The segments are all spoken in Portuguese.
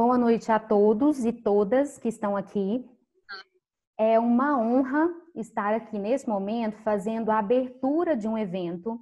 Boa noite a todos e todas que estão aqui. É uma honra estar aqui nesse momento fazendo a abertura de um evento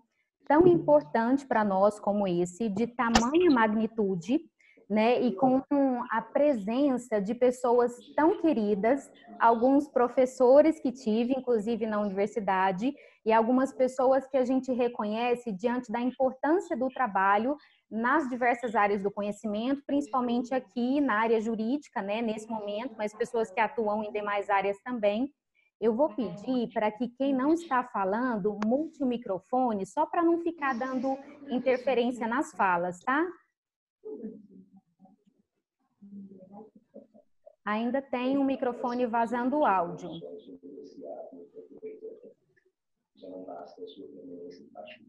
tão importante para nós como esse, de tamanha magnitude, né? E com a presença de pessoas tão queridas, alguns professores que tive, inclusive na universidade, e algumas pessoas que a gente reconhece diante da importância do trabalho nas diversas áreas do conhecimento, principalmente aqui na área jurídica, né, nesse momento, mas pessoas que atuam em demais áreas também. Eu vou pedir para que quem não está falando multe o microfone, só para não ficar dando interferência nas falas, tá? Ainda tem um microfone vazando o áudio.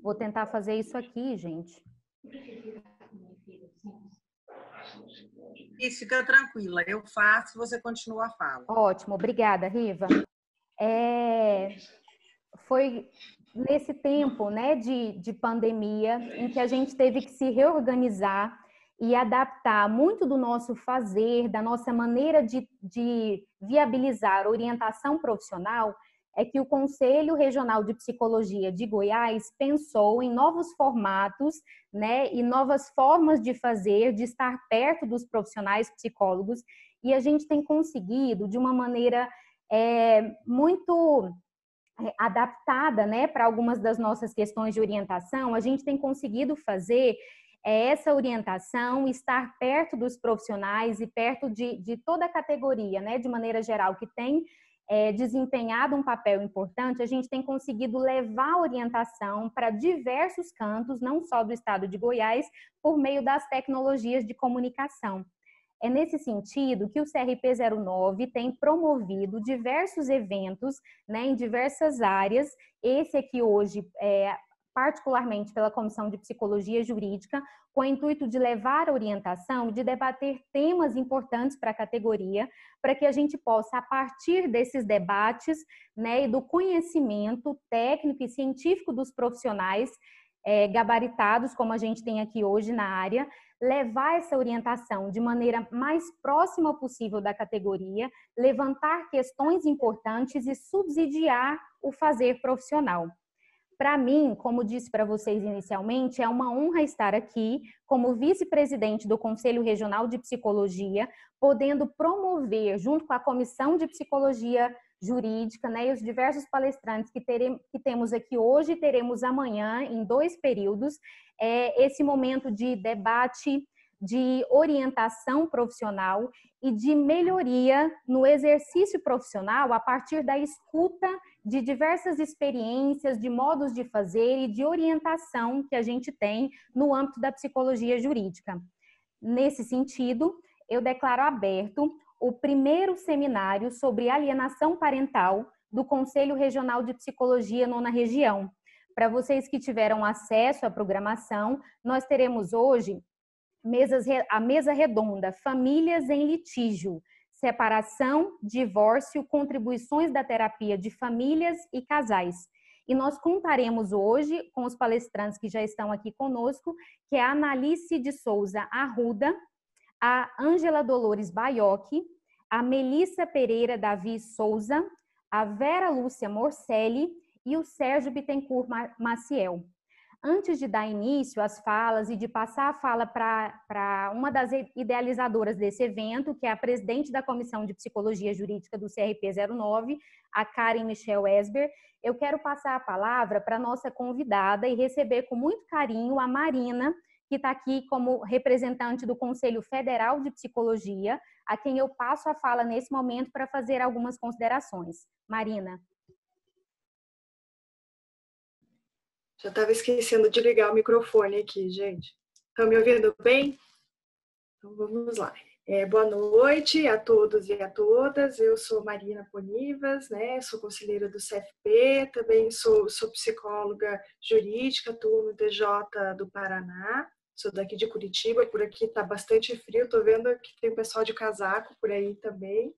Vou tentar fazer isso aqui, gente. Isso, fica tranquila. Eu faço, você continua a fala. Ótimo, obrigada, Riva. É, foi nesse tempo né, de, de pandemia em que a gente teve que se reorganizar e adaptar muito do nosso fazer, da nossa maneira de, de viabilizar orientação profissional, é que o Conselho Regional de Psicologia de Goiás pensou em novos formatos, né, e novas formas de fazer, de estar perto dos profissionais psicólogos, e a gente tem conseguido de uma maneira é, muito é, adaptada, né, para algumas das nossas questões de orientação, a gente tem conseguido fazer é essa orientação, estar perto dos profissionais e perto de, de toda a categoria, né, de maneira geral, que tem é, desempenhado um papel importante, a gente tem conseguido levar orientação para diversos cantos, não só do estado de Goiás, por meio das tecnologias de comunicação. É nesse sentido que o CRP 09 tem promovido diversos eventos né, em diversas áreas. Esse aqui hoje é, particularmente pela Comissão de Psicologia Jurídica, com o intuito de levar orientação, de debater temas importantes para a categoria, para que a gente possa, a partir desses debates né, e do conhecimento técnico e científico dos profissionais é, gabaritados, como a gente tem aqui hoje na área, levar essa orientação de maneira mais próxima possível da categoria, levantar questões importantes e subsidiar o fazer profissional. Para mim, como disse para vocês inicialmente, é uma honra estar aqui como vice-presidente do Conselho Regional de Psicologia, podendo promover, junto com a Comissão de Psicologia Jurídica, né, e os diversos palestrantes que, teremos, que temos aqui hoje e teremos amanhã, em dois períodos, é, esse momento de debate de orientação profissional e de melhoria no exercício profissional a partir da escuta de diversas experiências, de modos de fazer e de orientação que a gente tem no âmbito da psicologia jurídica. Nesse sentido, eu declaro aberto o primeiro seminário sobre alienação parental do Conselho Regional de Psicologia Nona Região. Para vocês que tiveram acesso à programação, nós teremos hoje mesas, a mesa redonda Famílias em Litígio, separação, divórcio, contribuições da terapia de famílias e casais. E nós contaremos hoje com os palestrantes que já estão aqui conosco, que é a Analice de Souza Arruda, a Ângela Dolores Baiocchi, a Melissa Pereira Davi Souza, a Vera Lúcia Morcelli e o Sérgio Bittencourt Maciel antes de dar início às falas e de passar a fala para uma das idealizadoras desse evento, que é a presidente da Comissão de Psicologia Jurídica do CRP 09, a Karen Michelle Esber, eu quero passar a palavra para nossa convidada e receber com muito carinho a Marina, que está aqui como representante do Conselho Federal de Psicologia, a quem eu passo a fala nesse momento para fazer algumas considerações. Marina. Já estava esquecendo de ligar o microfone aqui, gente. Estão me ouvindo bem? Então vamos lá. É, boa noite a todos e a todas. Eu sou Marina Ponivas, né? Sou conselheira do CFP, também sou, sou psicóloga jurídica, atuo no DJ do Paraná. Sou daqui de Curitiba, por aqui está bastante frio. Estou vendo que tem pessoal de casaco por aí também.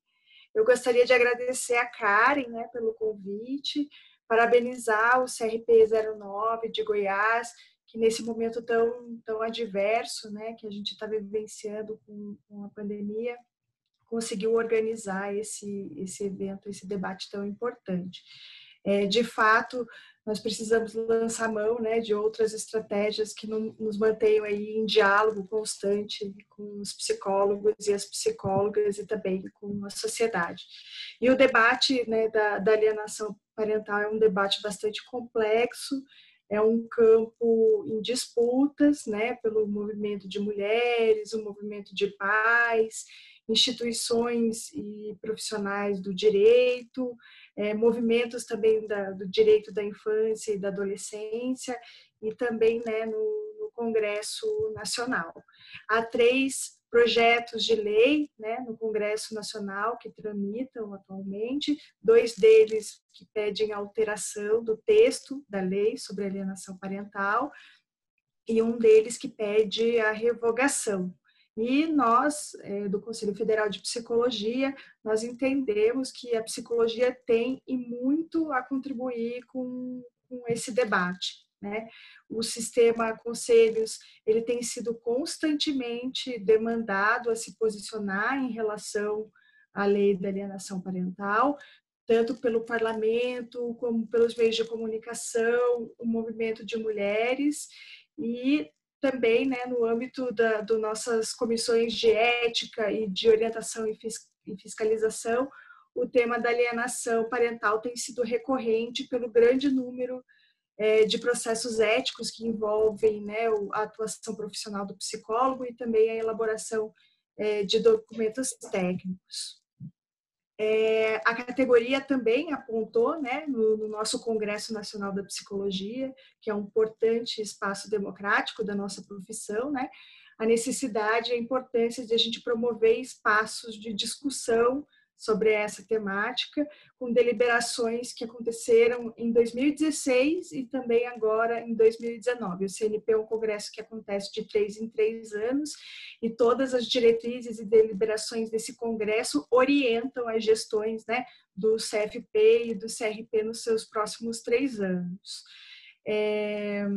Eu gostaria de agradecer a Karen, né, pelo convite parabenizar o CRP 09 de Goiás, que nesse momento tão, tão adverso, né, que a gente está vivenciando com, com a pandemia, conseguiu organizar esse, esse evento, esse debate tão importante. É, de fato, nós precisamos lançar mão né, de outras estratégias que nos mantenham aí em diálogo constante com os psicólogos e as psicólogas e também com a sociedade. E o debate né, da, da alienação parental é um debate bastante complexo, é um campo em disputas, né, pelo movimento de mulheres, o movimento de pais, instituições e profissionais do direito, é, movimentos também da, do direito da infância e da adolescência e também né, no, no Congresso Nacional. Há três projetos de lei né, no Congresso Nacional que tramitam atualmente, dois deles que pedem alteração do texto da lei sobre alienação parental e um deles que pede a revogação. E nós, é, do Conselho Federal de Psicologia, nós entendemos que a psicologia tem e muito a contribuir com, com esse debate. Né? O sistema conselhos ele tem sido constantemente demandado a se posicionar em relação à lei da alienação parental, tanto pelo parlamento como pelos meios de comunicação, o movimento de mulheres e também né, no âmbito das do nossas comissões de ética e de orientação e fiscalização, o tema da alienação parental tem sido recorrente pelo grande número é, de processos éticos que envolvem né, a atuação profissional do psicólogo e também a elaboração é, de documentos técnicos. É, a categoria também apontou, né, no, no, nosso Congresso Nacional da Psicologia, que é um importante espaço democrático da nossa profissão, né, a necessidade e a importância de a gente promover espaços de discussão sobre essa temática, com deliberações que aconteceram em 2016 e também agora em 2019. O CNP é um congresso que acontece de três em três anos e todas as diretrizes e deliberações desse congresso orientam as gestões né, do CFP e do CRP nos seus próximos três anos. É,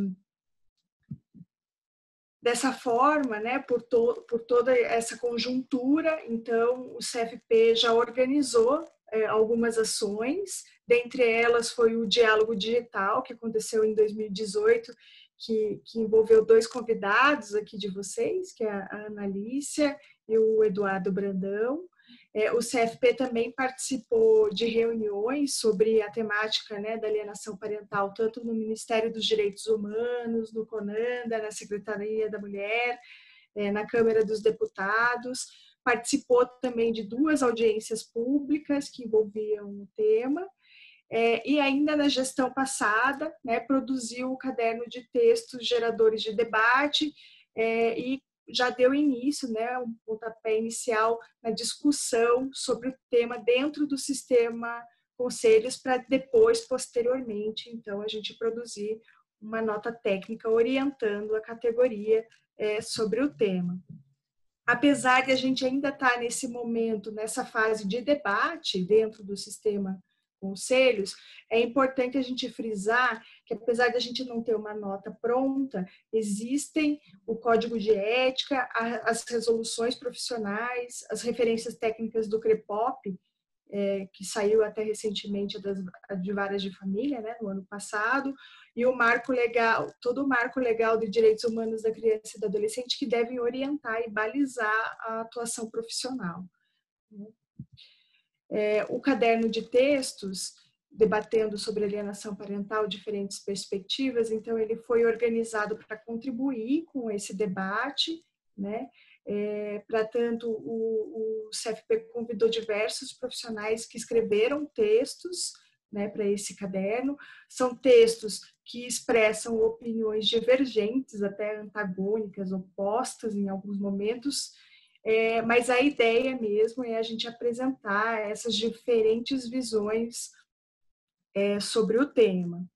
Dessa forma, né, por, to, por toda essa conjuntura, então o CFP já organizou é, algumas ações, dentre elas foi o Diálogo Digital, que aconteceu em 2018, que, que envolveu dois convidados aqui de vocês, que é a Ana Alicia e o Eduardo Brandão. É, o CFP também participou de reuniões sobre a temática né, da alienação parental, tanto no Ministério dos Direitos Humanos, no CONANDA, na Secretaria da Mulher, é, na Câmara dos Deputados. Participou também de duas audiências públicas que envolviam o tema. É, e ainda na gestão passada, né, produziu o caderno de textos geradores de debate é, e já deu início, né, um pontapé inicial na discussão sobre o tema dentro do sistema conselhos para depois, posteriormente, então, a gente produzir uma nota técnica orientando a categoria é, sobre o tema. Apesar de a gente ainda estar tá nesse momento, nessa fase de debate dentro do sistema conselhos, é importante a gente frisar que apesar de a gente não ter uma nota pronta, existem o código de ética, as resoluções profissionais, as referências técnicas do CREPOP, é, que saiu até recentemente das, de várias de família, né, no ano passado, e o marco legal, todo o marco legal de direitos humanos da criança e do adolescente que devem orientar e balizar a atuação profissional. É, o caderno de textos, debatendo sobre alienação parental, diferentes perspectivas, então ele foi organizado para contribuir com esse debate, né? É, para tanto, o, o CFP convidou diversos profissionais que escreveram textos né, para esse caderno. São textos que expressam opiniões divergentes, até antagônicas, opostas em alguns momentos, é, mas a ideia mesmo é a gente apresentar essas diferentes visões é, sobre o tema.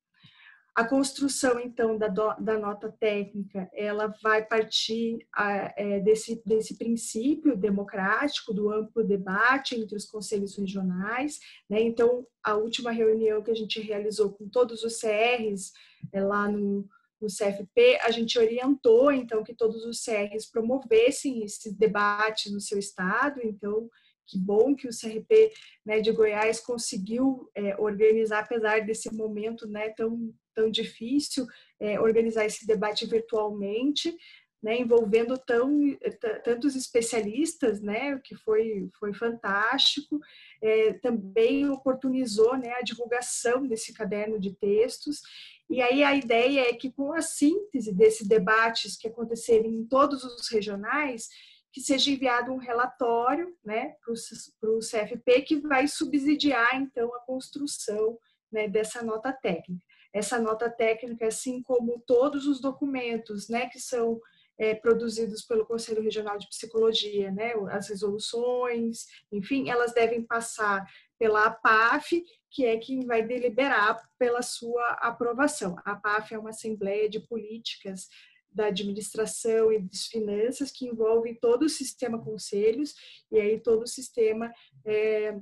A construção, então, da, do, da nota técnica, ela vai partir a, é, desse, desse princípio democrático, do amplo debate entre os conselhos regionais. Né? Então, a última reunião que a gente realizou com todos os CRs, é, lá no, no CFP, a gente orientou então que todos os CRs promovessem esse debate no seu estado, então que bom que o CRP né, de Goiás conseguiu é, organizar, apesar desse momento né, tão, tão difícil, é, organizar esse debate virtualmente, né, envolvendo tão, tantos especialistas, né, que foi, foi fantástico. É, também oportunizou né, a divulgação desse caderno de textos. E aí a ideia é que, com a síntese desses debates que acontecerem em todos os regionais, que seja enviado um relatório né, para o CFP que vai subsidiar, então, a construção né, dessa nota técnica. Essa nota técnica, assim como todos os documentos né, que são é, produzidos pelo Conselho Regional de Psicologia, né, as resoluções, enfim, elas devem passar pela APAF, que é quem vai deliberar pela sua aprovação. A APAF é uma assembleia de políticas da administração e das finanças, que envolve todo o sistema conselhos, e aí todo o sistema é,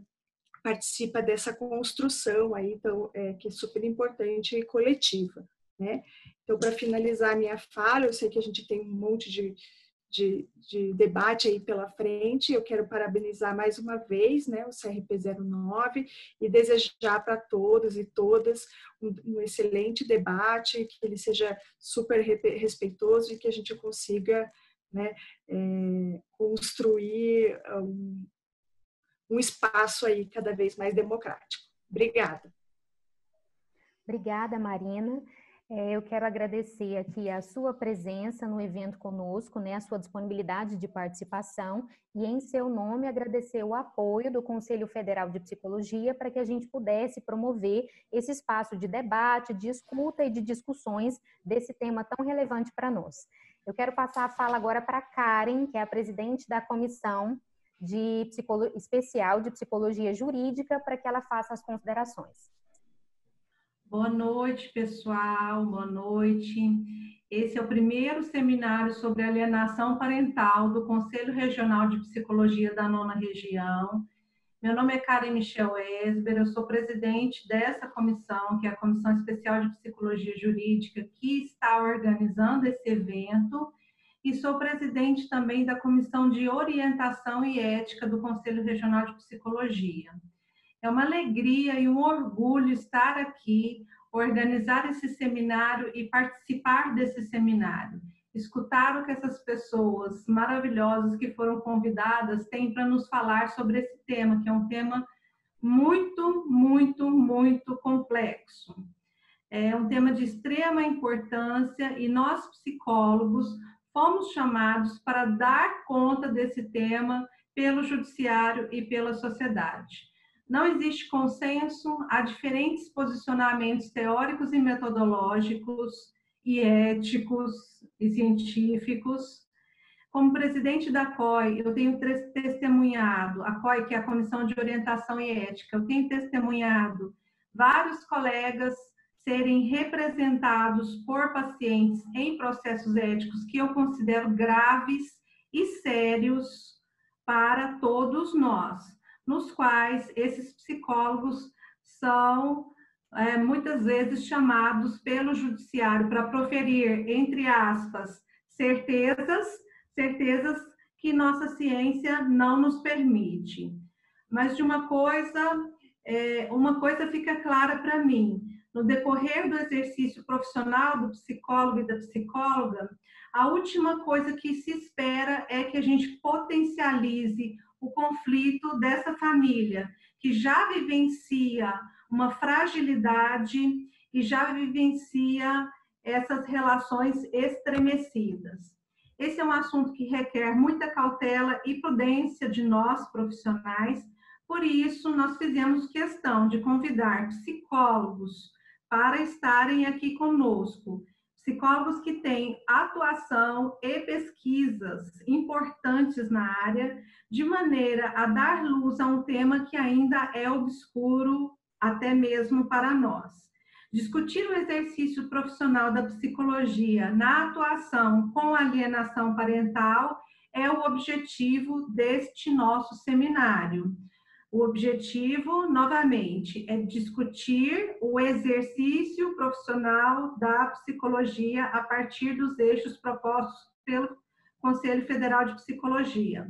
participa dessa construção aí, então, é, que é super importante e coletiva, né? Então, para finalizar a minha fala, eu sei que a gente tem um monte de de, de, debate aí pela frente. Eu quero parabenizar mais uma vez né, o CRP09 e desejar para todos e todas um, um, excelente debate, que ele seja super respeitoso e que a gente consiga né, é, construir um, um espaço aí cada vez mais democrático. Obrigada. Obrigada, Marina. É, eu quero agradecer aqui a sua presença no evento conosco, né, a sua disponibilidade de participação e, em seu nome, agradecer o apoio do Conselho Federal de Psicologia para que a gente pudesse promover esse espaço de debate, de escuta e de discussões desse tema tão relevante para nós. Eu quero passar a fala agora para Karen, que é a presidente da Comissão de Psicolo... Especial de Psicologia Jurídica, para que ela faça as considerações. Boa noite, pessoal. Boa noite. Esse é o primeiro seminário sobre alienação parental do Conselho Regional de Psicologia da Nona Região. Meu nome é Karen Michel Esber, eu sou presidente dessa comissão, que é a Comissão Especial de Psicologia Jurídica, que está organizando esse evento, e sou presidente também da Comissão de Orientação e Ética do Conselho Regional de Psicologia. É uma alegria e um orgulho estar aqui, organizar esse seminário e participar desse seminário. Escutar o que essas pessoas maravilhosas que foram convidadas têm para nos falar sobre esse tema, que é um tema muito, muito, muito complexo. É um tema de extrema importância e nós, psicólogos, fomos chamados para dar conta desse tema pelo judiciário e pela sociedade. Não existe consenso, há diferentes posicionamentos teóricos e metodológicos e éticos e científicos. Como presidente da COI, eu tenho testemunhado, a COI, que é a Comissão de Orientação e Ética, eu tenho testemunhado vários colegas serem representados por pacientes em processos éticos que eu considero graves e sérios para todos nós nos quais esses psicólogos são é, muitas vezes chamados pelo judiciário para proferir, entre aspas, certezas, certezas que nossa ciência não nos permite. Mas de uma coisa, é, uma coisa fica clara para mim: no decorrer do exercício profissional do psicólogo e da psicóloga, a última coisa que se espera é que a gente potencialize o conflito dessa família, que já vivencia uma fragilidade e já vivencia essas relações estremecidas. Esse é um assunto que requer muita cautela e prudência de nós profissionais, por isso nós fizemos questão de convidar psicólogos para estarem aqui conosco psicólogos que têm atuação e pesquisas importantes na área, de maneira a dar luz a um tema que ainda é obscuro até mesmo para nós. Discutir o exercício profissional da psicologia na atuação com alienação parental é o objetivo deste nosso seminário. O objetivo, novamente, é discutir o exercício profissional da psicologia a partir dos eixos propostos pelo Conselho Federal de Psicologia.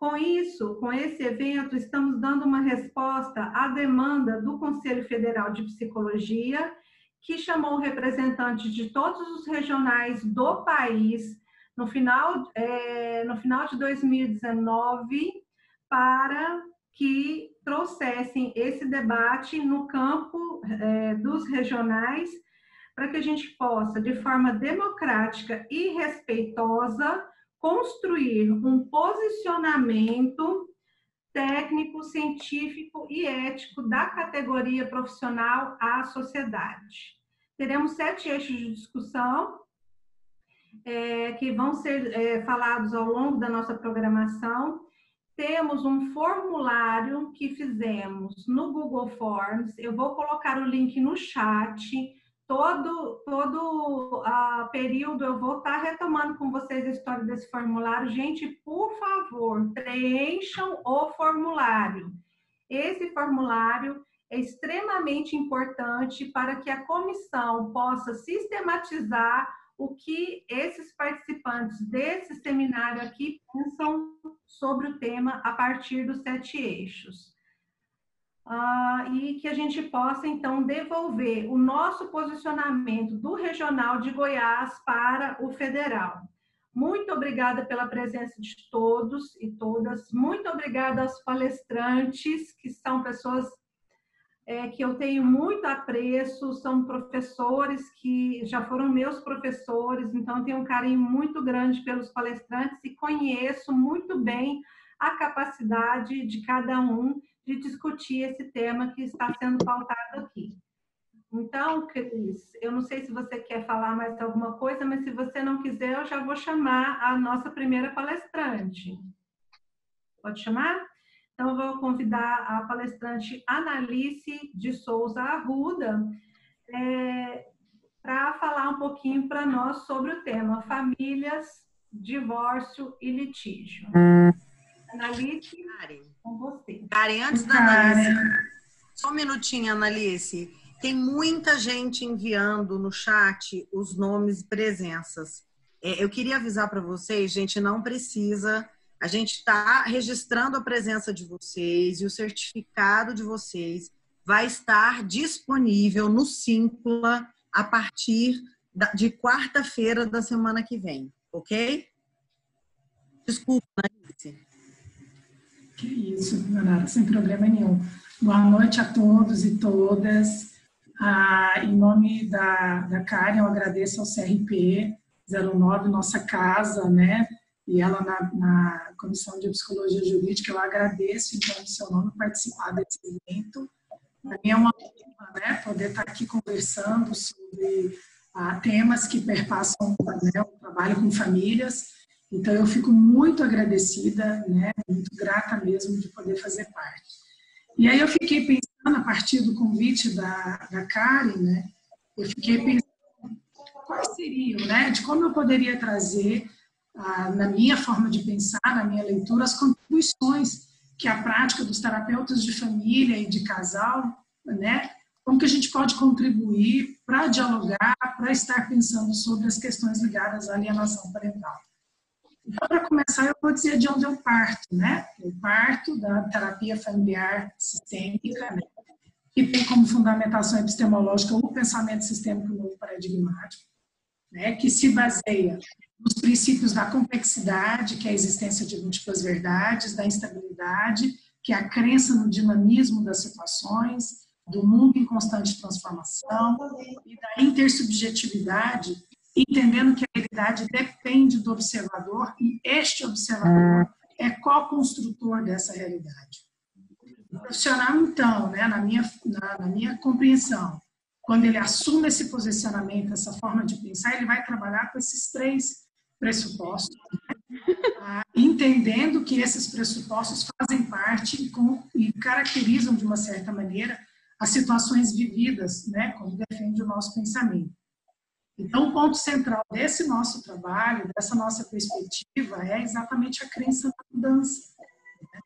Com isso, com esse evento, estamos dando uma resposta à demanda do Conselho Federal de Psicologia, que chamou representantes de todos os regionais do país no final, é, no final de 2019 para que trouxessem esse debate no campo é, dos regionais, para que a gente possa, de forma democrática e respeitosa, construir um posicionamento técnico, científico e ético da categoria profissional à sociedade. Teremos sete eixos de discussão é, que vão ser é, falados ao longo da nossa programação temos um formulário que fizemos no Google Forms. Eu vou colocar o link no chat. Todo, todo uh, período eu vou estar tá retomando com vocês a história desse formulário. Gente, por favor, preencham o formulário. Esse formulário é extremamente importante para que a comissão possa sistematizar o que esses participantes desse seminário aqui pensam sobre o tema a partir dos sete eixos. Uh, e que a gente possa, então, devolver o nosso posicionamento do regional de Goiás para o federal. Muito obrigada pela presença de todos e todas. Muito obrigada aos palestrantes, que são pessoas é, que eu tenho muito apreço, são professores que já foram meus professores, então tenho um carinho muito grande pelos palestrantes e conheço muito bem a capacidade de cada um de discutir esse tema que está sendo pautado aqui. Então, Cris, eu não sei se você quer falar mais alguma coisa, mas se você não quiser, eu já vou chamar a nossa primeira palestrante. Pode chamar? Então, vou convidar a palestrante Analice de Souza Arruda é, para falar um pouquinho para nós sobre o tema famílias, divórcio e litígio. Analice, Karen. com você. Karen, antes da Analice, só um minutinho, Analice. Tem muita gente enviando no chat os nomes e presenças. É, eu queria avisar para vocês, gente, não precisa a gente está registrando a presença de vocês e o certificado de vocês vai estar disponível no Simpla a partir de quarta-feira da semana que vem, ok? Desculpa, Alice. Que isso, Leonardo, sem problema nenhum. Boa noite a todos e todas. Ah, em nome da, da Karen, eu agradeço ao CRP 09, nossa casa, né? E ela na, na, Comissão de Psicologia Jurídica, eu agradeço, então, em seu nome, participar desse evento. Para mim é uma honra né, poder estar aqui conversando sobre ah, temas que perpassam né, o trabalho com famílias. Então, eu fico muito agradecida, né, muito grata mesmo de poder fazer parte. E aí eu fiquei pensando, a partir do convite da, da Karen, né, eu fiquei pensando quais seriam, né, de como eu poderia trazer na minha forma de pensar, na minha leitura, as contribuições que a prática dos terapeutas de família e de casal, né, como que a gente pode contribuir para dialogar, para estar pensando sobre as questões ligadas à alienação parental. Então, para começar, eu vou dizer de onde eu parto, né? Eu parto da terapia familiar sistêmica, né? que tem como fundamentação epistemológica o pensamento sistêmico novo paradigmático, né? que se baseia nos princípios da complexidade, que é a existência de múltiplas verdades, da instabilidade, que é a crença no dinamismo das situações, do mundo em constante transformação, e da intersubjetividade, entendendo que a realidade depende do observador e este observador é co-construtor dessa realidade. O profissional, então, né, na, minha, na, na minha compreensão, quando ele assume esse posicionamento, essa forma de pensar, ele vai trabalhar com esses três pressupostos, né? entendendo que esses pressupostos fazem parte e, com, e, caracterizam de uma certa maneira as situações vividas, né, como defende o nosso pensamento. Então, o ponto central desse nosso trabalho, dessa nossa perspectiva, é exatamente a crença na mudança. Né?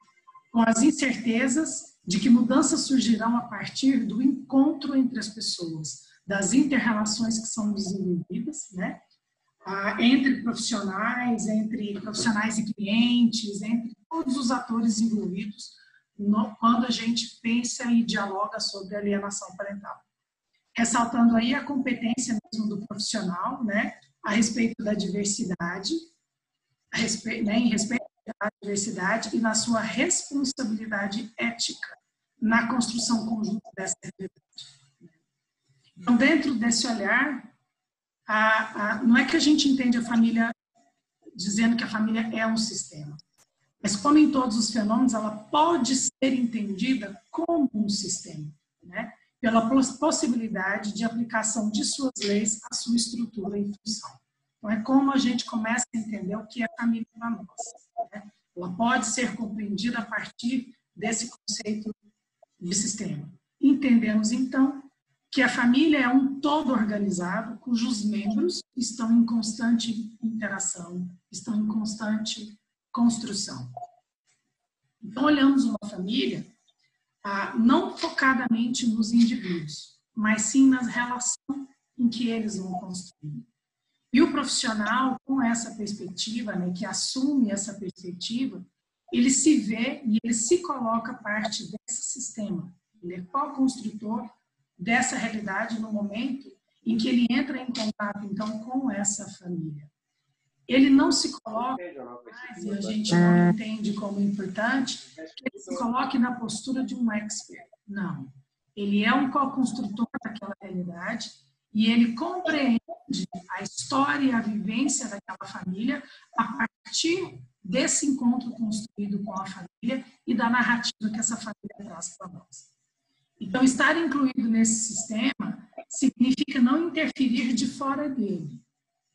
com as incertezas de que mudanças surgirão a partir do encontro entre as pessoas, das interrelações que são desenvolvidas, né? Ah, entre profissionais, entre profissionais e clientes, entre todos os atores envolvidos no, quando a gente pensa e dialoga sobre alienação parental. Ressaltando aí a competência mesmo do profissional, né, a respeito da diversidade, né, em respeito à diversidade e na sua responsabilidade ética na construção conjunta dessa realidade. Então, dentro desse olhar, a, a, não é que a gente entende a família dizendo que a família é um sistema, mas como em todos os fenômenos, ela pode ser entendida como um sistema, né? pela possibilidade de aplicação de suas leis à sua estrutura e função. Então, é como a gente começa a entender o que é família para nós. Né? Ela pode ser compreendida a partir desse conceito de sistema. Entendemos, então, que a família é um todo organizado, cujos membros estão em constante interação, estão em constante construção. Então, olhamos uma família ah, não focadamente nos indivíduos, mas sim nas relações em que eles vão construir. E o profissional, com essa perspectiva, né, que assume essa perspectiva, ele se vê e ele se coloca parte desse sistema. Ele é co-construtor dessa realidade no momento em que ele entra em contato, então, com essa família ele não se coloca mais, e a gente não entende como importante, que ele se coloque na postura de um expert. Não. Ele é um co-construtor daquela realidade e ele compreende a história e a vivência daquela família a partir desse encontro construído com a família e da narrativa que essa família traz para nós. Então, estar incluído nesse sistema significa não interferir de fora dele.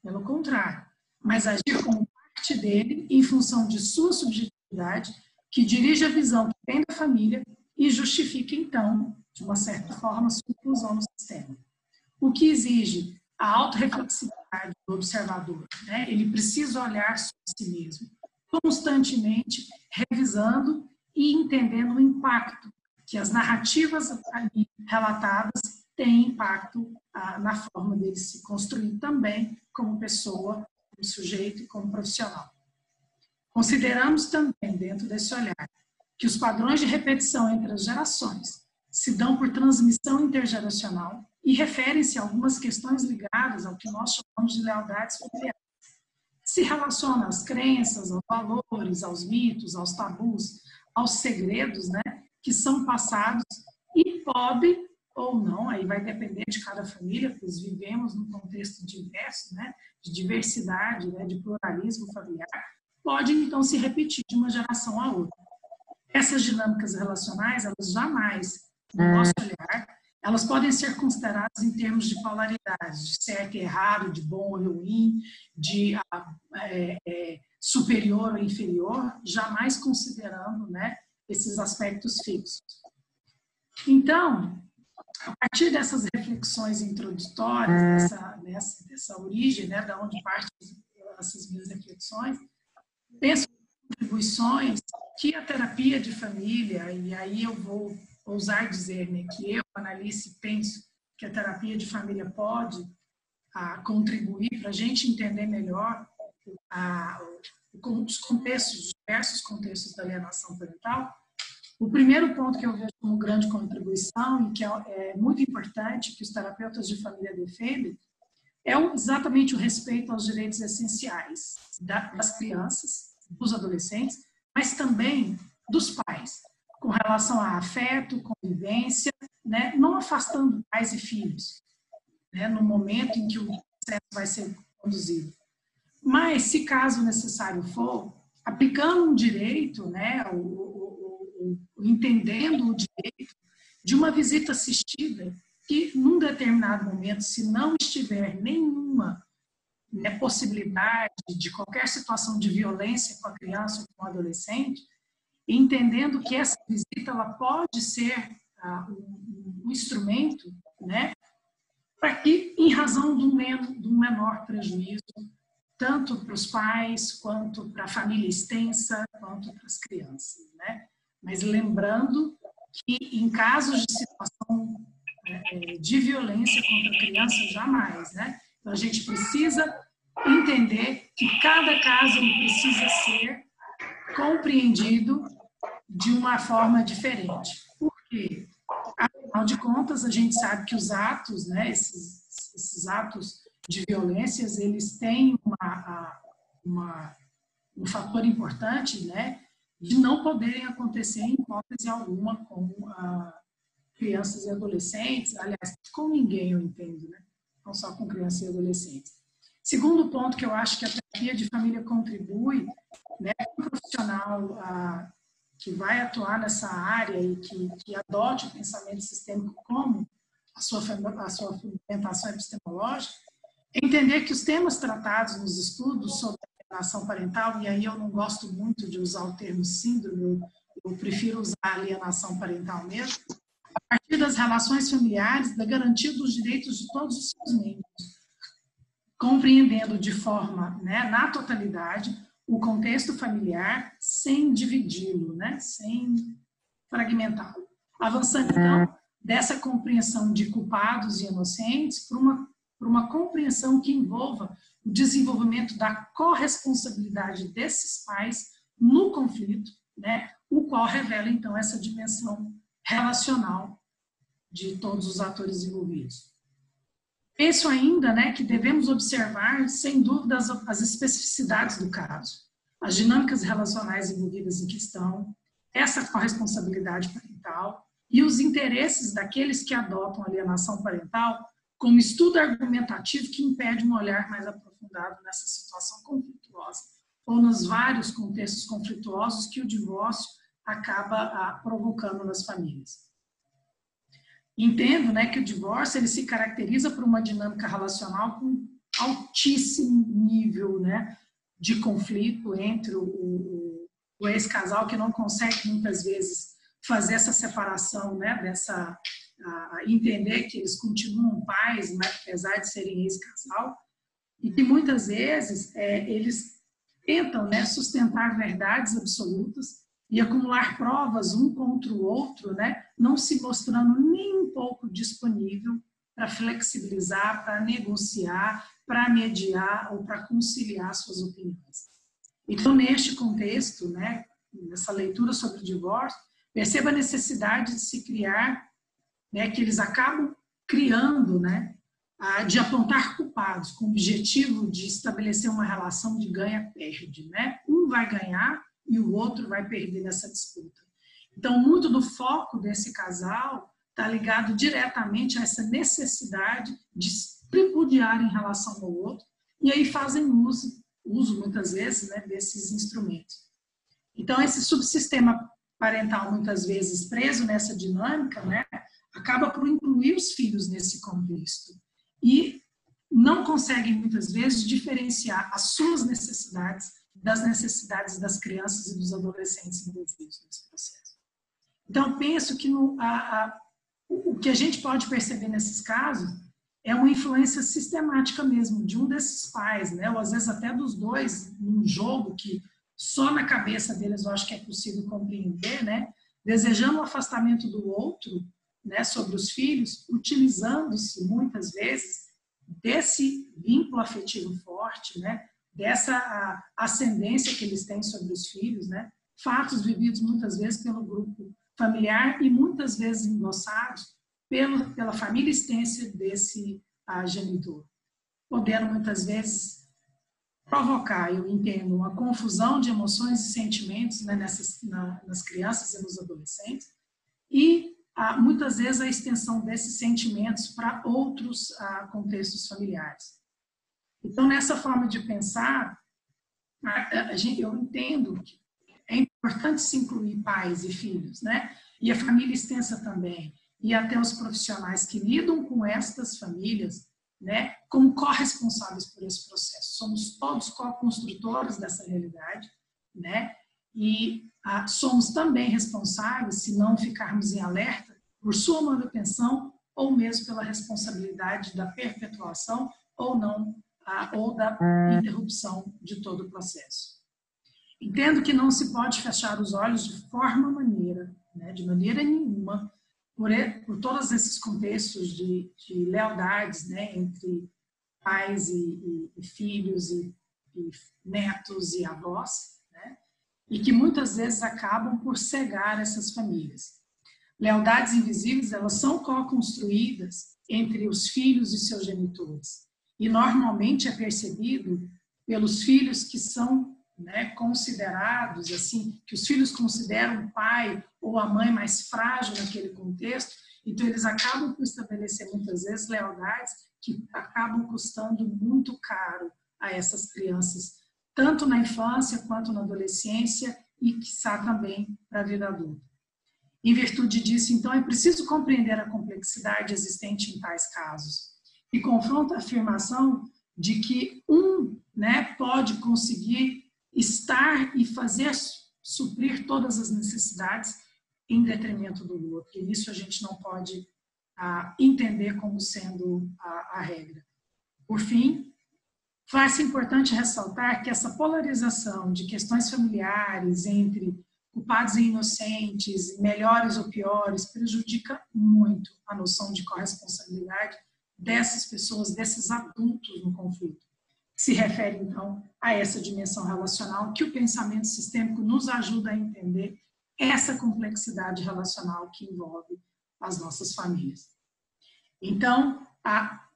Pelo contrário, mas agir como parte dele em função de sua subjetividade, que dirige a visão que tem da família e justifica, então, de uma certa forma, sua inclusão no sistema. O que exige a autorreflexividade do observador. Né? Ele precisa olhar sobre si mesmo, constantemente revisando e entendendo o impacto que as narrativas ali relatadas têm impacto ah, na forma dele se construir também como pessoa como sujeito e como profissional. Consideramos também, dentro desse olhar, que os padrões de repetição entre as gerações se dão por transmissão intergeracional e referem-se a algumas questões ligadas ao que nós chamamos de lealdades familiares. Se relaciona às crenças, aos valores, aos mitos, aos tabus, aos segredos, né, que são passados e pode ou não, aí vai depender de cada família, pois vivemos num contexto diverso, né, de diversidade, né, de pluralismo familiar, pode então se repetir de uma geração a outra. Essas dinâmicas relacionais, elas jamais, no é. nosso olhar, elas podem ser consideradas em termos de polaridade, de certo e errado, de bom ou ruim, de ah, é, é, superior ou inferior, jamais considerando né, esses aspectos fixos. Então, a partir dessas reflexões introdutórias, é. dessa, dessa, dessa origem, né, da onde partem essas minhas reflexões, penso em contribuições que a terapia de família, e aí eu vou ousar dizer né, que eu, Analice, penso que a terapia de família pode a, ah, contribuir para a gente entender melhor a, os contextos, diversos contextos da alienação parental, o primeiro ponto que eu vejo como grande contribuição e que é, é muito importante que os terapeutas de família defendem é exatamente o respeito aos direitos essenciais das crianças, dos adolescentes, mas também dos pais, com relação a afeto, convivência, né, não afastando pais e filhos, né, no momento em que o processo vai ser conduzido. Mas, se caso necessário for, aplicando um direito, né, o, entendendo o direito de uma visita assistida que, num determinado momento, se não estiver nenhuma né, possibilidade de qualquer situação de violência com a criança ou com o adolescente, entendendo que essa visita ela pode ser ah, um, um, instrumento, né, para que, em razão um, de um menor prejuízo, tanto para os pais, quanto para a família extensa, quanto para as crianças, né? mas lembrando que em casos de situação é, de violência contra a criança, jamais, né? Então, a gente precisa entender que cada caso precisa ser compreendido de uma forma diferente. Por quê? Afinal de contas, a gente sabe que os atos, né, esses, esses atos de violências, eles têm uma, uma, um fator importante, né, de não poderem acontecer em hipótese alguma com ah, crianças e adolescentes, aliás, com ninguém eu entendo, né, não só com crianças e adolescentes. Segundo ponto que eu acho que a terapia de família contribui, né, um profissional ah, que vai atuar nessa área e que, que adote o pensamento sistêmico como a sua, a sua fundamentação epistemológica, entender que os temas tratados nos estudos sobre alienação parental, e aí eu não gosto muito de usar o termo síndrome, eu, eu prefiro usar alienação parental mesmo, a partir das relações familiares, da garantia dos direitos de todos os seus membros, compreendendo de forma, né, na totalidade, o contexto familiar sem dividi-lo, né? sem fragmentá-lo. Avançando, então, dessa compreensão de culpados e inocentes para uma, para uma compreensão que envolva o desenvolvimento da corresponsabilidade desses pais no conflito, né? o qual revela, então, essa dimensão relacional de todos os atores envolvidos. Penso ainda né, que devemos observar, sem dúvida, as, as especificidades do caso, as dinâmicas relacionais envolvidas em questão, essa corresponsabilidade parental e os interesses daqueles que adotam alienação parental como estudo argumentativo que impede um olhar mais aprofundado nessa situação conflituosa ou nos vários contextos conflituosos que o divórcio acaba ah, provocando nas famílias. Entendo né, que o divórcio ele se caracteriza por uma dinâmica relacional com altíssimo nível né, de conflito entre o, o, o ex-casal que não consegue muitas vezes fazer essa separação, né, dessa entender que eles continuam pais, mas apesar de serem ex-casal, e que muitas vezes é, eles tentam né, sustentar verdades absolutas e acumular provas um contra o outro, né, não se mostrando nem um pouco disponível para flexibilizar, para negociar, para mediar ou para conciliar suas opiniões. Então, neste contexto, né, nessa leitura sobre o divórcio, perceba a necessidade de se criar, né, que eles acabam criando, né, de apontar culpados com o objetivo de estabelecer uma relação de ganha-perde, né? Um vai ganhar e o outro vai perder nessa disputa. Então, muito do foco desse casal está ligado diretamente a essa necessidade de tripudiar em relação ao outro, e aí fazem uso, uso muitas vezes, né, desses instrumentos. Então, esse subsistema parental, muitas vezes preso nessa dinâmica, né, acaba por incluir os filhos nesse contexto. E não consegue, muitas vezes, diferenciar as suas necessidades das necessidades das crianças e dos adolescentes envolvidos nesse processo. Então, penso que no, a, a, o que a gente pode perceber nesses casos é uma influência sistemática mesmo de um desses pais, né? ou às vezes até dos dois, num jogo que só na cabeça deles eu acho que é possível compreender, né? desejando o afastamento do outro né, sobre os filhos, utilizando-se muitas vezes desse vínculo afetivo forte, né, dessa ascendência que eles têm sobre os filhos, né? Fatos vividos muitas vezes pelo grupo familiar e muitas vezes endossados pelo, pela família extensa desse genitor, podendo muitas vezes provocar, eu entendo, uma confusão de emoções e sentimentos né, nessas, na, nas crianças e nos adolescentes e uh, muitas vezes a extensão desses sentimentos para outros uh, contextos familiares. Então, nessa forma de pensar, a, a gente, eu entendo que é importante se incluir pais e filhos, né? E a família extensa também, e até os profissionais que lidam com estas famílias, né? Como corresponsáveis por esse processo. Somos todos co-construtores dessa realidade, né? E ah, somos também responsáveis, se não ficarmos em alerta, por sua manutenção ou mesmo pela responsabilidade da perpetuação ou não ou da interrupção de todo o processo. Entendo que não se pode fechar os olhos de forma maneira, né, de maneira nenhuma, por, por todos esses contextos de, de lealdades né, entre pais e, e, e filhos e, e, netos e avós, e que muitas vezes acabam por cegar essas famílias. Lealdades invisíveis, elas são co-construídas entre os filhos e seus genitores. E normalmente é percebido pelos filhos que são né, considerados, assim, que os filhos consideram o pai ou a mãe mais frágil naquele contexto, então eles acabam por estabelecer muitas vezes lealdades que acabam custando muito caro a essas crianças, tanto na infância quanto na adolescência e, quiçá, também para a vida adulta. Em virtude disso, então, é preciso compreender a complexidade existente em tais casos e confronta a afirmação de que um né, pode conseguir estar e fazer suprir todas as necessidades em detrimento do outro. E isso a gente não pode ah, entender como sendo a, a regra. Por fim, faz-se importante ressaltar que essa polarização de questões familiares entre culpados e inocentes, melhores ou piores, prejudica muito a noção de corresponsabilidade dessas pessoas, desses adultos no conflito. Se refere, então, a essa dimensão relacional que o pensamento sistêmico nos ajuda a entender essa complexidade relacional que envolve as nossas famílias. Então, a,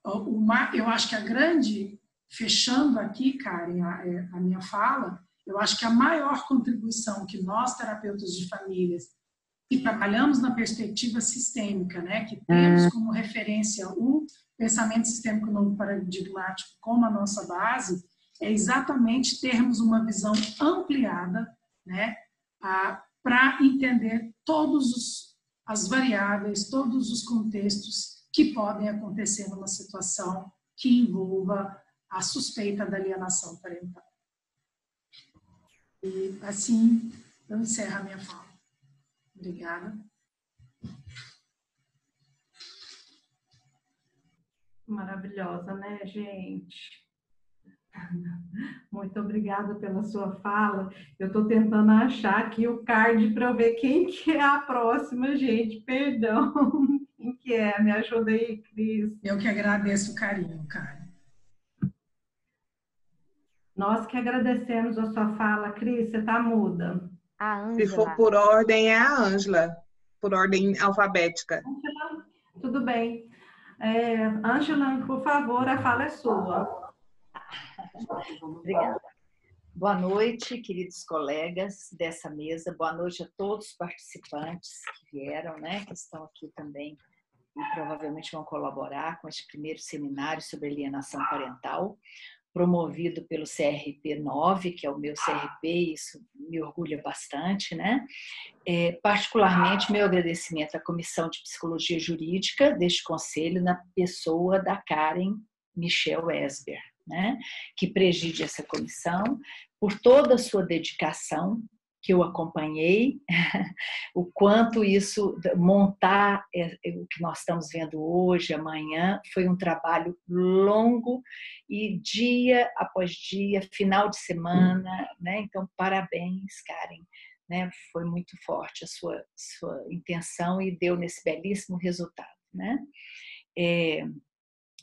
eu acho que a grande, fechando aqui, Karen, a, é, a minha fala, eu acho que a maior contribuição que nós, terapeutas de famílias, que trabalhamos na perspectiva sistêmica, né, que temos como referência o pensamento sistêmico novo paradigmático como a nossa base, é exatamente termos uma visão ampliada, né, para entender todos as variáveis, todos os contextos que podem acontecer numa situação que envolva a suspeita da alienação parental. E assim eu encerro a minha fala. Obrigada. Maravilhosa, né, gente? Muito obrigada pela sua fala. Eu estou tentando achar aqui o card para ver quem que é a próxima, gente. Perdão. Quem que é? Me ajuda aí, Cris. Eu que agradeço o carinho, cara. Nós que agradecemos a sua fala, Cris. Você está muda. Se for por ordem, é a Ângela. Por ordem alfabética. Angela, tudo bem. É, Ângela, por favor, a fala é sua. Obrigada. Boa noite, queridos colegas dessa mesa. Boa noite a todos os participantes que vieram, né, que estão aqui também e provavelmente vão colaborar com este primeiro seminário sobre alienação parental, promovido pelo CRP 9, que é o meu CRP, isso me orgulha bastante, né? É, particularmente, meu agradecimento à Comissão de Psicologia Jurídica deste conselho, na pessoa da Karen Michel Esber, né? Que preside essa comissão, por toda a sua dedicação que eu acompanhei, o quanto isso, montar é, é, o que nós estamos vendo hoje, amanhã, foi um trabalho longo e dia após dia, final de semana, né? Então, parabéns, Karen. Né? Foi muito forte a sua, sua intenção e deu nesse belíssimo resultado, né? É,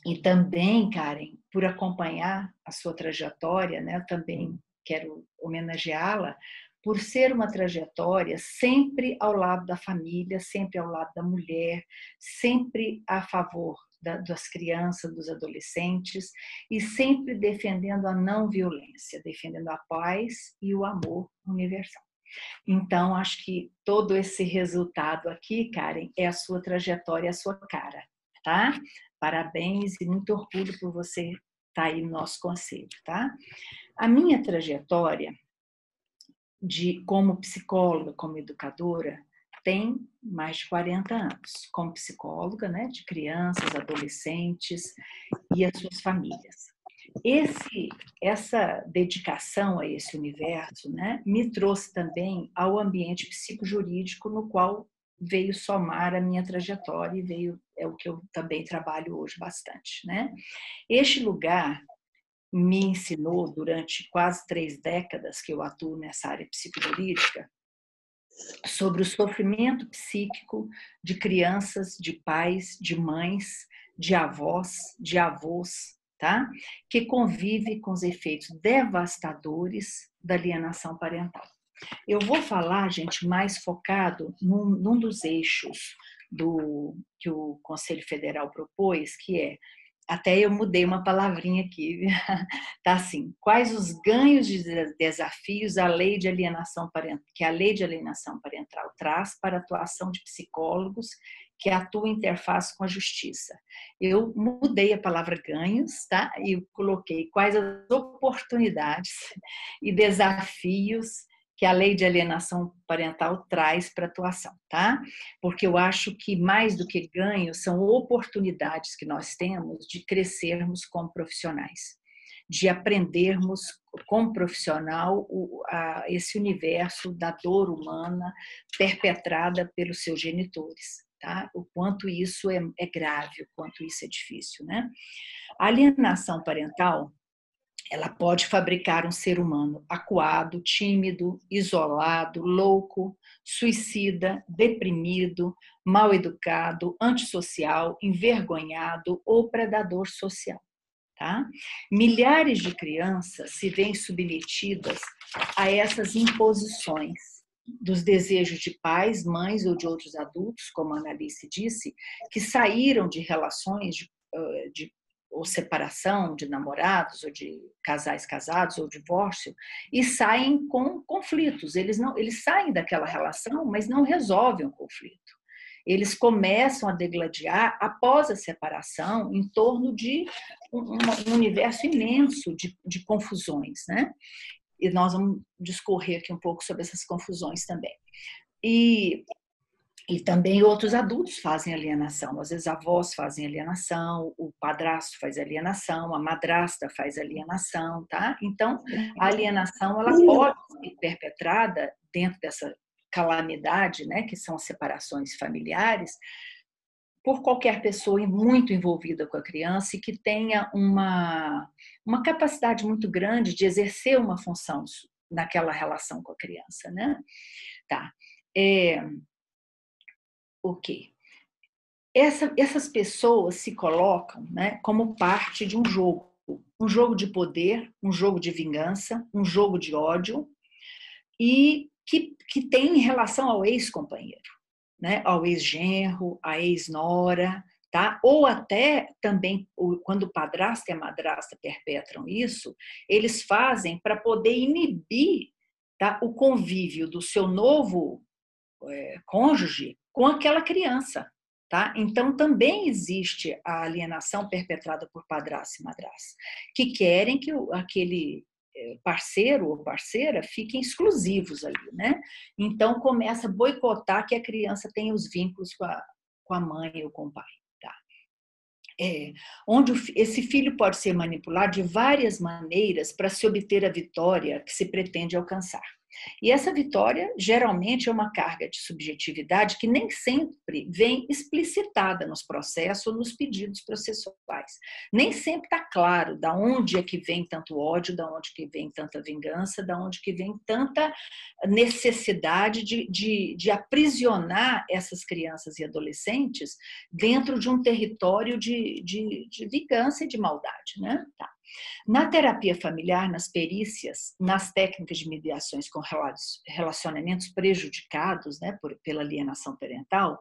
e também, Karen, por acompanhar a sua trajetória, né? Eu também quero homenageá-la por ser uma trajetória sempre ao lado da família, sempre ao lado da mulher, sempre a favor das crianças, dos adolescentes e sempre defendendo a não violência, defendendo a paz e o amor universal. Então, acho que todo esse resultado aqui, Karen, é a sua trajetória, a sua cara, tá? Parabéns e muito orgulho por você estar tá aí no nosso conselho, tá? A minha trajetória de como psicóloga, como educadora, tem mais de 40 anos como psicóloga, né, de crianças, adolescentes e as suas famílias. Esse, essa dedicação a esse universo, né, me trouxe também ao ambiente psicojurídico no qual veio somar a minha trajetória e veio é o que eu também trabalho hoje bastante, né? Este lugar me ensinou durante quase três décadas que eu atuo nessa área psicojurídica sobre o sofrimento psíquico de crianças, de pais, de mães, de avós, de avós, tá? Que convive com os efeitos devastadores da alienação parental. Eu vou falar, gente, mais focado num, num dos eixos do que o Conselho Federal propôs, que é até eu mudei uma palavrinha aqui, tá assim, quais os ganhos e desafios a lei de alienação parental, que a lei de alienação parental traz para a atuação de psicólogos que atuam em interface com a justiça. Eu mudei a palavra ganhos, tá? E coloquei quais as oportunidades e desafios que a lei de alienação parental traz para a atuação, tá? Porque eu acho que mais do que ganhos são oportunidades que nós temos de crescermos como profissionais, de aprendermos como profissional esse universo da dor humana perpetrada pelos seus genitores, tá? O quanto isso é, é grave, o quanto isso é difícil, né? A alienação parental ela pode fabricar um ser humano acuado, tímido, isolado, louco, suicida, deprimido, mal educado, antissocial, envergonhado ou predador social. Tá? Milhares de crianças se veem submetidas a essas imposições dos desejos de pais, mães ou de outros adultos, como a Analice disse, que saíram de relações de, de ou separação de namorados ou de casais casados ou divórcio e saem com conflitos. Eles não, eles saem daquela relação, mas não resolvem o conflito. Eles começam a degladiar após a separação em torno de um, um universo imenso de, de confusões, né? E nós vamos discorrer aqui um pouco sobre essas confusões também. E e também outros adultos fazem alienação. Às vezes avós fazem alienação, o padrasto faz alienação, a madrasta faz alienação, tá? Então, a alienação ela pode ser perpetrada dentro dessa calamidade, né, que são as separações familiares, por qualquer pessoa muito envolvida com a criança e que tenha uma, uma capacidade muito grande de exercer uma função naquela relação com a criança, né? Tá. É, o quê? Essa, essas pessoas se colocam né, como parte de um jogo, um jogo de poder, um jogo de vingança, um jogo de ódio, e que, que tem relação ao ex-companheiro, né, ao ex-genro, à ex-nora, tá? Ou até também quando o padrasto e a madrasta perpetram isso, eles fazem para poder inibir tá, o convívio do seu novo é, cônjuge com aquela criança. Tá? Então, também existe a alienação perpetrada por padrasto e madrasta, que querem que aquele eh, parceiro ou parceira fiquem exclusivos ali, né? Então, começa a boicotar que a criança tenha os vínculos com a, com a mãe ou com o pai. Tá? É, onde esse filho pode ser manipulado de várias maneiras para se obter a vitória que se pretende alcançar. E essa vitória geralmente é uma carga de subjetividade que nem sempre vem explicitada nos processos ou nos pedidos processuais. Nem sempre está claro da onde é que vem tanto ódio, da onde que vem tanta vingança, da onde que vem tanta necessidade de, de, de aprisionar essas crianças e adolescentes dentro de um território de, de, de vingança e de maldade. Né? Tá. Na terapia familiar, nas perícias, nas técnicas de mediações com relacionamentos prejudicados né, por, pela alienação parental,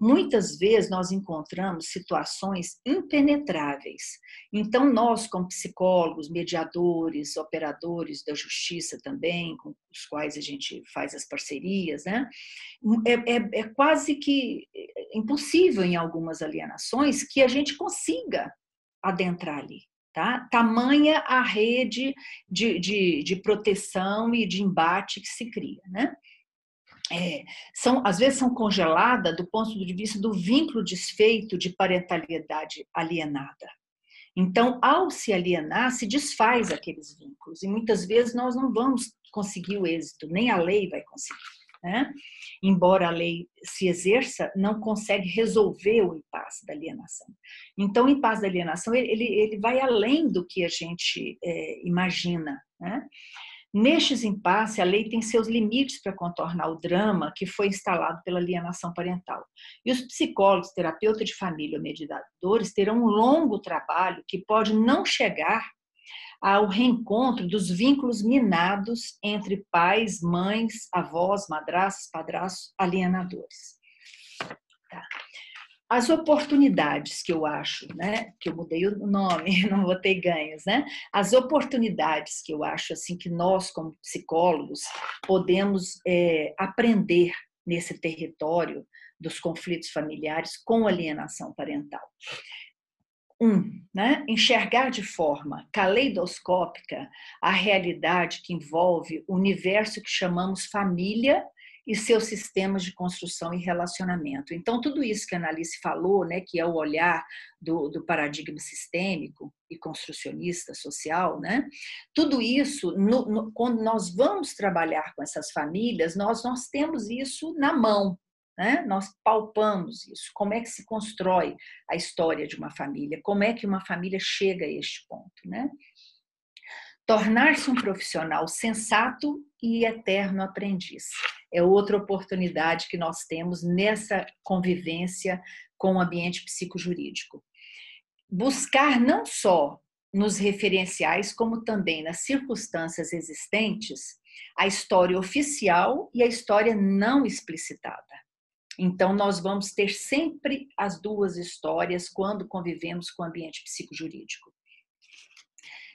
muitas vezes nós encontramos situações impenetráveis. Então, nós, como psicólogos, mediadores, operadores da justiça também, com os quais a gente faz as parcerias, né, é, é, é quase que impossível em algumas alienações que a gente consiga adentrar ali. Tá? Tamanha a rede de, de, de proteção e de embate que se cria. Né? É, são, às vezes são congeladas do ponto de vista do vínculo desfeito de parentalidade alienada. Então, ao se alienar, se desfaz aqueles vínculos, e muitas vezes nós não vamos conseguir o êxito, nem a lei vai conseguir. Né? embora a lei se exerça, não consegue resolver o impasse da alienação. Então, o impasse da alienação ele, ele vai além do que a gente é, imagina. Né? Nestes impasses, a lei tem seus limites para contornar o drama que foi instalado pela alienação parental. E os psicólogos, terapeutas de família ou mediadores terão um longo trabalho que pode não chegar ao reencontro dos vínculos minados entre pais, mães, avós, madrastas, padrastos, alienadores. Tá. As oportunidades que eu acho, né, que eu mudei o nome, não botei ganhos, né? As oportunidades que eu acho assim que nós como psicólogos podemos é, aprender nesse território dos conflitos familiares com alienação parental. Um, né, enxergar de forma caleidoscópica a realidade que envolve o universo que chamamos família e seus sistemas de construção e relacionamento. Então, tudo isso que a Annalise falou, né, que é o olhar do, do paradigma sistêmico e construcionista social, né, tudo isso, no, no, quando nós vamos trabalhar com essas famílias, nós, nós temos isso na mão, né? Nós palpamos isso. Como é que se constrói a história de uma família? Como é que uma família chega a este ponto? Né? Tornar-se um profissional sensato e eterno aprendiz. É outra oportunidade que nós temos nessa convivência com o ambiente psicojurídico. Buscar não só nos referenciais, como também nas circunstâncias existentes, a história oficial e a história não explicitada. Então, nós vamos ter sempre as duas histórias quando convivemos com o ambiente psicojurídico.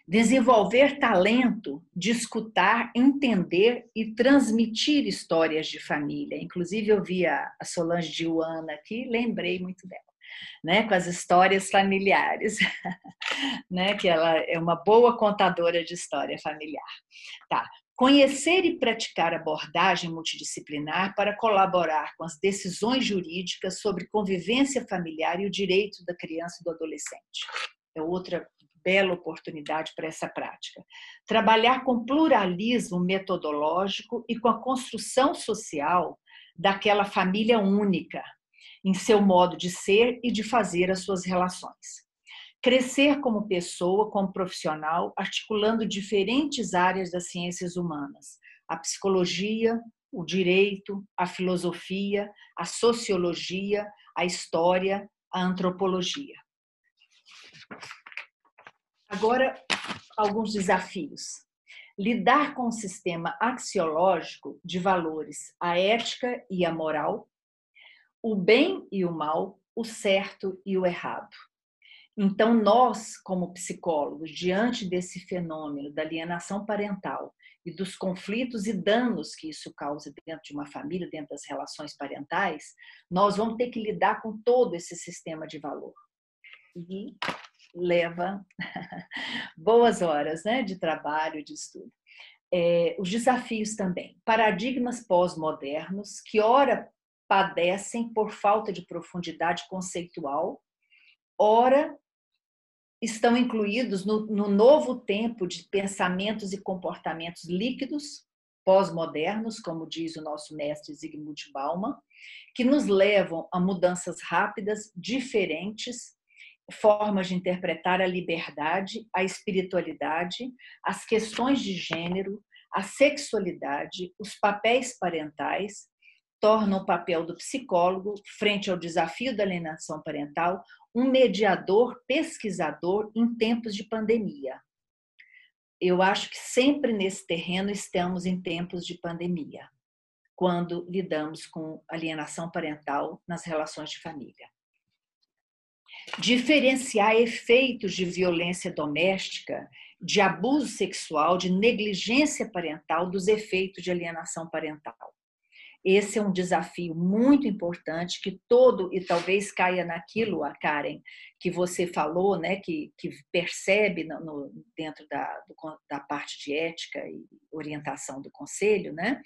Desenvolver talento de escutar, entender e transmitir histórias de família. Inclusive, eu vi a Solange Diuana aqui, lembrei muito dela. Né, com as histórias familiares, né, que ela é uma boa contadora de história familiar. Tá. Conhecer e praticar abordagem multidisciplinar para colaborar com as decisões jurídicas sobre convivência familiar e o direito da criança e do adolescente. É outra bela oportunidade para essa prática. Trabalhar com pluralismo metodológico e com a construção social daquela família única, em seu modo de ser e de fazer as suas relações. Crescer como pessoa, como profissional, articulando diferentes áreas das ciências humanas: a psicologia, o direito, a filosofia, a sociologia, a história, a antropologia. Agora, alguns desafios. Lidar com o sistema axiológico de valores, a ética e a moral, o bem e o mal, o certo e o errado. Então, nós, como psicólogos, diante desse fenômeno da alienação parental e dos conflitos e danos que isso causa dentro de uma família, dentro das relações parentais, nós vamos ter que lidar com todo esse sistema de valor. E leva boas horas né, de trabalho, de estudo. É, os desafios também. Paradigmas pós-modernos que, ora, padecem por falta de profundidade conceitual, ora, estão incluídos no, no novo tempo de pensamentos e comportamentos líquidos, pós-modernos, como diz o nosso mestre Zygmunt Bauman, que nos levam a mudanças rápidas, diferentes, formas de interpretar a liberdade, a espiritualidade, as questões de gênero, a sexualidade, os papéis parentais, tornam o papel do psicólogo, frente ao desafio da alienação parental, um mediador pesquisador em tempos de pandemia. Eu acho que sempre nesse terreno estamos em tempos de pandemia, quando lidamos com alienação parental nas relações de família diferenciar efeitos de violência doméstica, de abuso sexual, de negligência parental dos efeitos de alienação parental. Esse é um desafio muito importante que todo, e talvez caia naquilo, a Karen, que você falou, né, que, que percebe no, no dentro da, do, da parte de ética e orientação do conselho, né,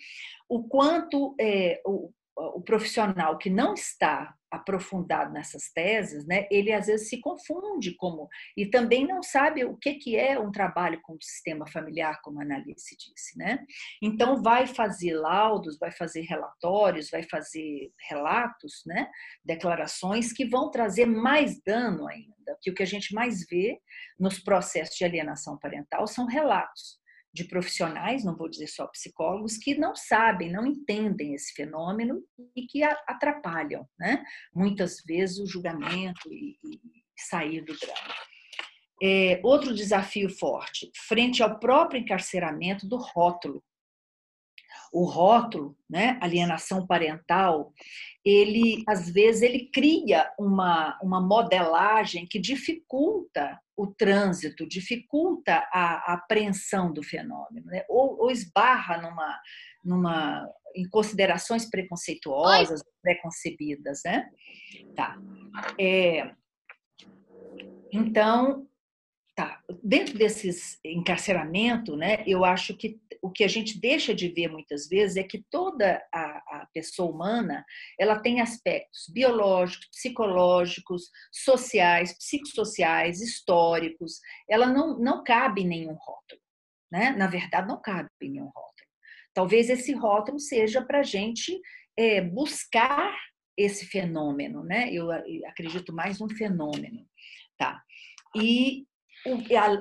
o quanto é, o, o profissional que não está aprofundado nessas teses, né, ele às vezes se confunde como e também não sabe o que que é um trabalho com o sistema familiar, como a Analice disse, né? Então vai fazer laudos, vai fazer relatórios, vai fazer relatos, né, declarações que vão trazer mais dano ainda. Que o que a gente mais vê nos processos de alienação parental são relatos de profissionais, não vou dizer só psicólogos, que não sabem, não entendem esse fenômeno e que atrapalham, né? Muitas vezes o julgamento e, e sair do drama. É, outro desafio forte, frente ao próprio encarceramento do rótulo. O rótulo, né, alienação parental, ele às vezes ele cria uma, uma modelagem que dificulta o trânsito, dificulta a, apreensão do fenômeno, né? ou, ou, esbarra numa, numa, em considerações preconceituosas, preconcebidas, né? Tá. É, então, tá. Dentro desses encarceramento, né? Eu acho que o que a gente deixa de ver muitas vezes é que toda a, a pessoa humana ela tem aspectos biológicos, psicológicos, sociais, psicossociais, históricos. Ela não, não cabe em nenhum rótulo. Né? Na verdade, não cabe em nenhum rótulo. Talvez esse rótulo seja para a gente é, buscar esse fenômeno, né? Eu acredito mais num fenômeno, tá? E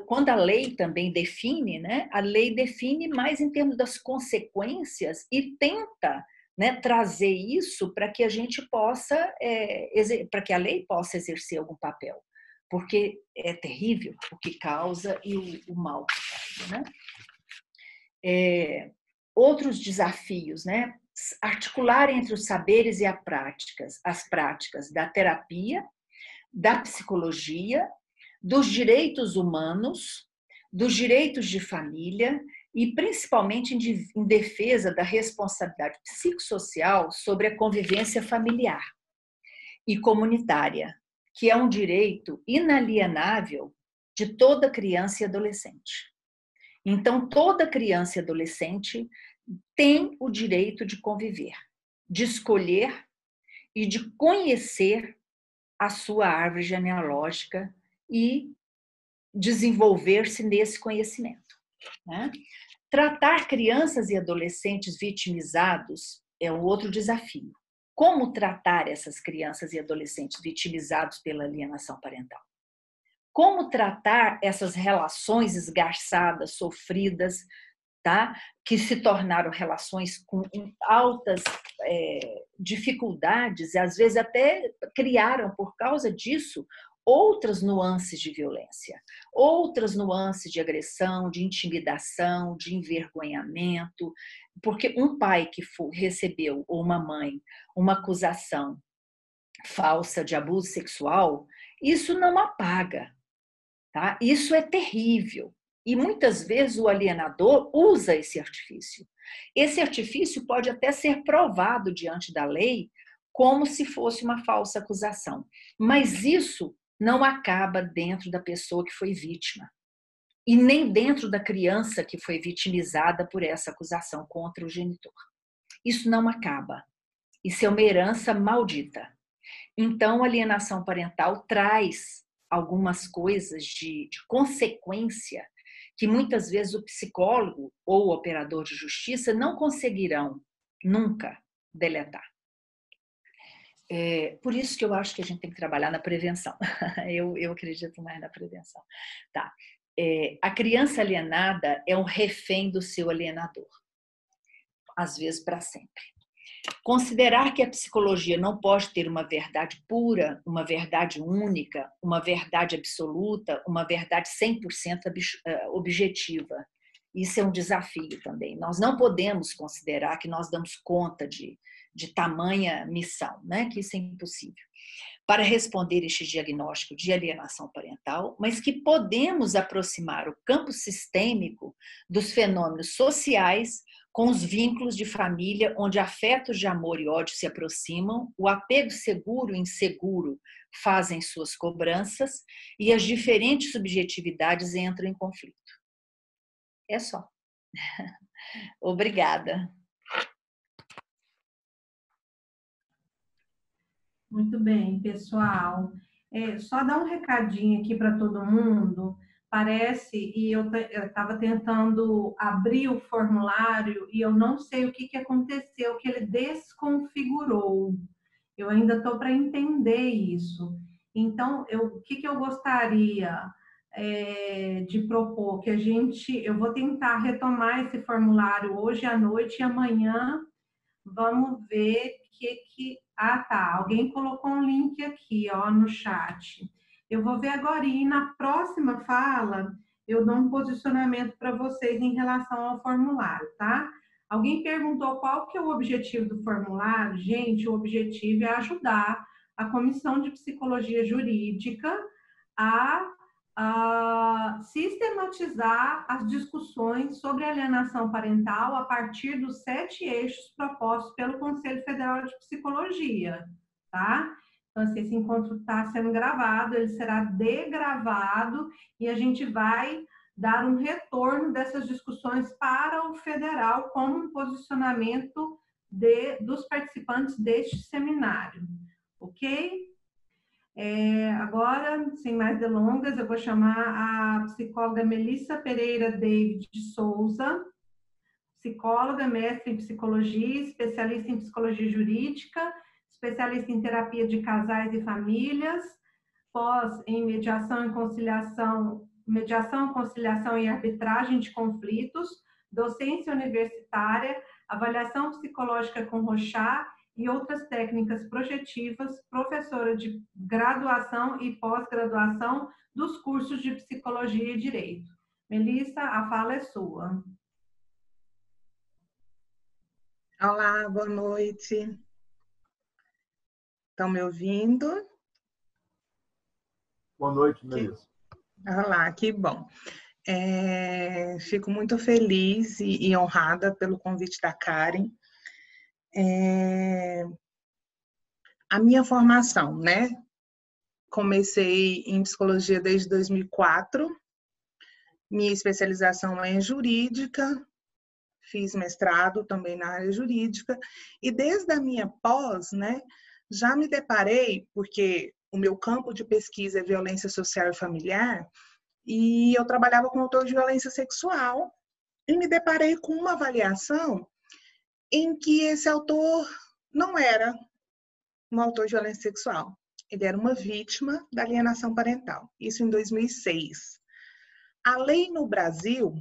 quando a lei também define, né, a lei define mais em termos das consequências e tenta né, trazer isso para que a gente possa, é, para que a lei possa exercer algum papel, porque é terrível o que causa e o, o mal que causa. Né? É, outros desafios, né? articular entre os saberes e as práticas, as práticas da terapia, da psicologia dos direitos humanos, dos direitos de família e principalmente em defesa da responsabilidade psicossocial sobre a convivência familiar e comunitária, que é um direito inalienável de toda criança e adolescente. Então, toda criança e adolescente tem o direito de conviver, de escolher e de conhecer a sua árvore genealógica e desenvolver-se nesse conhecimento. Né? Tratar crianças e adolescentes vitimizados é um outro desafio. Como tratar essas crianças e adolescentes vitimizados pela alienação parental? Como tratar essas relações esgarçadas, sofridas, tá? que se tornaram relações com altas é, dificuldades, e às vezes até criaram, por causa disso, outras nuances de violência, outras nuances de agressão, de intimidação, de envergonhamento, porque um pai que recebeu ou uma mãe uma acusação falsa de abuso sexual, isso não apaga, tá? Isso é terrível. E muitas vezes o alienador usa esse artifício. Esse artifício pode até ser provado diante da lei como se fosse uma falsa acusação. Mas isso não acaba dentro da pessoa que foi vítima e nem dentro da criança que foi vitimizada por essa acusação contra o genitor. Isso não acaba. Isso é uma herança maldita. Então, a alienação parental traz algumas coisas de, de consequência que muitas vezes o psicólogo ou o operador de justiça não conseguirão nunca deletar. É, por isso que eu acho que a gente tem que trabalhar na prevenção. eu, eu acredito mais na prevenção. Tá. É, a criança alienada é um refém do seu alienador, às vezes para sempre. Considerar que a psicologia não pode ter uma verdade pura, uma verdade única, uma verdade absoluta, uma verdade 100% é, objetiva. Isso é um desafio também. Nós não podemos considerar que nós damos conta de, de tamanha missão, né? que isso é impossível, para responder este diagnóstico de alienação parental, mas que podemos aproximar o campo sistêmico dos fenômenos sociais com os vínculos de família, onde afetos de amor e ódio se aproximam, o apego seguro e inseguro fazem suas cobranças e as diferentes subjetividades entram em conflito. É só. Obrigada. Muito bem, pessoal. É, só dar um recadinho aqui para todo mundo. Parece, e eu estava tentando abrir o formulário e eu não sei o que, que aconteceu, que ele desconfigurou. Eu ainda estou para entender isso. Então, eu, o que, que eu gostaria é, de propor? Que a gente, eu vou tentar retomar esse formulário hoje à noite e amanhã vamos ver que que ah tá. Alguém colocou um link aqui ó no chat. Eu vou ver agora e na próxima fala eu dou um posicionamento para vocês em relação ao formulário tá? Alguém perguntou qual que é o objetivo do formulário? Gente o objetivo é ajudar a comissão de psicologia jurídica a uh, sistematizar as discussões sobre alienação parental a partir dos sete eixos propostos pelo Conselho Federal de Psicologia, tá? Então, assim, esse encontro está sendo gravado, ele será degravado e a gente vai dar um retorno dessas discussões para o federal como um posicionamento de, dos participantes deste seminário, ok? É, agora, sem mais delongas, eu vou chamar a psicóloga Melissa Pereira David Souza, psicóloga, mestre em psicologia, especialista em psicologia jurídica, especialista em terapia de casais e famílias, pós em mediação e conciliação, mediação, conciliação e arbitragem de conflitos, docência universitária, avaliação psicológica com Rochat e outras técnicas projetivas, professora de graduação e pós-graduação dos cursos de Psicologia e Direito. Melissa, a fala é sua. Olá, boa noite. Estão me ouvindo? Boa noite, Melissa. Olá, que bom. É, fico muito feliz e, e honrada pelo convite da Karen é, a minha formação, né? Comecei em psicologia desde 2004. Minha especialização é em jurídica. Fiz mestrado também na área jurídica e desde a minha pós, né, já me deparei porque o meu campo de pesquisa é violência social e familiar e eu trabalhava com autor de violência sexual e me deparei com uma avaliação em que esse autor não era um autor de violência sexual. Ele era uma vítima da alienação parental. Isso em 2006. A lei no Brasil,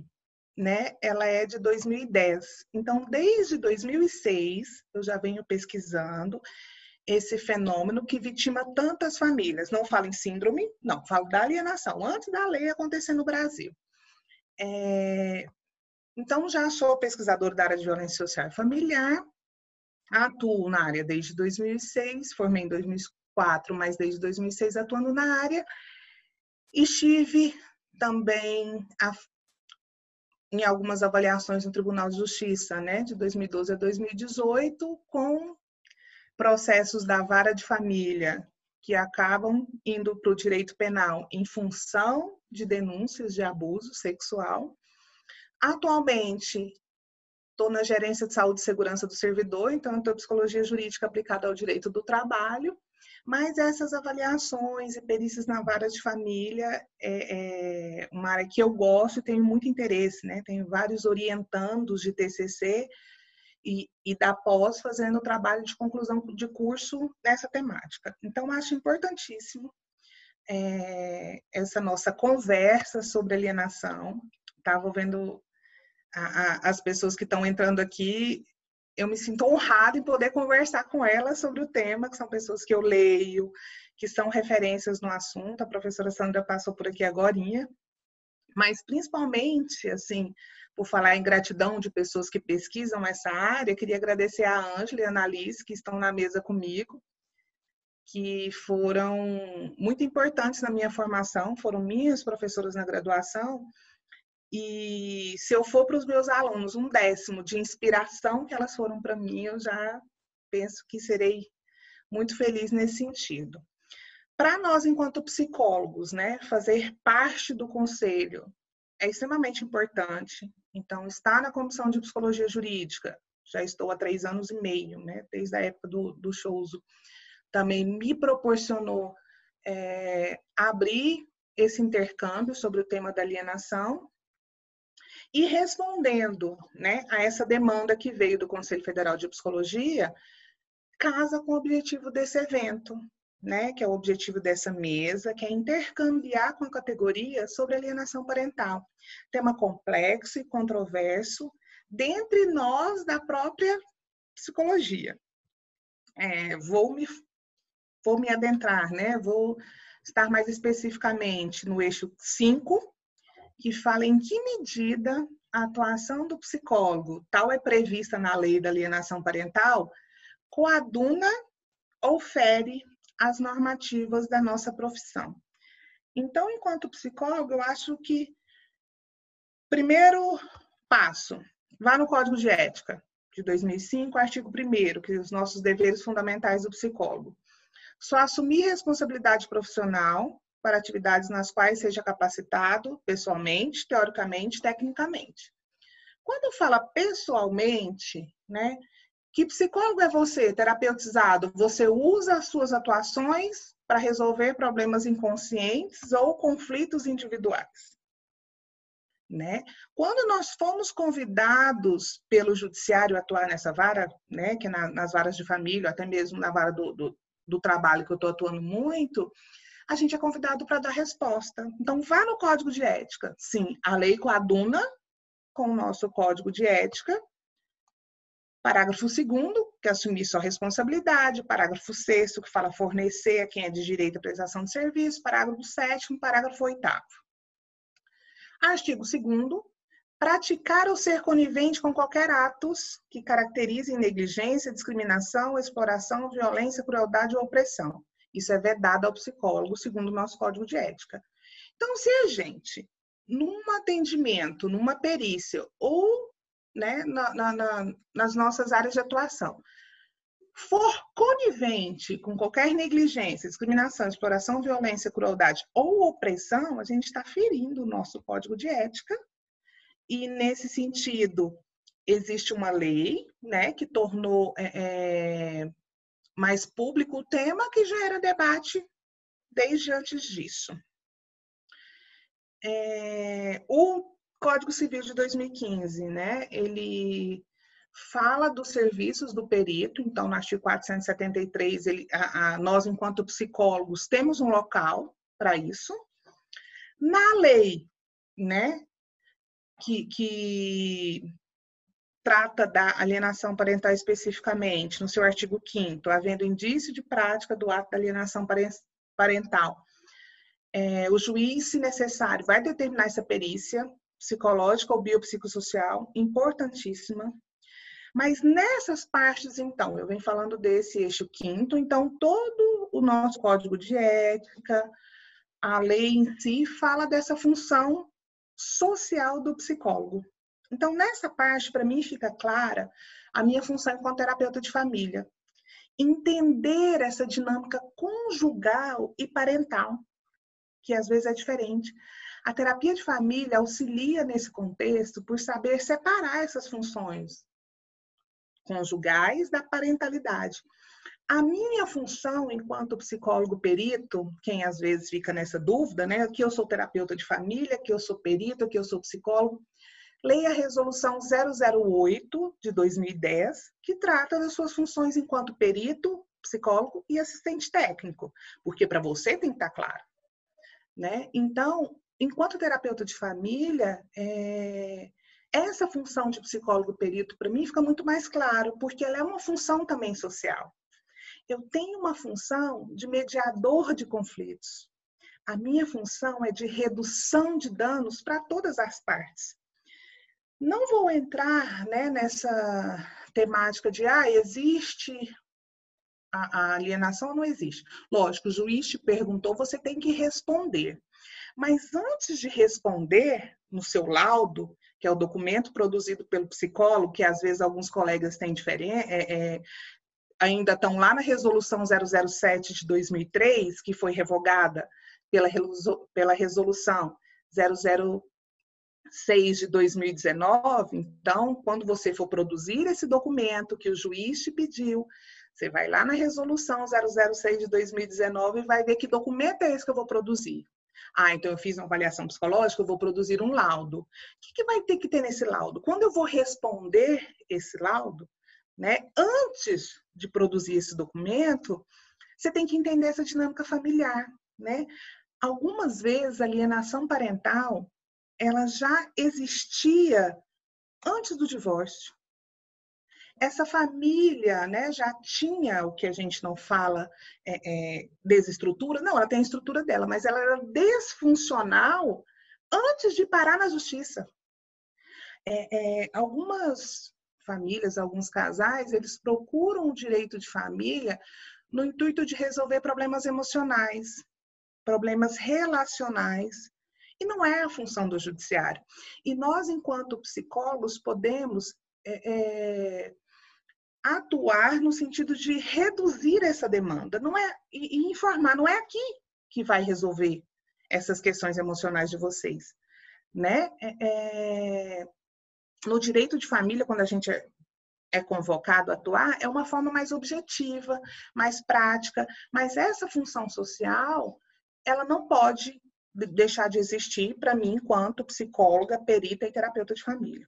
né, ela é de 2010. Então, desde 2006, eu já venho pesquisando esse fenômeno que vitima tantas famílias. Não falo em síndrome, não, falo da alienação, antes da lei acontecer no Brasil. É, então, já sou pesquisadora da área de violência social e familiar, atuo na área desde 2006, formei em 2004, mas desde 2006 atuando na área. Estive também a, em algumas avaliações no Tribunal de Justiça, né, de 2012 a 2018, com processos da vara de família que acabam indo para o direito penal em função de denúncias de abuso sexual Atualmente, estou na gerência de saúde e segurança do servidor, então estou psicologia jurídica aplicada ao direito do trabalho, mas essas avaliações e perícias na vara de família é, é uma área que eu gosto e tenho muito interesse, né? Tenho vários orientandos de TCC e, e da pós fazendo trabalho de conclusão de curso nessa temática. Então, acho importantíssimo é, essa nossa conversa sobre alienação. Estava vendo a, a, as pessoas que estão entrando aqui, eu me sinto honrada em poder conversar com elas sobre o tema, que são pessoas que eu leio, que são referências no assunto. A professora Sandra passou por aqui agora, mas principalmente, assim, por falar em gratidão de pessoas que pesquisam essa área, queria agradecer a Ângela e a Annalise, que estão na mesa comigo, que foram muito importantes na minha formação, foram minhas professoras na graduação, e se eu for para os meus alunos um décimo de inspiração que elas foram para mim, eu já penso que serei muito feliz nesse sentido. Para nós, enquanto psicólogos, né, fazer parte do conselho é extremamente importante. Então, estar na comissão de psicologia jurídica, já estou há três anos e meio, né, desde a época do, do Chouso, também me proporcionou é, abrir esse intercâmbio sobre o tema da alienação e respondendo né, a essa demanda que veio do Conselho Federal de Psicologia, casa com o objetivo desse evento, né, que é o objetivo dessa mesa, que é intercambiar com a categoria sobre alienação parental. Tema complexo e controverso, dentre nós da própria psicologia. É, vou, me, vou me adentrar, né, vou estar mais especificamente no eixo 5, que fala em que medida a atuação do psicólogo, tal é prevista na lei da alienação parental, coaduna ou fere as normativas da nossa profissão. Então, enquanto psicólogo, eu acho que primeiro passo, vá no Código de Ética de 2005, artigo 1 que é os nossos deveres fundamentais do psicólogo. Só assumir responsabilidade profissional para atividades nas quais seja capacitado pessoalmente, teoricamente, tecnicamente. Quando fala pessoalmente, né, que psicólogo é você, terapeutizado? Você usa as suas atuações para resolver problemas inconscientes ou conflitos individuais. Né? Quando nós fomos convidados pelo judiciário a atuar nessa vara, né, que é na, nas varas de família, até mesmo na vara do, do, do trabalho que eu estou atuando muito, a gente é convidado para dar resposta. Então, vá no código de ética. Sim, a lei coaduna com o nosso código de ética, Parágrafo 2 que é assumir sua responsabilidade. Parágrafo 6 que fala fornecer a quem é de direito à prestação de serviço. Parágrafo 7 parágrafo 8 Artigo 2 praticar ou ser conivente com qualquer atos que caracterizem negligência, discriminação, exploração, violência, crueldade ou opressão. Isso é vedado ao psicólogo, segundo o nosso código de ética. Então, se a gente, num atendimento, numa perícia ou né, na, na, nas nossas áreas de atuação, for conivente com qualquer negligência, discriminação, exploração, violência, crueldade ou opressão, a gente está ferindo o nosso código de ética. E, nesse sentido, existe uma lei né, que tornou é, é mais público o tema, que já era debate desde antes disso. É, o Código Civil de 2015, né? Ele fala dos serviços do perito, então no artigo 473, ele, a, a, nós, enquanto psicólogos, temos um local para isso. Na lei, né, que, que trata da alienação parental especificamente, no seu artigo 5 havendo indício de prática do ato da alienação parental, é, o juiz, se necessário, vai determinar essa perícia, psicológica ou biopsicossocial, importantíssima. Mas nessas partes, então, eu venho falando desse eixo quinto, então todo o nosso código de ética, a lei em si, fala dessa função social do psicólogo. Então, nessa parte, para mim, fica clara a minha função enquanto terapeuta de família. Entender essa dinâmica conjugal e parental, que às vezes é diferente. A terapia de família auxilia nesse contexto por saber separar essas funções conjugais da parentalidade. A minha função enquanto psicólogo perito, quem às vezes fica nessa dúvida, né, que eu sou terapeuta de família, que eu sou perito, que eu sou psicólogo, leia a resolução 008 de 2010, que trata das suas funções enquanto perito, psicólogo e assistente técnico, porque para você tem que estar claro, né? Então, enquanto terapeuta de família, é, essa função de psicólogo perito, para mim, fica muito mais claro, porque ela é uma função também social. Eu tenho uma função de mediador de conflitos. A minha função é de redução de danos para todas as partes. Não vou entrar né, nessa temática de, ah, existe a, a alienação ou não existe. Lógico, o juiz te perguntou, você tem que responder. Mas antes de responder no seu laudo, que é o documento produzido pelo psicólogo, que às vezes alguns colegas têm diferente, é, é, ainda estão lá na resolução 007 de 2003, que foi revogada pela, pela resolução 006 de 2019. Então, quando você for produzir esse documento que o juiz te pediu, Você vai lá na resolução 006 de 2019 e vai ver que documento é esse que eu vou produzir. Ah, então eu fiz uma avaliação psicológica, eu vou produzir um laudo. O que, que vai ter que ter nesse laudo? Quando eu vou responder esse laudo, né, antes de produzir esse documento, você tem que entender essa dinâmica familiar, né? Algumas vezes a alienação parental, ela já existia antes do divórcio essa família né, já tinha o que a gente não fala é, é, desestrutura, não, ela tem a estrutura dela, mas ela era desfuncional antes de parar na justiça. É, é, algumas famílias, alguns casais, eles procuram o direito de família no intuito de resolver problemas emocionais, problemas relacionais, e não é a função do judiciário. E nós, enquanto psicólogos, podemos é, é, atuar no sentido de reduzir essa demanda, não é e, e informar, não é aqui que vai resolver essas questões emocionais de vocês, né? É, é, no direito de família, quando a gente é, é convocado a atuar, é uma forma mais objetiva, mais prática, mas essa função social, ela não pode deixar de existir para mim enquanto psicóloga, perita e terapeuta de família.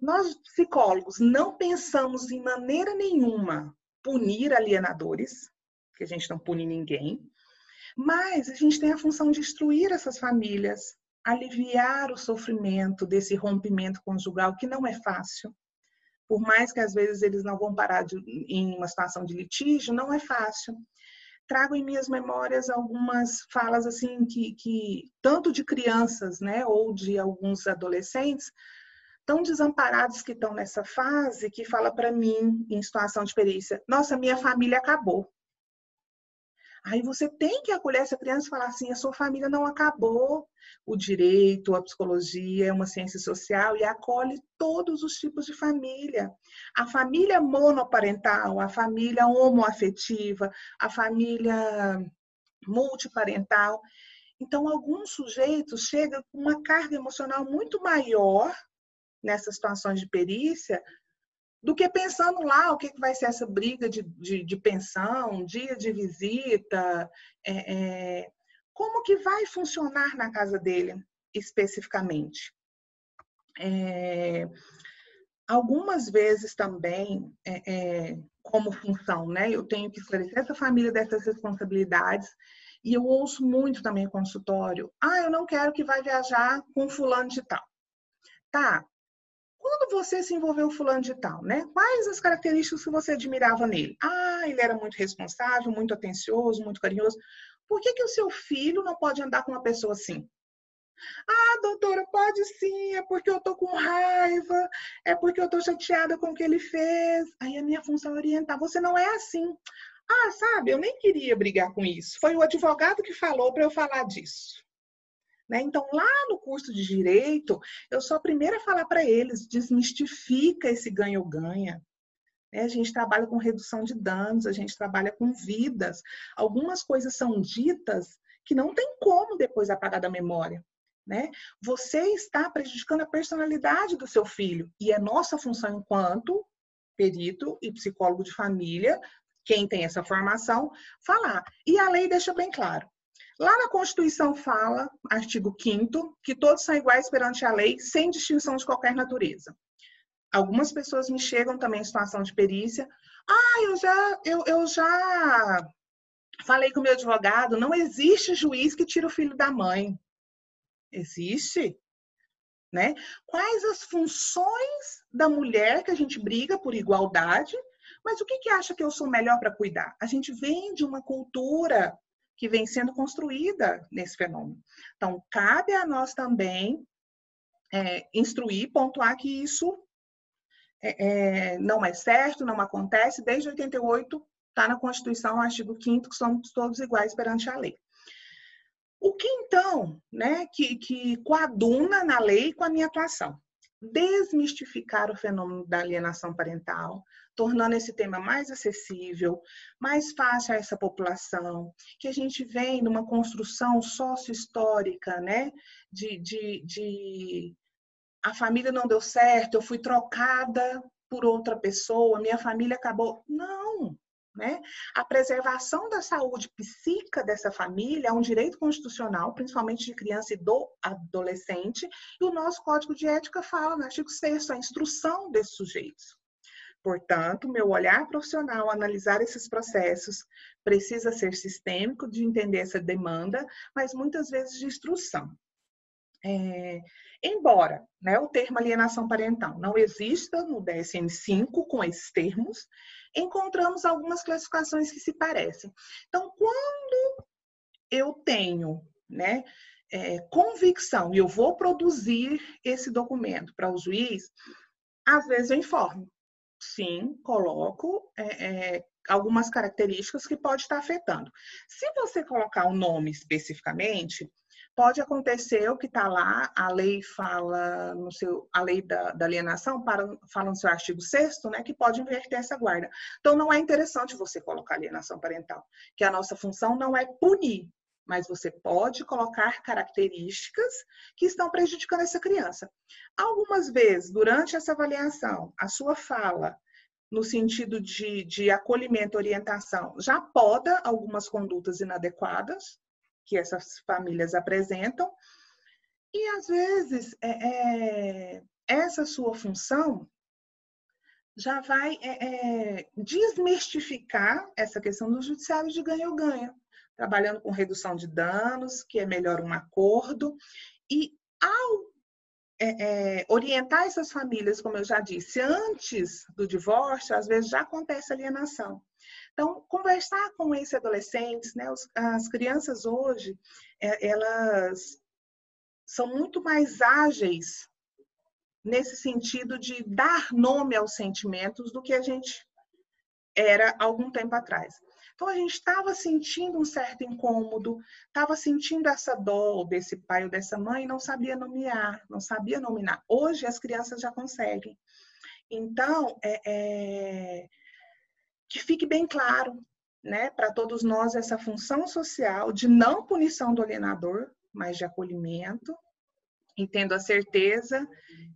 Nós, psicólogos, não pensamos em maneira nenhuma punir alienadores, que a gente não pune ninguém, mas a gente tem a função de instruir essas famílias, aliviar o sofrimento desse rompimento conjugal, que não é fácil. Por mais que às vezes eles não vão parar de, em uma situação de litígio, não é fácil. Trago em minhas memórias algumas falas assim que, que tanto de crianças, né, ou de alguns adolescentes, tão desamparados que estão nessa fase que fala para mim, em situação de perícia, nossa, minha família acabou. Aí você tem que acolher essa criança e falar assim: a sua família não acabou. O direito, a psicologia é uma ciência social e acolhe todos os tipos de família. A família monoparental, a família homoafetiva, a família multiparental. Então, alguns sujeitos chegam com uma carga emocional muito maior nessas situações de perícia do que pensando lá o que vai ser essa briga de, de, de pensão, dia de visita, é, é, como que vai funcionar na casa dele especificamente. É, algumas vezes também, é, é, como função, né, eu tenho que esclarecer essa família dessas responsabilidades e eu ouço muito também consultório, ah, eu não quero que vai viajar com fulano de tal. Tá, quando você se envolveu fulano de tal, né? Quais as características que você admirava nele? Ah, ele era muito responsável, muito atencioso, muito carinhoso. Por que, que o seu filho não pode andar com uma pessoa assim? Ah, doutora, pode sim, é porque eu tô com raiva, é porque eu tô chateada com o que ele fez. Aí a minha função é orientar. Você não é assim. Ah, sabe, eu nem queria brigar com isso. Foi o advogado que falou para eu falar disso. Né? Então, lá no curso de direito, eu sou a primeira a falar para eles: desmistifica esse ganho-ganha. Né? A gente trabalha com redução de danos, a gente trabalha com vidas. Algumas coisas são ditas que não tem como depois apagar da memória. Né? Você está prejudicando a personalidade do seu filho e é nossa função enquanto perito e psicólogo de família, quem tem essa formação, falar. E a lei deixa bem claro: Lá na Constituição fala, artigo 5 que todos são iguais perante a lei, sem distinção de qualquer natureza. Algumas pessoas me chegam também em situação de perícia. Ah, eu já, eu, eu já falei com o meu advogado, não existe juiz que tira o filho da mãe. Existe. Né? Quais as funções da mulher que a gente briga por igualdade, mas o que, que acha que eu sou melhor para cuidar? A gente vem de uma cultura que vem sendo construída nesse fenômeno. Então, cabe a nós também é, instruir, pontuar que isso é, é, não é certo, não acontece. Desde 88, está na Constituição, artigo 5 que somos todos iguais perante a lei. O que então, né, que, que coaduna na lei com a minha atuação? Desmistificar o fenômeno da alienação parental, tornando esse tema mais acessível, mais fácil a essa população, que a gente vem numa construção sócio-histórica, né? De, de, de a família não deu certo, eu fui trocada por outra pessoa, minha família acabou. Não! Né? A preservação da saúde psíquica dessa família é um direito constitucional, principalmente de criança e do adolescente, e o nosso Código de Ética fala no artigo 6 a instrução desses sujeitos. Portanto, meu olhar profissional, analisar esses processos, precisa ser sistêmico, de entender essa demanda, mas muitas vezes de instrução. É, embora né, o termo alienação parental não exista no DSM-5 com esses termos, encontramos algumas classificações que se parecem. Então, quando eu tenho né, é, convicção e eu vou produzir esse documento para o juiz, às vezes eu informo sim, coloco é, é, algumas características que pode estar afetando. Se você colocar o um nome especificamente, pode acontecer o que está lá, a lei fala no seu, a lei da, da alienação para, fala no seu artigo 6 né, que pode inverter essa guarda. Então não é interessante você colocar alienação parental, que a nossa função não é punir, mas você pode colocar características que estão prejudicando essa criança. Algumas vezes, durante essa avaliação, a sua fala, no sentido de, de acolhimento, orientação, já poda algumas condutas inadequadas que essas famílias apresentam, e às vezes é, é, essa sua função já vai é, é desmistificar essa questão do judiciário de ganho-ganho trabalhando com redução de danos, que é melhor um acordo. E ao é, é, orientar essas famílias, como eu já disse, antes do divórcio, às vezes já acontece alienação. Então, conversar com esses adolescentes, né, os, as crianças hoje, é, elas são muito mais ágeis nesse sentido de dar nome aos sentimentos do que a gente era algum tempo atrás. Então a gente estava sentindo um certo incômodo, estava sentindo essa dor desse pai ou dessa mãe, não sabia nomear, não sabia nominar. Hoje as crianças já conseguem. Então, é, é, que fique bem claro, né, para todos nós essa função social de não punição do alienador, mas de acolhimento, e tendo a certeza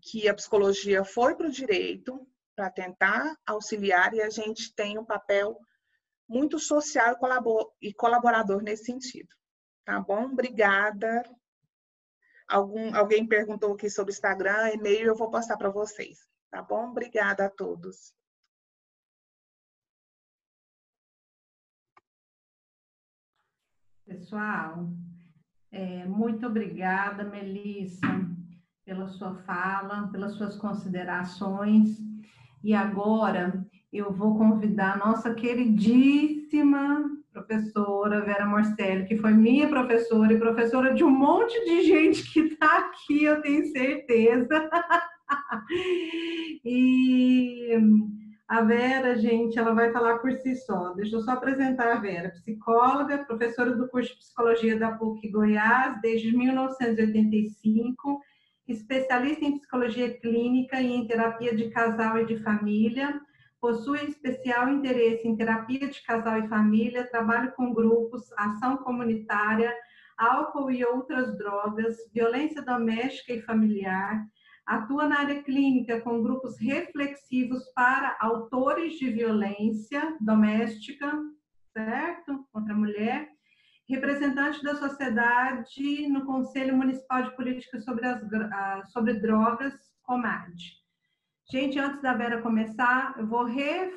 que a psicologia foi para o direito para tentar auxiliar e a gente tem um papel muito social e colaborador nesse sentido. Tá bom? Obrigada. Algum, alguém perguntou aqui sobre Instagram, e-mail, eu vou passar para vocês. Tá bom? Obrigada a todos. Pessoal, é, muito obrigada, Melissa, pela sua fala, pelas suas considerações. E agora eu vou convidar a nossa queridíssima professora Vera Morcelli, que foi minha professora e professora de um monte de gente que está aqui, eu tenho certeza. e a Vera, gente, ela vai falar por si só. Deixa eu só apresentar a Vera. Psicóloga, professora do curso de Psicologia da PUC Goiás desde 1985, especialista em psicologia clínica e em terapia de casal e de família, possui especial interesse em terapia de casal e família, trabalho com grupos, ação comunitária, álcool e outras drogas, violência doméstica e familiar, atua na área clínica com grupos reflexivos para autores de violência doméstica, certo? Contra a mulher, representante da sociedade no Conselho Municipal de Política sobre, as, sobre Drogas, COMAD. Gente, antes da Vera começar, eu vou re,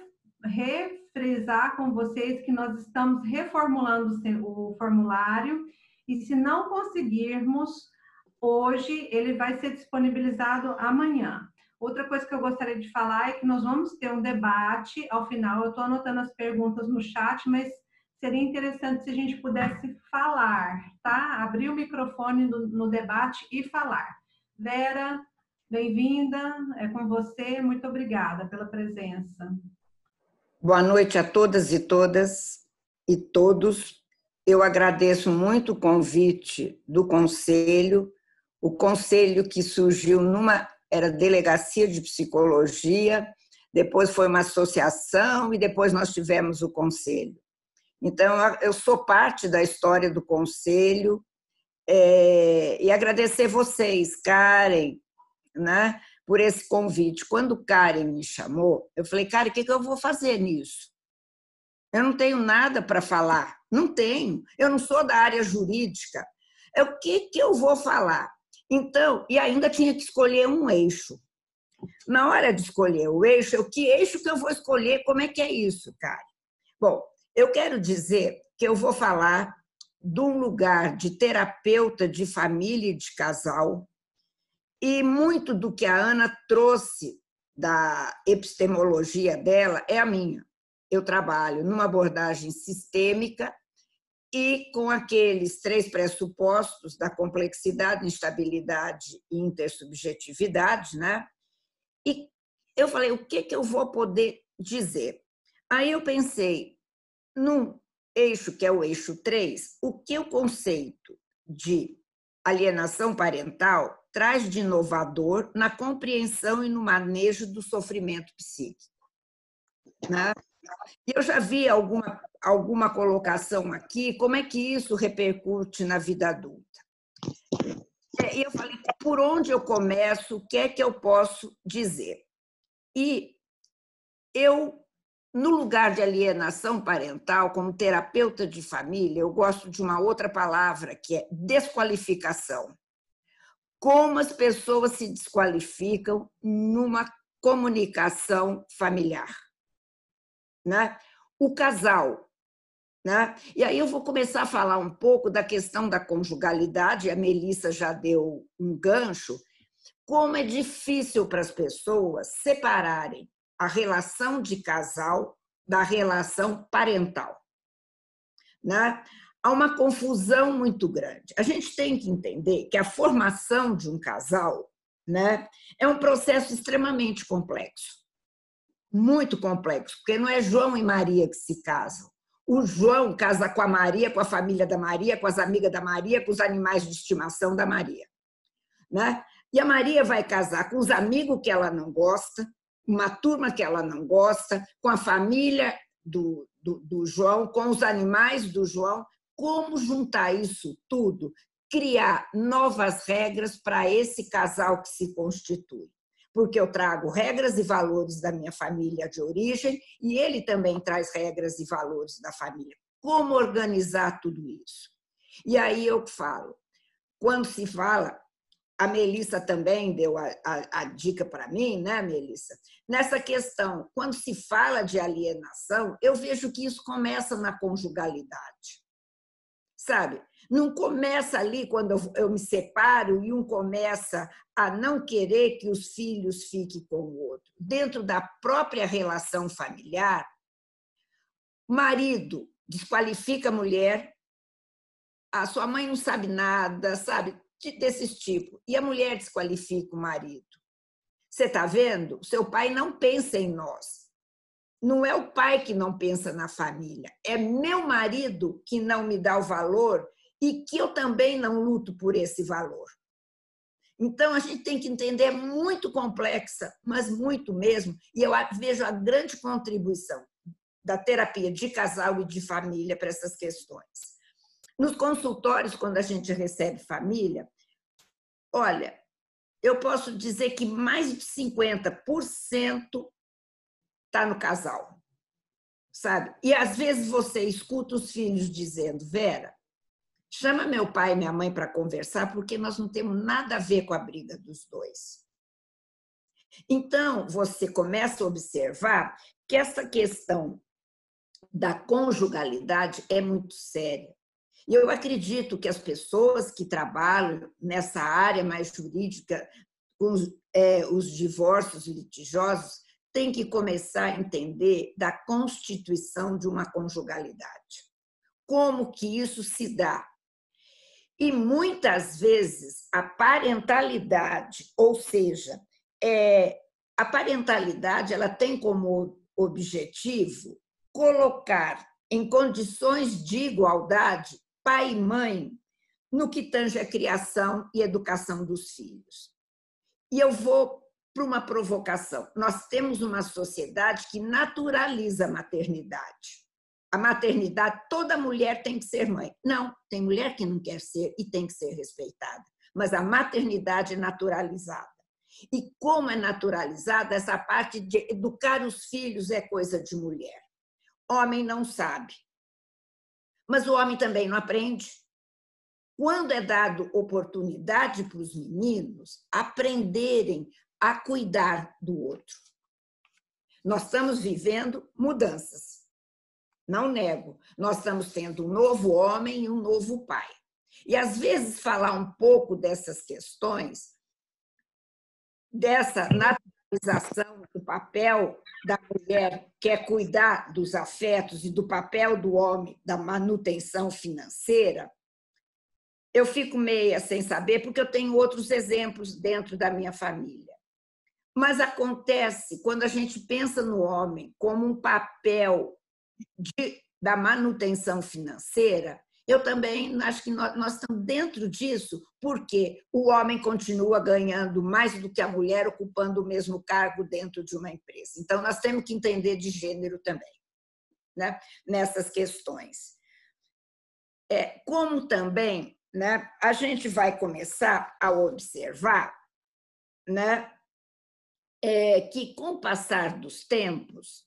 refrisar com vocês que nós estamos reformulando o formulário e se não conseguirmos hoje, ele vai ser disponibilizado amanhã. Outra coisa que eu gostaria de falar é que nós vamos ter um debate ao final. Eu estou anotando as perguntas no chat, mas seria interessante se a gente pudesse falar, tá? Abrir o microfone no, no debate e falar. Vera, bem-vinda, é com você, muito obrigada pela presença. Boa noite a todas e todas e todos. Eu agradeço muito o convite do Conselho, o Conselho que surgiu numa era delegacia de psicologia, depois foi uma associação e depois nós tivemos o Conselho. Então, eu sou parte da história do Conselho é, e agradecer vocês, Karen, né, por esse convite. Quando Karen me chamou, eu falei, Karen, o que, que eu vou fazer nisso? Eu não tenho nada para falar. Não tenho. Eu não sou da área jurídica. É o que, que eu vou falar? Então, e ainda tinha que escolher um eixo. Na hora de escolher o eixo, o que eixo que eu vou escolher? Como é que é isso, cara? Bom, eu quero dizer que eu vou falar de um lugar de terapeuta de família e de casal, e muito do que a Ana trouxe da epistemologia dela é a minha. Eu trabalho numa abordagem sistêmica e com aqueles três pressupostos da complexidade, instabilidade e intersubjetividade, né? E eu falei, o que, que eu vou poder dizer? Aí eu pensei, num eixo que é o eixo 3, o que o conceito de alienação parental traz de inovador na compreensão e no manejo do sofrimento psíquico. Né? Eu já vi alguma, alguma colocação aqui, como é que isso repercute na vida adulta. É, e eu falei, por onde eu começo, o que é que eu posso dizer? E eu, no lugar de alienação parental, como terapeuta de família, eu gosto de uma outra palavra, que é desqualificação. Como as pessoas se desqualificam numa comunicação familiar né? o casal. Né? E aí eu vou começar a falar um pouco da questão da conjugalidade, a Melissa já deu um gancho, como é difícil para as pessoas separarem a relação de casal da relação parental. Né? Há uma confusão muito grande. A gente tem que entender que a formação de um casal né, é um processo extremamente complexo muito complexo, porque não é João e Maria que se casam. O João casa com a Maria, com a família da Maria, com as amigas da Maria, com os animais de estimação da Maria. Né? E a Maria vai casar com os amigos que ela não gosta, uma turma que ela não gosta, com a família do, do, do João, com os animais do João. Como juntar isso tudo? Criar novas regras para esse casal que se constitui porque eu trago regras e valores da minha família de origem e ele também traz regras e valores da família. Como organizar tudo isso? E aí eu falo, quando se fala, a Melissa também deu a, a, a dica para mim, né, Melissa? Nessa questão, quando se fala de alienação, eu vejo que isso começa na conjugalidade. Sabe? Não começa ali quando eu me separo e um começa a não querer que os filhos fiquem com o outro. Dentro da própria relação familiar, marido desqualifica a mulher, a sua mãe não sabe nada, sabe? Desses tipos. E a mulher desqualifica o marido. Você está vendo? Seu pai não pensa em nós. Não é o pai que não pensa na família, é meu marido que não me dá o valor e que eu também não luto por esse valor. Então, a gente tem que entender, é muito complexa, mas muito mesmo, e eu vejo a grande contribuição da terapia de casal e de família para essas questões. Nos consultórios, quando a gente recebe família, olha, eu posso dizer que mais de 50% está no casal, sabe? E às vezes você escuta os filhos dizendo, Vera, Chama meu pai e minha mãe para conversar, porque nós não temos nada a ver com a briga dos dois. Então, você começa a observar que essa questão da conjugalidade é muito séria. E eu acredito que as pessoas que trabalham nessa área mais jurídica, com os, é, os divórcios litigiosos, têm que começar a entender da constituição de uma conjugalidade. Como que isso se dá? E muitas vezes a parentalidade, ou seja, é, a parentalidade ela tem como objetivo colocar em condições de igualdade pai e mãe no que tange a criação e educação dos filhos. E eu vou para uma provocação. Nós temos uma sociedade que naturaliza a maternidade a maternidade, toda mulher tem que ser mãe. Não, tem mulher que não quer ser e tem que ser respeitada. Mas a maternidade é naturalizada. E como é naturalizada, essa parte de educar os filhos é coisa de mulher. homem não sabe. Mas o homem também não aprende. Quando é dado oportunidade para os meninos aprenderem a cuidar do outro. Nós estamos vivendo mudanças. Não nego. Nós estamos tendo um novo homem e um novo pai. E às vezes falar um pouco dessas questões, dessa naturalização do papel da mulher que é cuidar dos afetos e do papel do homem da manutenção financeira, eu fico meia sem saber porque eu tenho outros exemplos dentro da minha família. Mas acontece quando a gente pensa no homem como um papel de, da manutenção financeira, eu também acho que nós, nós, estamos dentro disso, porque o homem continua ganhando mais do que a mulher, ocupando o mesmo cargo dentro de uma empresa. Então, nós temos que entender de gênero também, né? nessas questões. É, como também né, a gente vai começar a observar né, é, que, com o passar dos tempos,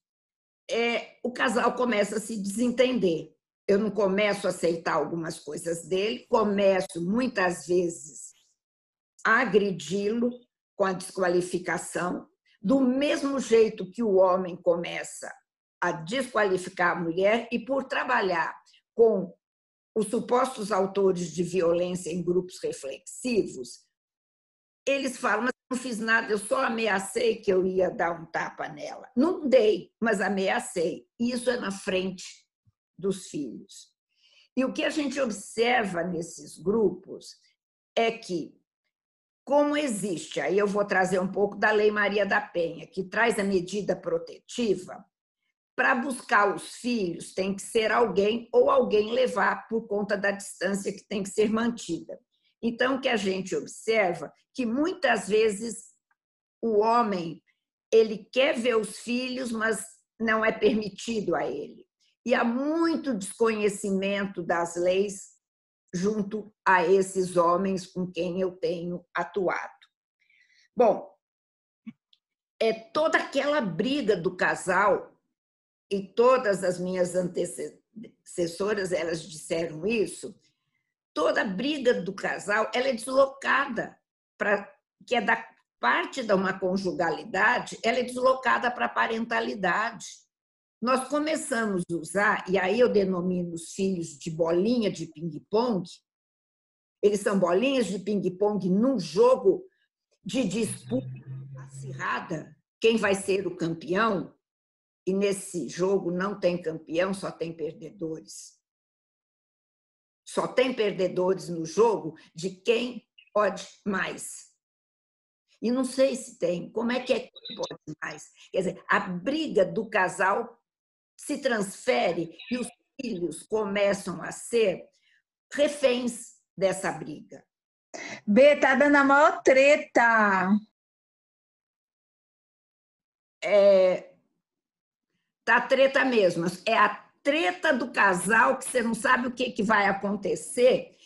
é, o casal começa a se desentender. Eu não começo a aceitar algumas coisas dele, começo muitas vezes a agredi-lo com a desqualificação, do mesmo jeito que o homem começa a desqualificar a mulher, e por trabalhar com os supostos autores de violência em grupos reflexivos, eles falam, mas não fiz nada, eu só ameacei que eu ia dar um tapa nela. Não dei, mas ameacei. Isso é na frente dos filhos. E o que a gente observa nesses grupos é que, como existe, aí eu vou trazer um pouco da Lei Maria da Penha, que traz a medida protetiva, para buscar os filhos tem que ser alguém ou alguém levar por conta da distância que tem que ser mantida. Então, que a gente observa que muitas vezes o homem ele quer ver os filhos, mas não é permitido a ele. E há muito desconhecimento das leis junto a esses homens com quem eu tenho atuado. Bom, é toda aquela briga do casal e todas as minhas antecessoras elas disseram isso, toda briga do casal ela é deslocada para que é da parte de uma conjugalidade, ela é deslocada para a parentalidade. Nós começamos a usar, e aí eu denomino os filhos de bolinha de ping-pong, eles são bolinhas de ping-pong num jogo de disputa acirrada, quem vai ser o campeão, e nesse jogo não tem campeão, só tem perdedores. Só tem perdedores no jogo de quem pode mais. E não sei se tem. Como é que é que pode mais? Quer dizer, a briga do casal se transfere e os filhos começam a ser reféns dessa briga. B, tá dando a maior treta. É, tá treta mesmo. É a treta do casal que você não sabe o que, que vai acontecer.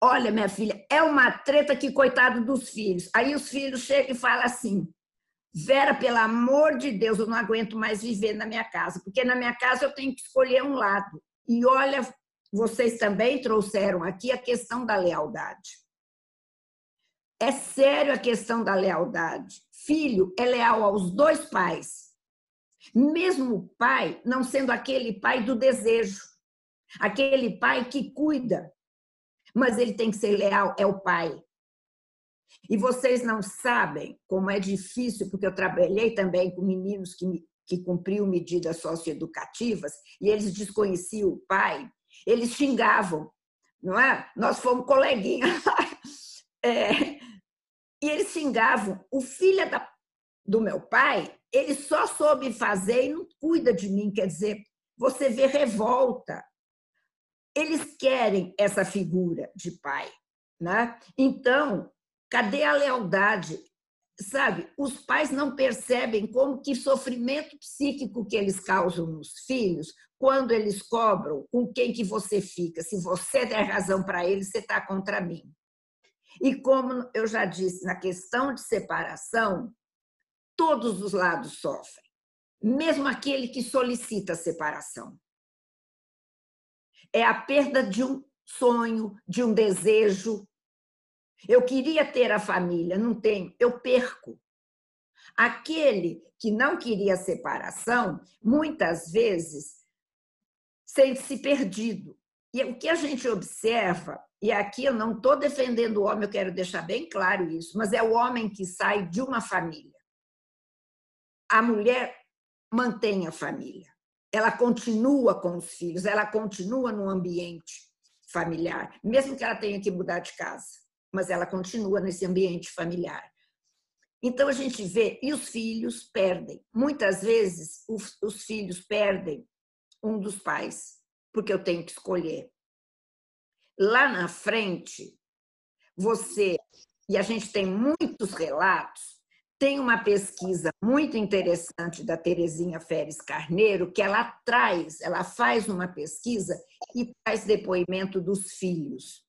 Olha, minha filha, é uma treta que, coitado dos filhos. Aí os filhos chegam e falam assim: Vera, pelo amor de Deus, eu não aguento mais viver na minha casa, porque na minha casa eu tenho que escolher um lado. E olha, vocês também trouxeram aqui a questão da lealdade. É sério a questão da lealdade. Filho é leal aos dois pais mesmo o pai não sendo aquele pai do desejo, aquele pai que cuida, mas ele tem que ser leal, é o pai. E vocês não sabem como é difícil, porque eu trabalhei também com meninos que, que cumpriam medidas socioeducativas e eles desconheciam o pai, eles xingavam, não é? Nós fomos coleguinhas É, e eles xingavam. O filho da, do meu pai ele só soube fazer e não cuida de mim. Quer dizer, você vê revolta. Eles querem essa figura de pai. Né? Então, cadê a lealdade? Sabe, os pais não percebem como que sofrimento psíquico que eles causam nos filhos quando eles cobram com quem que você fica. Se você der razão para eles, você está contra mim. E como eu já disse, na questão de separação, todos os lados sofrem. mesmo aquele que solicita a separação. É a perda de um sonho, de um desejo. Eu queria ter a família, não tenho, eu perco. Aquele que não queria separação, muitas vezes sente-se perdido. E o que a gente observa, e aqui eu não estou defendendo o homem, eu quero deixar bem claro isso, mas é o homem que sai de uma família. A mulher mantém a família, ela continua com os filhos, ela continua no ambiente familiar, mesmo que ela tenha que mudar de casa, mas ela continua nesse ambiente familiar. Então a gente vê, e os filhos perdem. Muitas vezes os, os filhos perdem um dos pais, porque eu tenho que escolher. Lá na frente, você, e a gente tem muitos relatos, tem uma pesquisa muito interessante da Terezinha Feres Carneiro, que ela traz, ela faz uma pesquisa e traz depoimento dos filhos.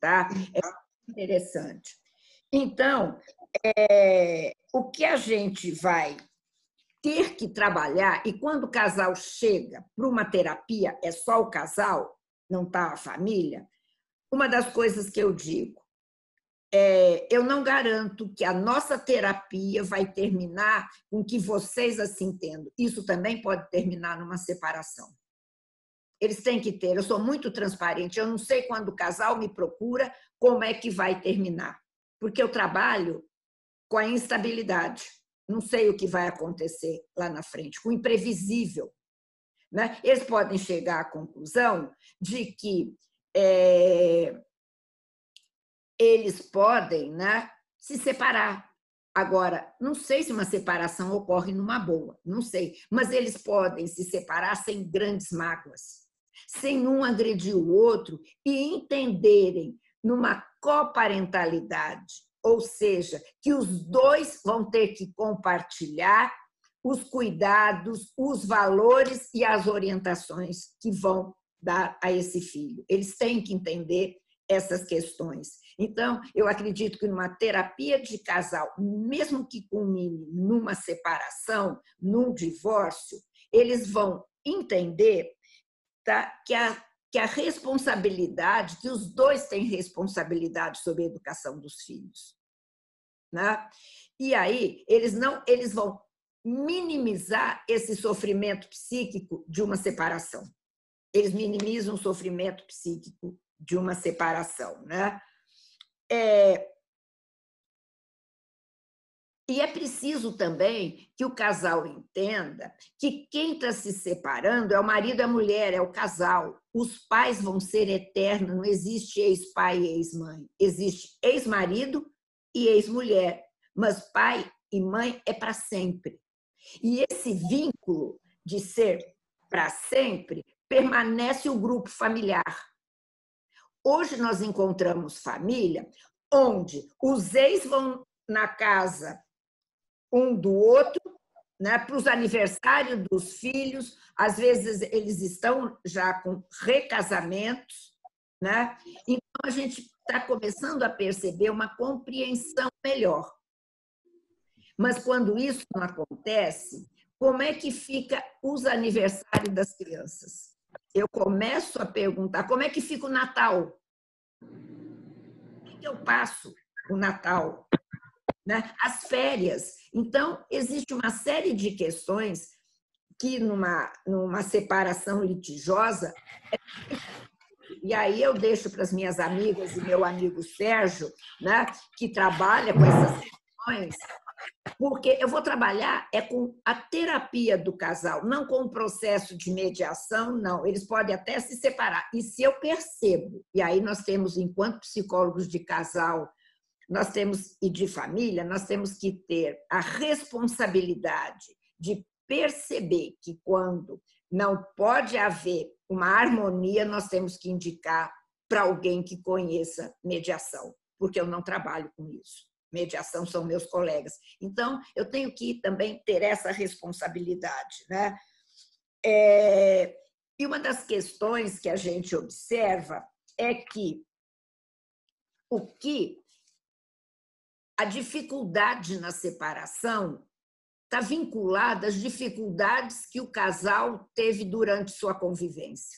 Tá? É interessante. Então, é, o que a gente vai ter que trabalhar, e quando o casal chega para uma terapia, é só o casal, não está a família, uma das coisas que eu digo, é, eu não garanto que a nossa terapia vai terminar com que vocês assim entendam. Isso também pode terminar numa separação. Eles têm que ter, eu sou muito transparente, eu não sei quando o casal me procura como é que vai terminar, porque eu trabalho com a instabilidade. Não sei o que vai acontecer lá na frente, com o imprevisível. Né? Eles podem chegar à conclusão de que é, eles podem né, se separar. Agora, não sei se uma separação ocorre numa boa, não sei, mas eles podem se separar sem grandes mágoas, sem um agredir o outro e entenderem numa coparentalidade ou seja, que os dois vão ter que compartilhar os cuidados, os valores e as orientações que vão dar a esse filho. Eles têm que entender essas questões. Então, eu acredito que numa terapia de casal, mesmo que culmine numa separação, num divórcio, eles vão entender tá, que a que a responsabilidade, que os dois têm responsabilidade sobre a educação dos filhos. Né? E aí eles não, eles vão minimizar esse sofrimento psíquico de uma separação. Eles minimizam o sofrimento psíquico de uma separação, né? É, e é preciso também que o casal entenda que quem está se separando é o marido e a mulher, é o casal. Os pais vão ser eternos, não existe ex-pai e ex-mãe. Existe ex-marido e ex-mulher, mas pai e mãe é para sempre. E esse vínculo de ser para sempre permanece o grupo familiar. Hoje nós encontramos família onde os ex vão na casa um do outro, né, para os aniversários dos filhos, às vezes eles estão já com recasamentos, né? Então a gente está começando a perceber uma compreensão melhor. Mas quando isso não acontece, como é que fica os aniversários das crianças? Eu começo a perguntar como é que fica o Natal? O que eu passo o Natal? Né? As férias. Então, existe uma série de questões que, numa, numa separação litigiosa, e aí eu deixo para as minhas amigas e meu amigo Sérgio, né, que trabalha com essas questões, porque eu vou trabalhar é com a terapia do casal, não com o processo de mediação, não. Eles podem até se separar. E se eu percebo, e aí nós temos, enquanto psicólogos de casal, nós temos, e de família, nós temos que ter a responsabilidade de perceber que quando não pode haver uma harmonia, nós temos que indicar para alguém que conheça mediação, porque eu não trabalho com isso. Mediação são meus colegas. Então, eu tenho que também ter essa responsabilidade. Né? É... E uma das questões que a gente observa é que o que a dificuldade na separação está vinculada às dificuldades que o casal teve durante sua convivência.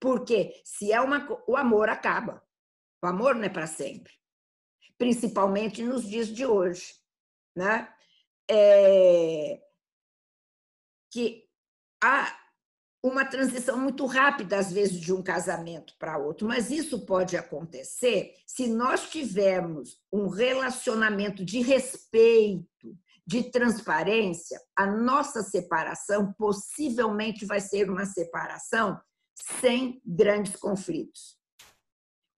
Porque se é uma, o amor acaba. O amor não é para sempre. Principalmente nos dias de hoje. Né? É, que há uma transição muito rápida, às vezes, de um casamento para outro, mas isso pode acontecer se nós tivermos um relacionamento de respeito, de transparência, a nossa separação possivelmente vai ser uma separação sem grandes conflitos.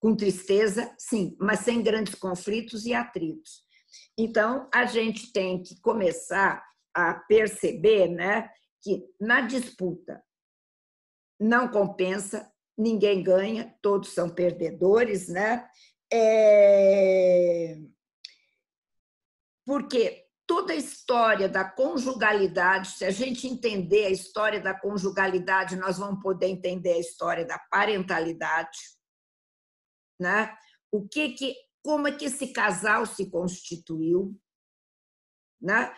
Com tristeza, sim, mas sem grandes conflitos e atritos. Então, a gente tem que começar a perceber né, que na disputa não compensa, ninguém ganha, todos são perdedores, né? É... Porque toda a história da conjugalidade, se a gente entender a história da conjugalidade, nós vamos poder entender a história da parentalidade, né? O que que como é que esse casal se constituiu, né?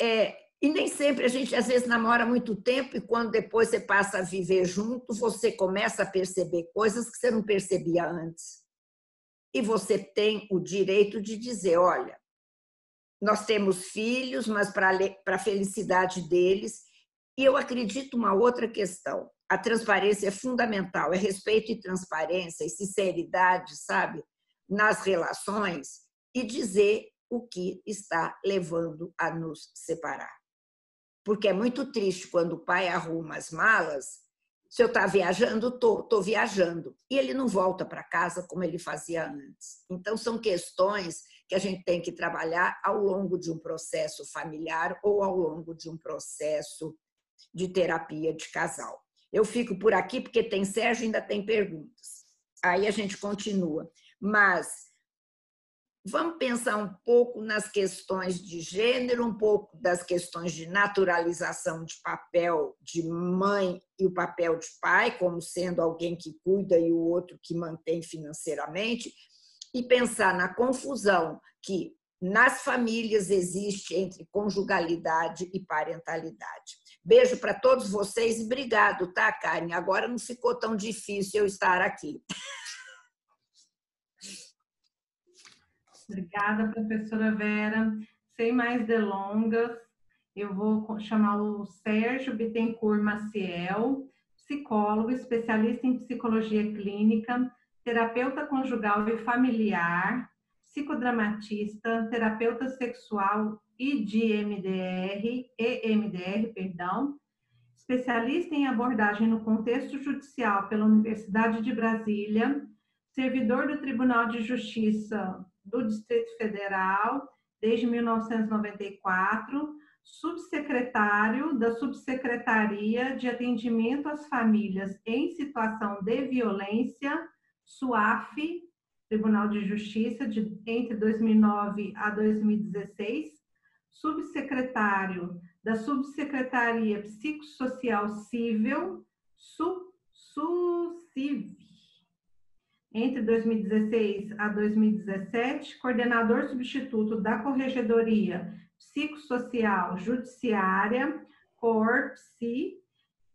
É, e nem sempre a gente às vezes namora muito tempo e quando depois você passa a viver junto, você começa a perceber coisas que você não percebia antes. E você tem o direito de dizer, olha, nós temos filhos, mas para a felicidade deles. E eu acredito uma outra questão. A transparência é fundamental, é respeito e transparência e sinceridade, sabe, nas relações e dizer o que está levando a nos separar. Porque é muito triste quando o pai arruma as malas. Se eu estou tá viajando, estou, estou viajando. E ele não volta para casa como ele fazia antes. Então, são questões que a gente tem que trabalhar ao longo de um processo familiar ou ao longo de um processo de terapia de casal. Eu fico por aqui porque tem Sérgio ainda tem perguntas. Aí a gente continua. Mas vamos pensar um pouco nas questões de gênero, um pouco das questões de naturalização de papel de mãe e o papel de pai, como sendo alguém que cuida e o outro que mantém financeiramente, e pensar na confusão que nas famílias existe entre conjugalidade e parentalidade. Beijo para todos vocês e obrigado, tá, Karen? Agora não ficou tão difícil eu estar aqui. Obrigada, professora Vera. Sem mais delongas, eu vou chamar o Sérgio Bittencourt Maciel, psicólogo, especialista em psicologia clínica, terapeuta conjugal e familiar, psicodramatista, terapeuta sexual e de MDR, EMDR, perdão, especialista em abordagem no contexto judicial pela Universidade de Brasília, servidor do Tribunal de Justiça do Distrito Federal desde 1994, subsecretário da Subsecretaria de Atendimento às Famílias em Situação de Violência SUAF, Tribunal de Justiça, de, entre 2009 a 2016, subsecretário da Subsecretaria Psicossocial Civil, SUCIV, entre 2016 a 2017, coordenador substituto da Corregedoria Psicossocial Judiciária, CORPSI,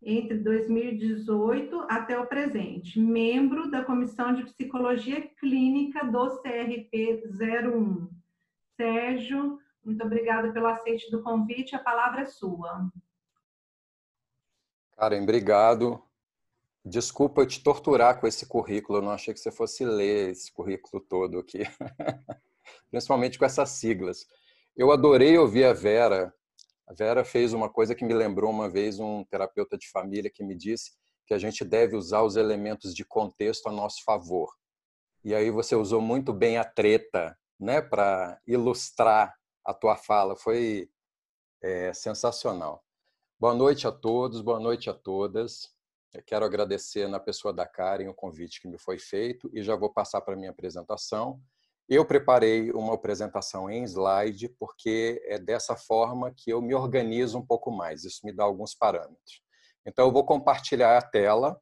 entre 2018 até o presente, membro da Comissão de Psicologia Clínica do CRP 01. Sérgio, muito obrigada pelo aceite do convite, a palavra é sua. Karen, obrigado. Desculpa eu te torturar com esse currículo, eu não achei que você fosse ler esse currículo todo aqui, principalmente com essas siglas. Eu adorei ouvir a Vera a Vera fez uma coisa que me lembrou uma vez um terapeuta de família que me disse que a gente deve usar os elementos de contexto a nosso favor. E aí você usou muito bem a treta, né, para ilustrar a tua fala. Foi é, sensacional. Boa noite a todos, boa noite a todas. Eu quero agradecer na pessoa da Karen o convite que me foi feito e já vou passar para a minha apresentação. Eu preparei uma apresentação em slide, porque é dessa forma que eu me organizo um pouco mais. Isso me dá alguns parâmetros. Então, eu vou compartilhar a tela.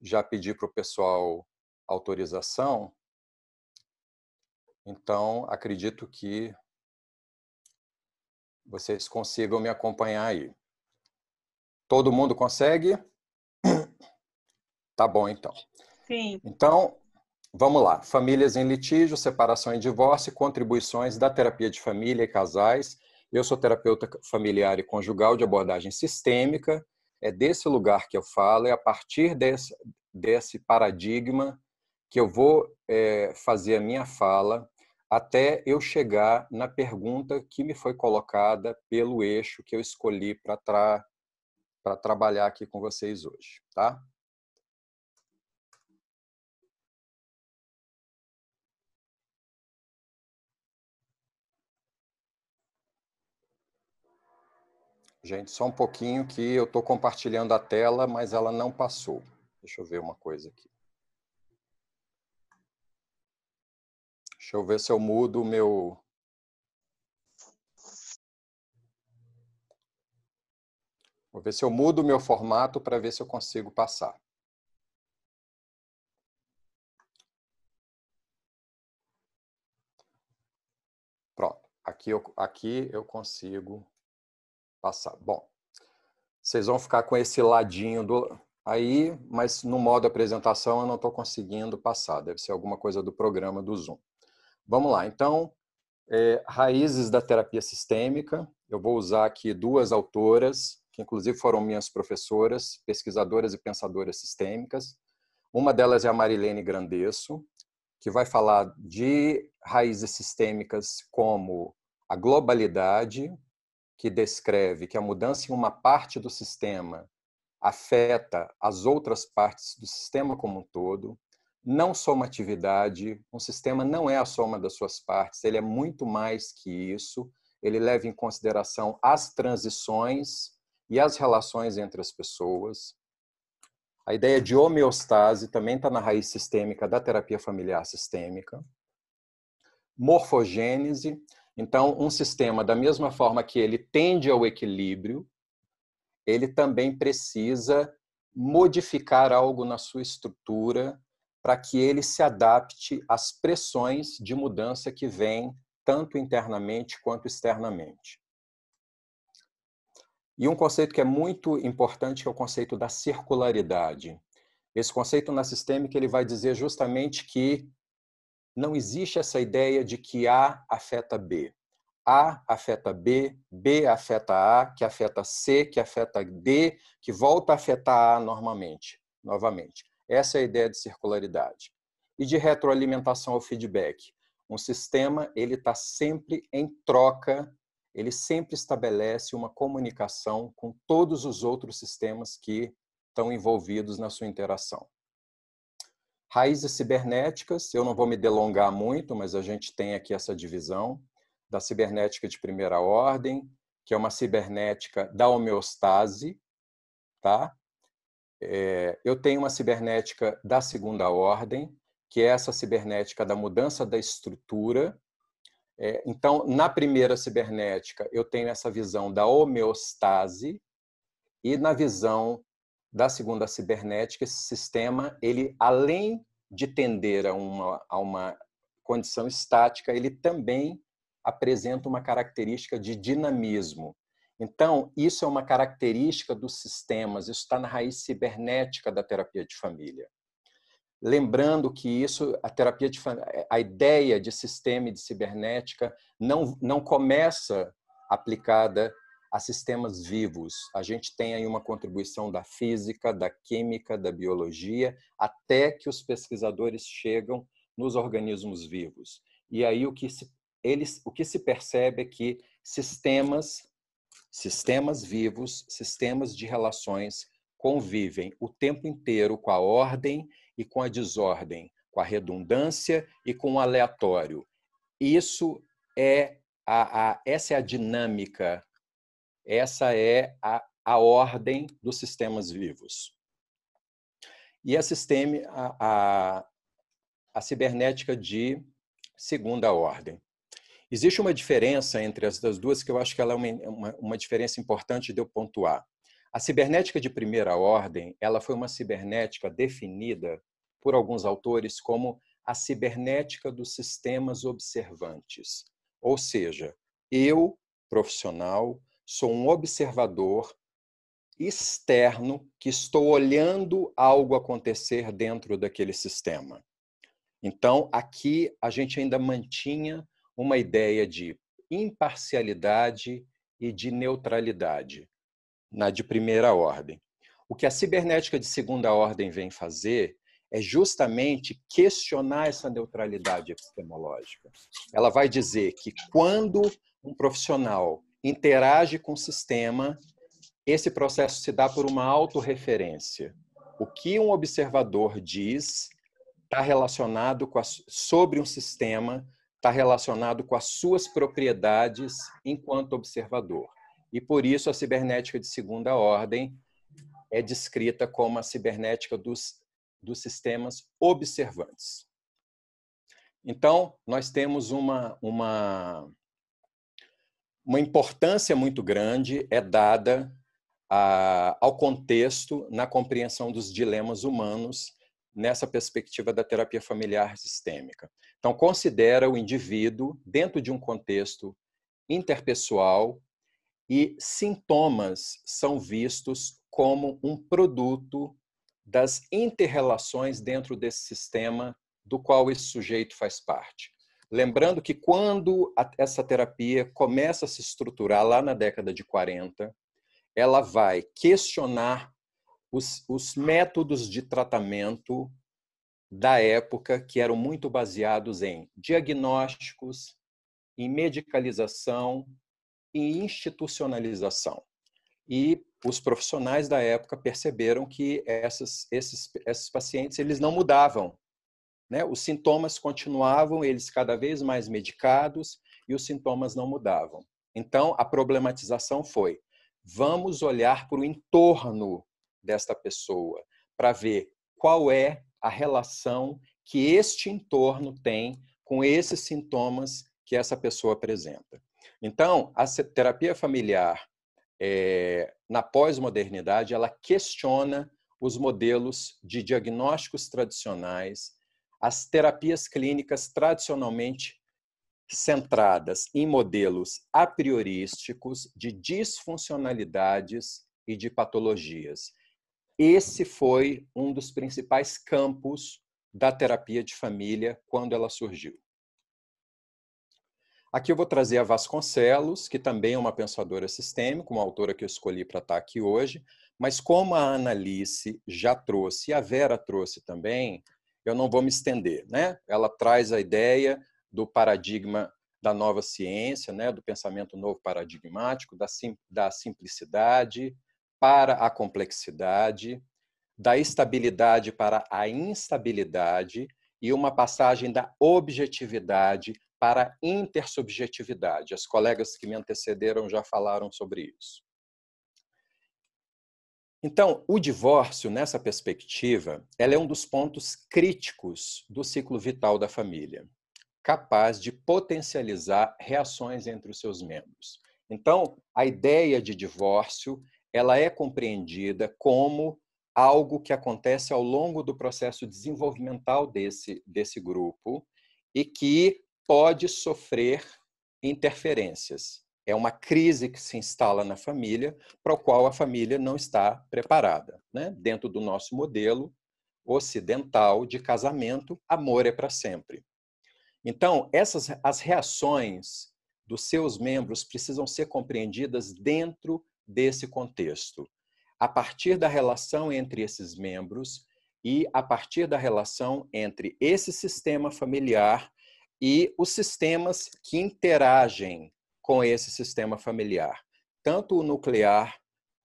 Já pedi para o pessoal autorização. Então, acredito que vocês consigam me acompanhar aí. Todo mundo consegue? Tá bom, então. Sim. Então, vamos lá. Famílias em litígio, separação e divórcio, contribuições da terapia de família e casais. Eu sou terapeuta familiar e conjugal de abordagem sistêmica. É desse lugar que eu falo, é a partir desse, desse paradigma que eu vou é, fazer a minha fala até eu chegar na pergunta que me foi colocada pelo eixo que eu escolhi para tra trabalhar aqui com vocês hoje, tá? Gente, só um pouquinho que eu estou compartilhando a tela, mas ela não passou. Deixa eu ver uma coisa aqui. Deixa eu ver se eu mudo o meu. Vou ver se eu mudo o meu formato para ver se eu consigo passar. Pronto. Aqui eu, aqui eu consigo passar. Bom, vocês vão ficar com esse ladinho do aí, mas no modo apresentação eu não estou conseguindo passar. Deve ser alguma coisa do programa do Zoom. Vamos lá, então, é, raízes da terapia sistêmica. Eu vou usar aqui duas autoras, que inclusive foram minhas professoras, pesquisadoras e pensadoras sistêmicas. Uma delas é a Marilene Grandesso, que vai falar de raízes sistêmicas como a globalidade, que descreve que a mudança em uma parte do sistema afeta as outras partes do sistema como um todo não somatividade. Um sistema não é a soma das suas partes, ele é muito mais que isso. Ele leva em consideração as transições e as relações entre as pessoas. A ideia de homeostase também está na raiz sistêmica da terapia familiar sistêmica. Morfogênese. Então, um sistema, da mesma forma que ele tende ao equilíbrio, ele também precisa modificar algo na sua estrutura para que ele se adapte às pressões de mudança que vêm tanto internamente quanto externamente. E um conceito que é muito importante é o conceito da circularidade. Esse conceito na sistêmica ele vai dizer justamente que não existe essa ideia de que A afeta B. A afeta B, B afeta A, que afeta C, que afeta D, que volta a afetar A normalmente, novamente. Essa é a ideia de circularidade. E de retroalimentação ao feedback. Um sistema ele está sempre em troca, ele sempre estabelece uma comunicação com todos os outros sistemas que estão envolvidos na sua interação. Raízes cibernéticas, eu não vou me delongar muito, mas a gente tem aqui essa divisão da cibernética de primeira ordem, que é uma cibernética da homeostase, tá? É, eu tenho uma cibernética da segunda ordem, que é essa cibernética da mudança da estrutura. É, então, na primeira cibernética, eu tenho essa visão da homeostase, e na visão da segunda cibernética, esse sistema, ele além de tender a uma, a uma condição estática, ele também apresenta uma característica de dinamismo. Então, isso é uma característica dos sistemas, isso está na raiz cibernética da terapia de família. Lembrando que isso, a terapia de a ideia de sistema e de cibernética não, não começa aplicada a sistemas vivos. A gente tem aí uma contribuição da física, da química, da biologia, até que os pesquisadores chegam nos organismos vivos. E aí o que se, eles, o que se percebe é que sistemas Sistemas vivos, sistemas de relações convivem o tempo inteiro com a ordem e com a desordem, com a redundância e com o aleatório. Isso é a, a essa é a dinâmica, essa é a, a ordem dos sistemas vivos. E a, sistema, a, a, a cibernética de segunda ordem. Existe uma diferença entre as duas que eu acho que ela é uma, uma, uma diferença importante de eu pontuar. A cibernética de primeira ordem, ela foi uma cibernética definida por alguns autores como a cibernética dos sistemas observantes. Ou seja, eu profissional, sou um observador externo que estou olhando algo acontecer dentro daquele sistema. Então, aqui a gente ainda mantinha uma ideia de imparcialidade e de neutralidade na de primeira ordem. O que a cibernética de segunda ordem vem fazer é justamente questionar essa neutralidade epistemológica. Ela vai dizer que quando um profissional interage com o sistema, esse processo se dá por uma autorreferência. O que um observador diz está relacionado a, sobre um sistema, está relacionado com as suas propriedades enquanto observador. E por isso a cibernética de segunda ordem é descrita como a cibernética dos, dos sistemas observantes. Então, nós temos uma, uma, uma importância muito grande é dada a, ao contexto na compreensão dos dilemas humanos nessa perspectiva da terapia familiar sistêmica. Então, considera o indivíduo dentro de um contexto interpessoal e sintomas são vistos como um produto das interrelações dentro desse sistema do qual esse sujeito faz parte. Lembrando que quando essa terapia começa a se estruturar lá na década de 40, ela vai questionar os, os métodos de tratamento da época que eram muito baseados em diagnósticos, em medicalização e institucionalização. E os profissionais da época perceberam que essas, esses, esses pacientes eles não mudavam. Né? Os sintomas continuavam, eles cada vez mais medicados, e os sintomas não mudavam. Então, a problematização foi: vamos olhar para o entorno desta pessoa para ver qual é a relação que este entorno tem com esses sintomas que essa pessoa apresenta. Então, a terapia familiar é, na pós-modernidade ela questiona os modelos de diagnósticos tradicionais, as terapias clínicas tradicionalmente centradas em modelos a priorísticos de disfuncionalidades e de patologias. Esse foi um dos principais campos da terapia de família quando ela surgiu. Aqui eu vou trazer a Vasconcelos, que também é uma pensadora sistêmica, uma autora que eu escolhi para estar aqui hoje, mas como a Annalice já trouxe e a Vera trouxe também, eu não vou me estender. Né? Ela traz a ideia do paradigma da nova ciência, né, do pensamento novo paradigmático, da, sim, da simplicidade para a complexidade, da estabilidade para a instabilidade e uma passagem da objetividade para a intersubjetividade. As colegas que me antecederam já falaram sobre isso. Então, o divórcio, nessa perspectiva, ela é um dos pontos críticos do ciclo vital da família capaz de potencializar reações entre os seus membros. Então, a ideia de divórcio, ela é compreendida como algo que acontece ao longo do processo desenvolvimental desse, desse grupo e que pode sofrer interferências. É uma crise que se instala na família, para o qual a família não está preparada. Né? Dentro do nosso modelo ocidental de casamento, amor é para sempre. Então, essas as reações dos seus membros precisam ser compreendidas dentro desse contexto, a partir da relação entre esses membros e a partir da relação entre esse sistema familiar e os sistemas que interagem com esse sistema familiar, tanto o nuclear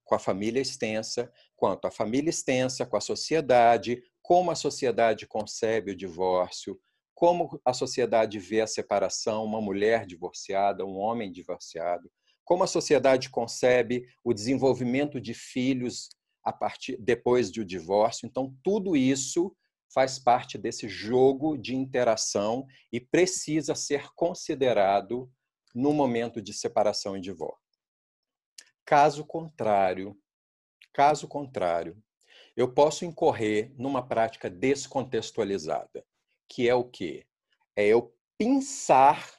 com a família extensa, quanto a família extensa com a sociedade, como a sociedade concebe o divórcio, como a sociedade vê a separação, uma mulher divorciada, um homem divorciado, como a sociedade concebe o desenvolvimento de filhos a partir depois do divórcio. Então, tudo isso faz parte desse jogo de interação e precisa ser considerado no momento de separação e divórcio. Caso contrário, caso contrário, eu posso incorrer numa prática descontextualizada que é o quê? É eu pensar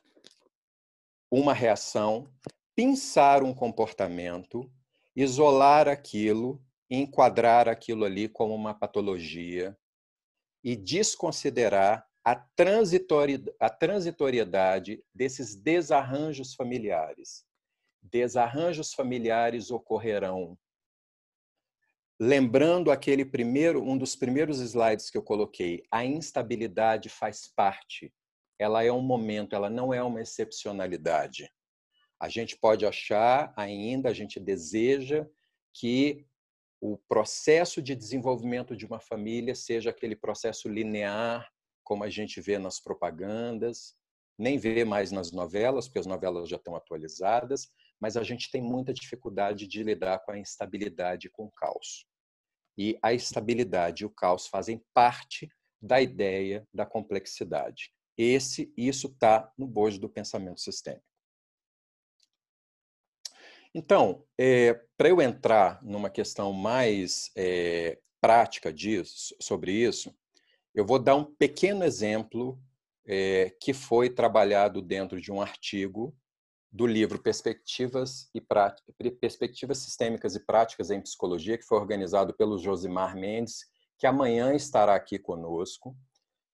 uma reação pensar um comportamento, isolar aquilo, enquadrar aquilo ali como uma patologia e desconsiderar a, a transitoriedade desses desarranjos familiares. Desarranjos familiares ocorrerão lembrando aquele primeiro, um dos primeiros slides que eu coloquei, a instabilidade faz parte. Ela é um momento, ela não é uma excepcionalidade. A gente pode achar ainda, a gente deseja que o processo de desenvolvimento de uma família seja aquele processo linear, como a gente vê nas propagandas, nem vê mais nas novelas, porque as novelas já estão atualizadas, mas a gente tem muita dificuldade de lidar com a instabilidade e com o caos. E a estabilidade e o caos fazem parte da ideia da complexidade. Esse, isso está no bojo do pensamento sistêmico. Então, é, para eu entrar numa questão mais é, prática disso, sobre isso, eu vou dar um pequeno exemplo é, que foi trabalhado dentro de um artigo do livro Perspectivas, e Perspectivas Sistêmicas e Práticas em Psicologia, que foi organizado pelo Josimar Mendes, que amanhã estará aqui conosco.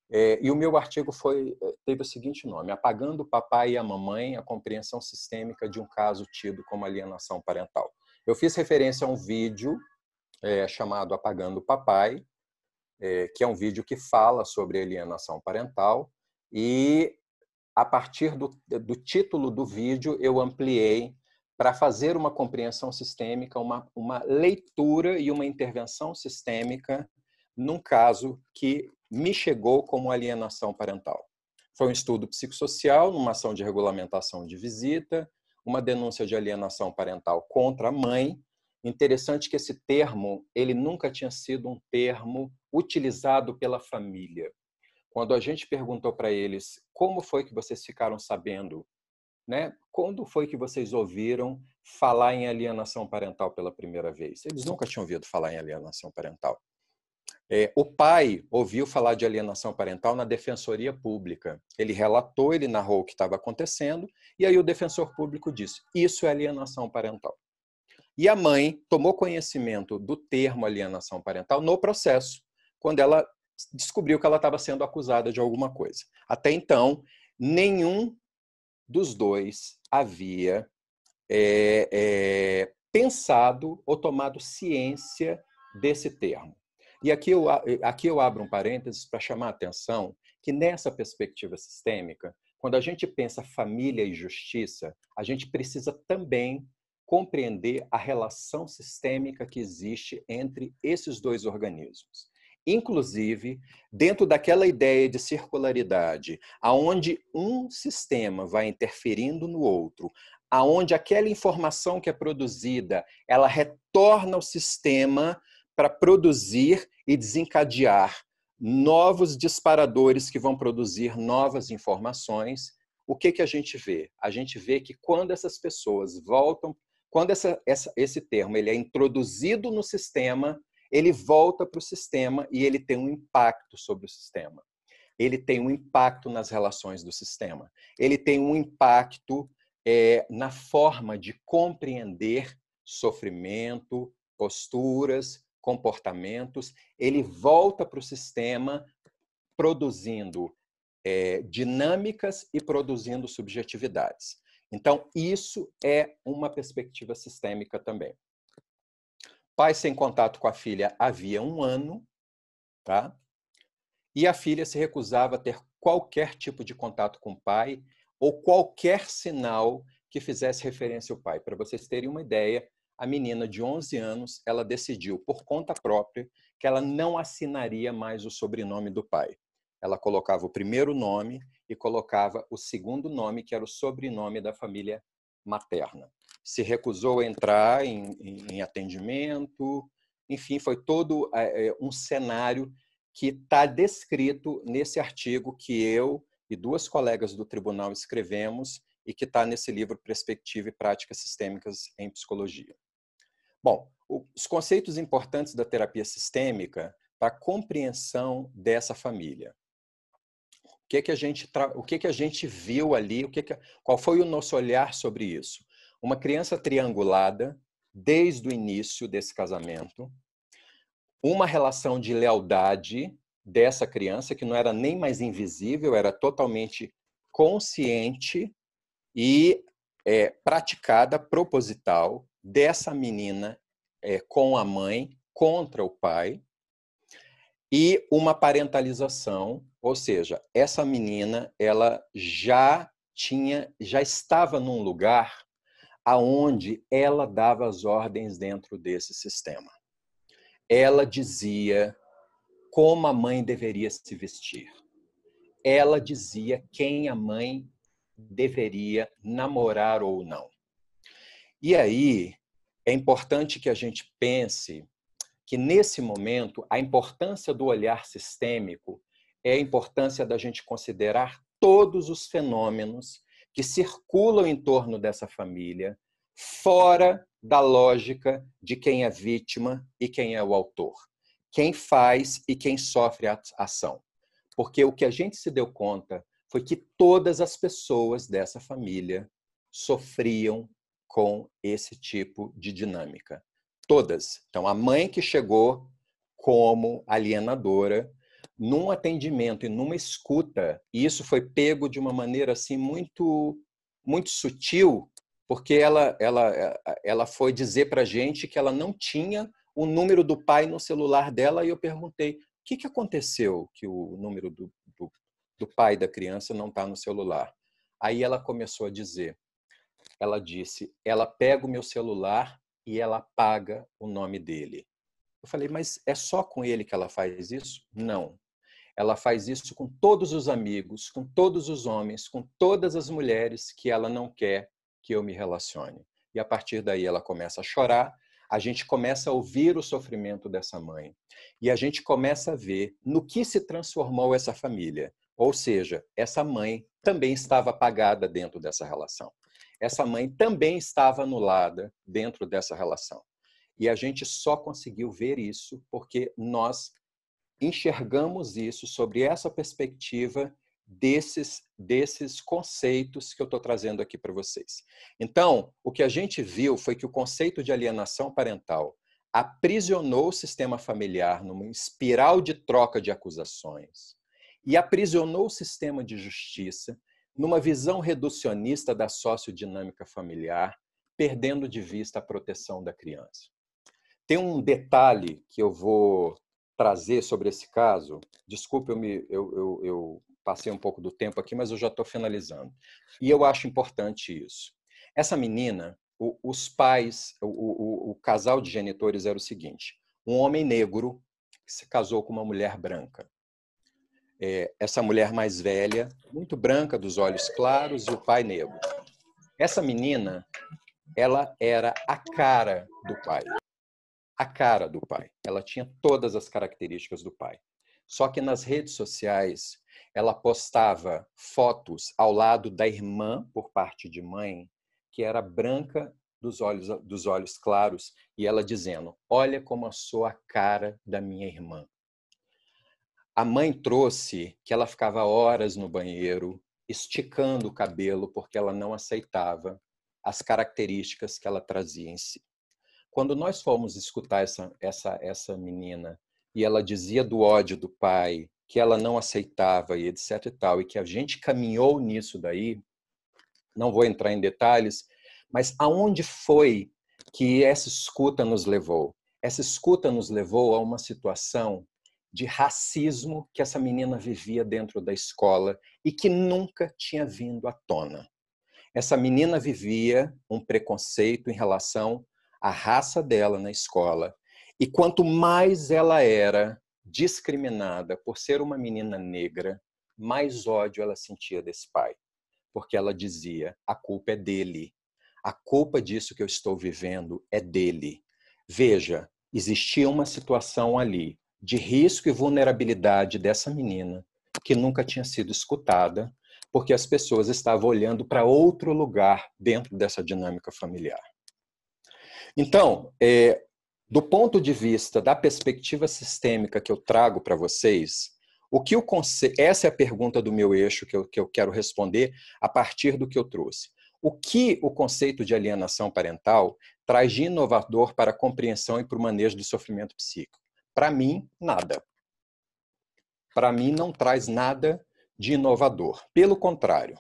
É, e o meu artigo foi, é, teve o seguinte nome: Apagando o Papai e a Mamãe, a compreensão sistêmica de um caso tido como alienação parental. Eu fiz referência a um vídeo é, chamado Apagando o Papai, é, que é um vídeo que fala sobre alienação parental, e a partir do, do título do vídeo, eu ampliei para fazer uma compreensão sistêmica, uma, uma leitura e uma intervenção sistêmica num caso que me chegou como alienação parental. Foi um estudo psicossocial, numa ação de regulamentação de visita, uma denúncia de alienação parental contra a mãe. Interessante que esse termo, ele nunca tinha sido um termo utilizado pela família. Quando a gente perguntou para eles como foi que vocês ficaram sabendo, né? Quando foi que vocês ouviram falar em alienação parental pela primeira vez? Eles nunca tinham ouvido falar em alienação parental. É, o pai ouviu falar de alienação parental na defensoria pública. Ele relatou, ele narrou o que estava acontecendo, e aí o defensor público disse: Isso é alienação parental. E a mãe tomou conhecimento do termo alienação parental no processo, quando ela descobriu que ela estava sendo acusada de alguma coisa. Até então, nenhum dos dois havia é, é, pensado ou tomado ciência desse termo. E aqui eu, aqui eu abro um parênteses para chamar a atenção que nessa perspectiva sistêmica, quando a gente pensa família e justiça, a gente precisa também compreender a relação sistêmica que existe entre esses dois organismos inclusive dentro daquela ideia de circularidade, aonde um sistema vai interferindo no outro, aonde aquela informação que é produzida, ela retorna ao sistema para produzir e desencadear novos disparadores que vão produzir novas informações. O que que a gente vê? A gente vê que quando essas pessoas voltam, quando essa, essa, esse termo ele é introduzido no sistema, ele volta para o sistema e ele tem um impacto sobre o sistema. Ele tem um impacto nas relações do sistema. Ele tem um impacto é, na forma de compreender sofrimento, posturas, comportamentos. Ele volta para o sistema produzindo é, dinâmicas e produzindo subjetividades. Então, isso é uma perspectiva sistêmica também. Pai sem contato com a filha havia um ano, tá? E a filha se recusava a ter qualquer tipo de contato com o pai ou qualquer sinal que fizesse referência ao pai. Para vocês terem uma ideia, a menina de 11 anos, ela decidiu por conta própria que ela não assinaria mais o sobrenome do pai. Ela colocava o primeiro nome e colocava o segundo nome, que era o sobrenome da família materna se recusou a entrar em, em atendimento, enfim, foi todo é, um cenário que está descrito nesse artigo que eu e duas colegas do tribunal escrevemos e que está nesse livro Perspectiva e Práticas Sistêmicas em Psicologia. Bom, os conceitos importantes da terapia sistêmica para a compreensão dessa família. O que que a gente o que que a gente viu ali, o que, que qual foi o nosso olhar sobre isso? Uma criança triangulada desde o início desse casamento, uma relação de lealdade dessa criança que não era nem mais invisível, era totalmente consciente e é, praticada, proposital, dessa menina é, com a mãe contra o pai, e uma parentalização, ou seja, essa menina ela já tinha, já estava num lugar aonde ela dava as ordens dentro desse sistema. Ela dizia como a mãe deveria se vestir. Ela dizia quem a mãe deveria namorar ou não. E aí é importante que a gente pense que nesse momento a importância do olhar sistêmico é a importância da gente considerar todos os fenômenos que circulam em torno dessa família, fora da lógica de quem é vítima e quem é o autor, quem faz e quem sofre a ação. Porque o que a gente se deu conta foi que todas as pessoas dessa família sofriam com esse tipo de dinâmica. Todas. Então, a mãe que chegou como alienadora, num atendimento e numa escuta, e isso foi pego de uma maneira assim muito muito sutil, porque ela ela ela foi dizer para gente que ela não tinha o número do pai no celular dela e eu perguntei o que, que aconteceu que o número do, do, do pai da criança não está no celular. Aí ela começou a dizer, ela disse, ela pega o meu celular e ela apaga o nome dele. Eu falei, mas é só com ele que ela faz isso? Não. Ela faz isso com todos os amigos, com todos os homens, com todas as mulheres que ela não quer que eu me relacione. E a partir daí ela começa a chorar, a gente começa a ouvir o sofrimento dessa mãe. E a gente começa a ver no que se transformou essa família. Ou seja, essa mãe também estava apagada dentro dessa relação. Essa mãe também estava anulada dentro dessa relação. E a gente só conseguiu ver isso porque nós enxergamos isso sobre essa perspectiva desses, desses conceitos que eu estou trazendo aqui para vocês. Então, o que a gente viu foi que o conceito de alienação parental aprisionou o sistema familiar numa espiral de troca de acusações e aprisionou o sistema de justiça numa visão reducionista da sociodinâmica familiar, perdendo de vista a proteção da criança. Tem um detalhe que eu vou trazer sobre esse caso. Desculpe, eu, me, eu, eu, eu passei um pouco do tempo aqui, mas eu já estou finalizando. E eu acho importante isso. Essa menina, o, os pais, o, o, o casal de genitores era o seguinte: um homem negro se casou com uma mulher branca. É, essa mulher mais velha, muito branca, dos olhos claros, e o pai negro. Essa menina, ela era a cara do pai a cara do pai. Ela tinha todas as características do pai. Só que nas redes sociais, ela postava fotos ao lado da irmã, por parte de mãe, que era branca dos olhos, dos olhos claros, e ela dizendo: Olha como eu sou a cara da minha irmã. A mãe trouxe que ela ficava horas no banheiro, esticando o cabelo, porque ela não aceitava as características que ela trazia em si. Quando nós fomos escutar essa, essa, essa menina e ela dizia do ódio do pai, que ela não aceitava e etc e tal, e que a gente caminhou nisso daí, não vou entrar em detalhes, mas aonde foi que essa escuta nos levou? Essa escuta nos levou a uma situação de racismo que essa menina vivia dentro da escola e que nunca tinha vindo à tona. Essa menina vivia um preconceito em relação a raça dela na escola. E quanto mais ela era discriminada por ser uma menina negra, mais ódio ela sentia desse pai. Porque ela dizia: a culpa é dele. A culpa disso que eu estou vivendo é dele. Veja, existia uma situação ali de risco e vulnerabilidade dessa menina que nunca tinha sido escutada, porque as pessoas estavam olhando para outro lugar dentro dessa dinâmica familiar. Então, é, do ponto de vista da perspectiva sistêmica que eu trago para vocês, o que o conce... essa é a pergunta do meu eixo que eu, que eu quero responder a partir do que eu trouxe. O que o conceito de alienação parental traz de inovador para a compreensão e para o manejo do sofrimento psíquico? Para mim, nada. Para mim, não traz nada de inovador. Pelo contrário,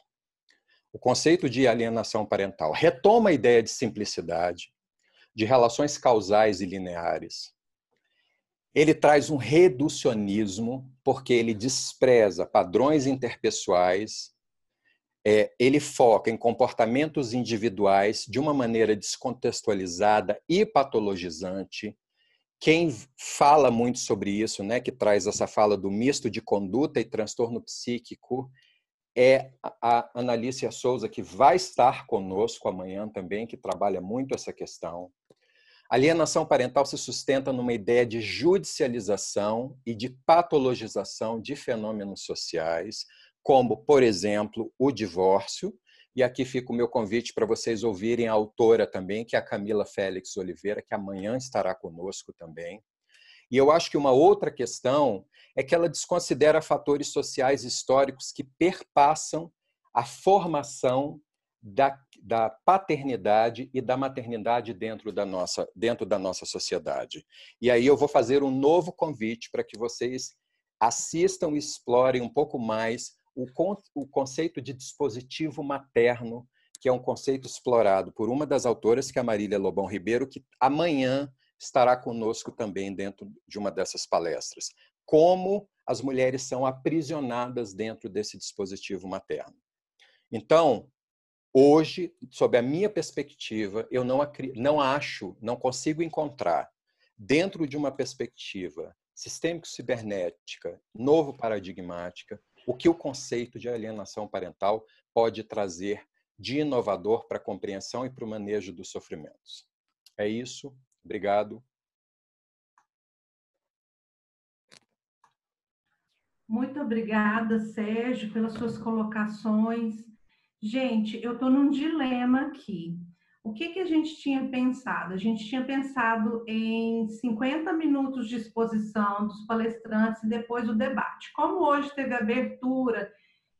o conceito de alienação parental retoma a ideia de simplicidade, de relações causais e lineares. Ele traz um reducionismo, porque ele despreza padrões interpessoais, é, ele foca em comportamentos individuais de uma maneira descontextualizada e patologizante. Quem fala muito sobre isso, né, que traz essa fala do misto de conduta e transtorno psíquico, é a Analícia Souza, que vai estar conosco amanhã também, que trabalha muito essa questão. Alienação parental se sustenta numa ideia de judicialização e de patologização de fenômenos sociais, como, por exemplo, o divórcio. E aqui fica o meu convite para vocês ouvirem a autora também, que é a Camila Félix Oliveira, que amanhã estará conosco também. E eu acho que uma outra questão é que ela desconsidera fatores sociais históricos que perpassam a formação da, da, paternidade e da maternidade dentro da, nossa, dentro da nossa sociedade. E aí eu vou fazer um novo convite para que vocês assistam e explorem um pouco mais o, o conceito de dispositivo materno, que é um conceito explorado por uma das autoras, que é a Marília Lobão Ribeiro, que amanhã estará conosco também dentro de uma dessas palestras. Como as mulheres são aprisionadas dentro desse dispositivo materno. Então, hoje, sob a minha perspectiva, eu não, não acho, não consigo encontrar, dentro de uma perspectiva sistêmico-cibernética, novo paradigmática, o que o conceito de alienação parental pode trazer de inovador para a compreensão e para o manejo dos sofrimentos. É isso. Obrigado. Muito obrigada, Sérgio, pelas suas colocações. Gente, eu estou num dilema aqui. O que, que a gente tinha pensado? A gente tinha pensado em 50 minutos de exposição dos palestrantes e depois o debate. Como hoje teve abertura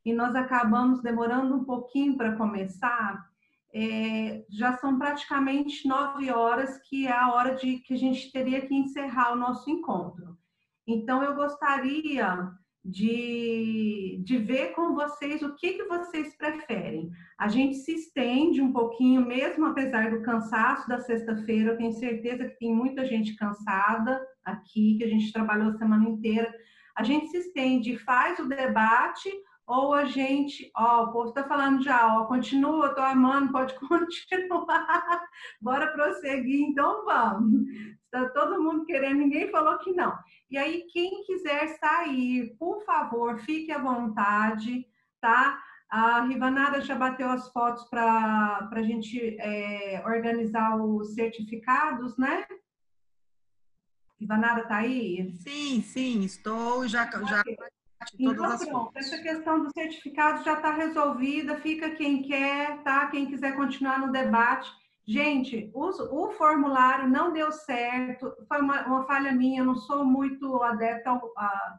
e nós acabamos demorando um pouquinho para começar, é, já são praticamente nove horas, que é a hora de que a gente teria que encerrar o nosso encontro. Então, eu gostaria de, de ver com vocês o que, que vocês preferem. A gente se estende um pouquinho, mesmo apesar do cansaço da sexta-feira, eu tenho certeza que tem muita gente cansada aqui, que a gente trabalhou a semana inteira. A gente se estende, faz o debate ou a gente, ó, o povo está falando já, ó, continua, tô amando, pode continuar, bora prosseguir, então vamos. Está todo mundo querendo, ninguém falou que não. E aí, quem quiser sair, por favor, fique à vontade, tá? A Rivanada já bateu as fotos para a gente é, organizar os certificados, né? Rivanada tá aí? Sim, sim, estou já, já então, pronto, essa questão do certificado já está resolvida, fica quem quer, tá? Quem quiser continuar no debate. Gente, o, o formulário não deu certo, foi uma, uma, falha minha, não sou muito adepta, a,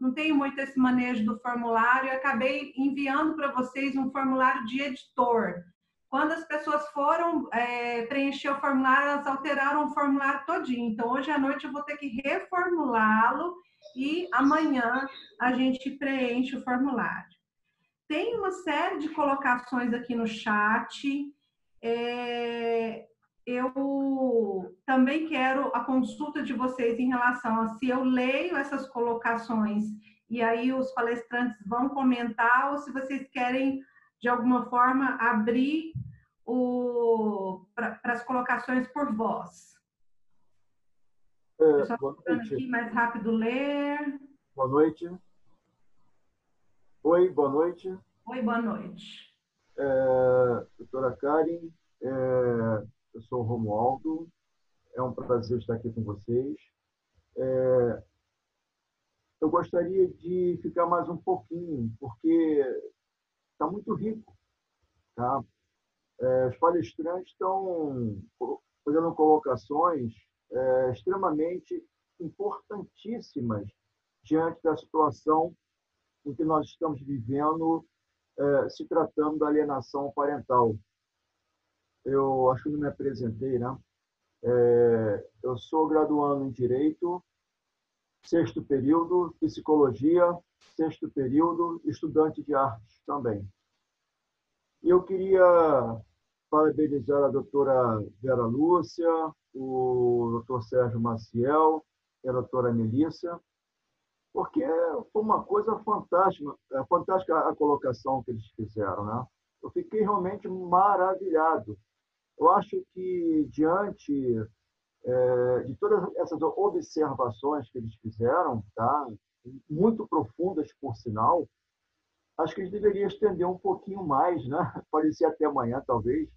não tenho muito esse manejo do formulário, acabei enviando para vocês um formulário de editor. Quando as pessoas foram é, preencher o formulário, elas alteraram o formulário todinho. Então, hoje à noite eu vou ter que reformulá-lo e amanhã a gente preenche o formulário. Tem uma série de colocações aqui no chat. É, eu também quero a consulta de vocês em relação a se eu leio essas colocações e aí os palestrantes vão comentar ou se vocês querem de alguma forma abrir para as colocações por voz. É, Só boa noite. aqui mais rápido ler. Boa noite. Oi, boa noite. Oi, boa noite. É, doutora Karen, é, eu sou o Romualdo. É um prazer estar aqui com vocês. É, eu gostaria de ficar mais um pouquinho, porque está muito rico. Tá? É, os palestrantes estão fazendo colocações é, extremamente importantíssimas diante da situação em que nós estamos vivendo, é, se tratando da alienação parental. eu acho que não me apresentei, né? É, eu sou graduando em Direito, sexto período, Psicologia, sexto período, estudante de artes também. E eu queria parabenizar a doutora Vera Lúcia, o doutor Sérgio Maciel e a doutora Melissa, porque foi uma coisa fantástica, é fantástica a colocação que eles fizeram, né? Eu fiquei realmente maravilhado. Eu acho que diante é, de todas essas observações que eles fizeram, tá? Muito profundas por sinal, acho que eles deveriam estender um pouquinho mais, né? Pode ser até amanhã, talvez.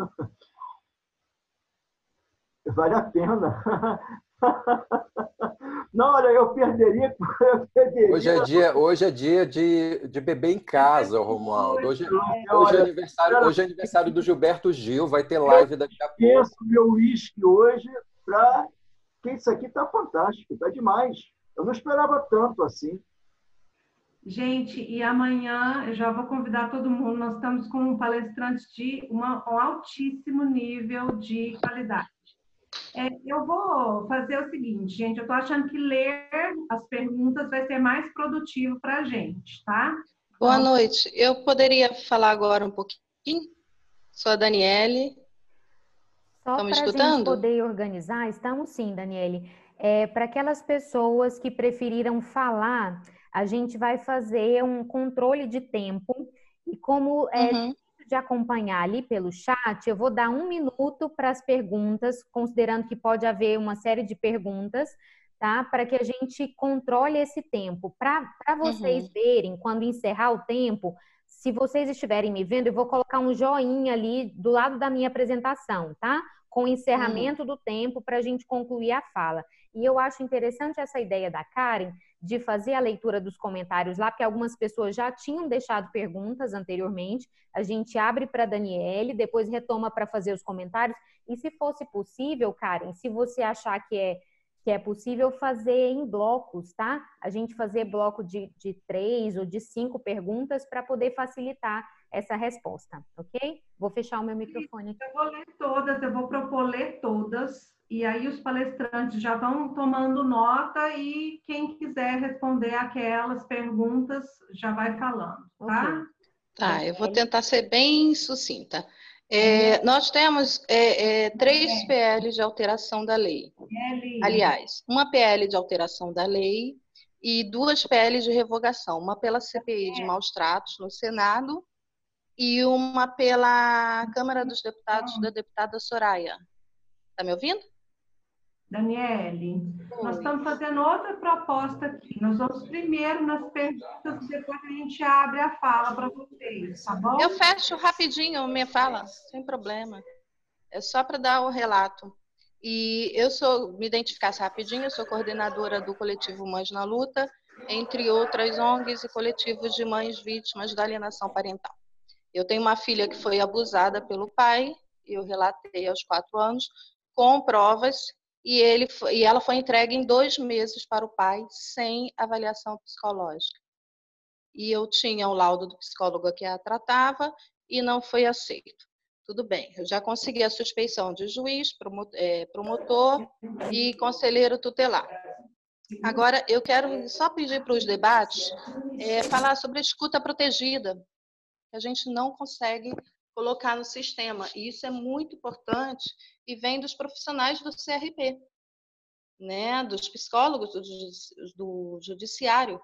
vale a pena. Não, olha, eu perderia, eu perderia. Hoje é dia, hoje é dia de, de beber em casa, Romualdo. Hoje, hoje, é aniversário, hoje é aniversário do Gilberto Gil, vai ter live daqui a pouco. Eu meu uísque hoje para que isso aqui está fantástico, está demais. Eu não esperava tanto assim. Gente, e amanhã eu já vou convidar todo mundo. Nós estamos com um palestrante de uma, um altíssimo nível de qualidade. É, eu vou fazer o seguinte, gente. Eu estou achando que ler as perguntas vai ser mais produtivo para a gente, tá? Boa noite. Eu poderia falar agora um pouquinho? Sou a Daniele. Só para a gente poder organizar, estamos sim, Daniele. É, para aquelas pessoas que preferiram falar a gente vai fazer um controle de tempo e como é uhum. De acompanhar ali pelo chat, eu vou dar um minuto para as perguntas, considerando que pode haver uma série de perguntas, tá? Para que a gente controle esse tempo. Para vocês uhum. verem, quando encerrar o tempo, se vocês estiverem me vendo, eu vou colocar um joinha ali do lado da minha apresentação, tá? Com o encerramento uhum. do tempo para a gente concluir a fala. E eu acho interessante essa ideia da Karen de fazer a leitura dos comentários lá, porque algumas pessoas já tinham deixado perguntas anteriormente. A gente abre para a Daniele, depois retoma para fazer os comentários. E se fosse possível, Karen, se você achar que é que é possível fazer em blocos, tá? A gente fazer bloco de, de três ou de cinco perguntas para poder facilitar essa resposta, ok? Vou fechar o meu microfone aqui. Eu vou ler todas, eu vou propor ler todas, e aí os palestrantes já vão tomando nota e quem quiser responder aquelas perguntas já vai falando, tá? Tá, eu vou tentar ser bem sucinta. É, nós temos é, é, três PLs de alteração da lei. Aliás, uma PL de alteração da lei e duas PLs de revogação. Uma pela CPI de maus tratos no Senado e uma pela Câmara dos Deputados da deputada Soraya. Está me ouvindo? Daniele, Oi. nós estamos fazendo outra proposta aqui. Nós vamos primeiro nas perguntas, depois a gente abre a fala para vocês, tá bom? Eu fecho rapidinho minha fala, sem problema. É só para dar o relato. E eu sou, me identificasse rapidinho, eu sou coordenadora do coletivo Mães na Luta, entre outras ONGs e coletivos de mães vítimas da alienação parental. Eu tenho uma filha que foi abusada pelo pai, eu relatei aos quatro anos, com provas e, ele, e ela foi entregue em dois meses para o pai, sem avaliação psicológica. E eu tinha o laudo do psicólogo que a tratava e não foi aceito. Tudo bem, eu já consegui a suspeição de juiz, é, promotor e conselheiro tutelar. Agora, eu quero só pedir para os debates é, falar sobre a escuta protegida, a gente não consegue colocar no sistema. E isso é muito importante e vem dos profissionais do CRP, né, dos psicólogos do, judiciário.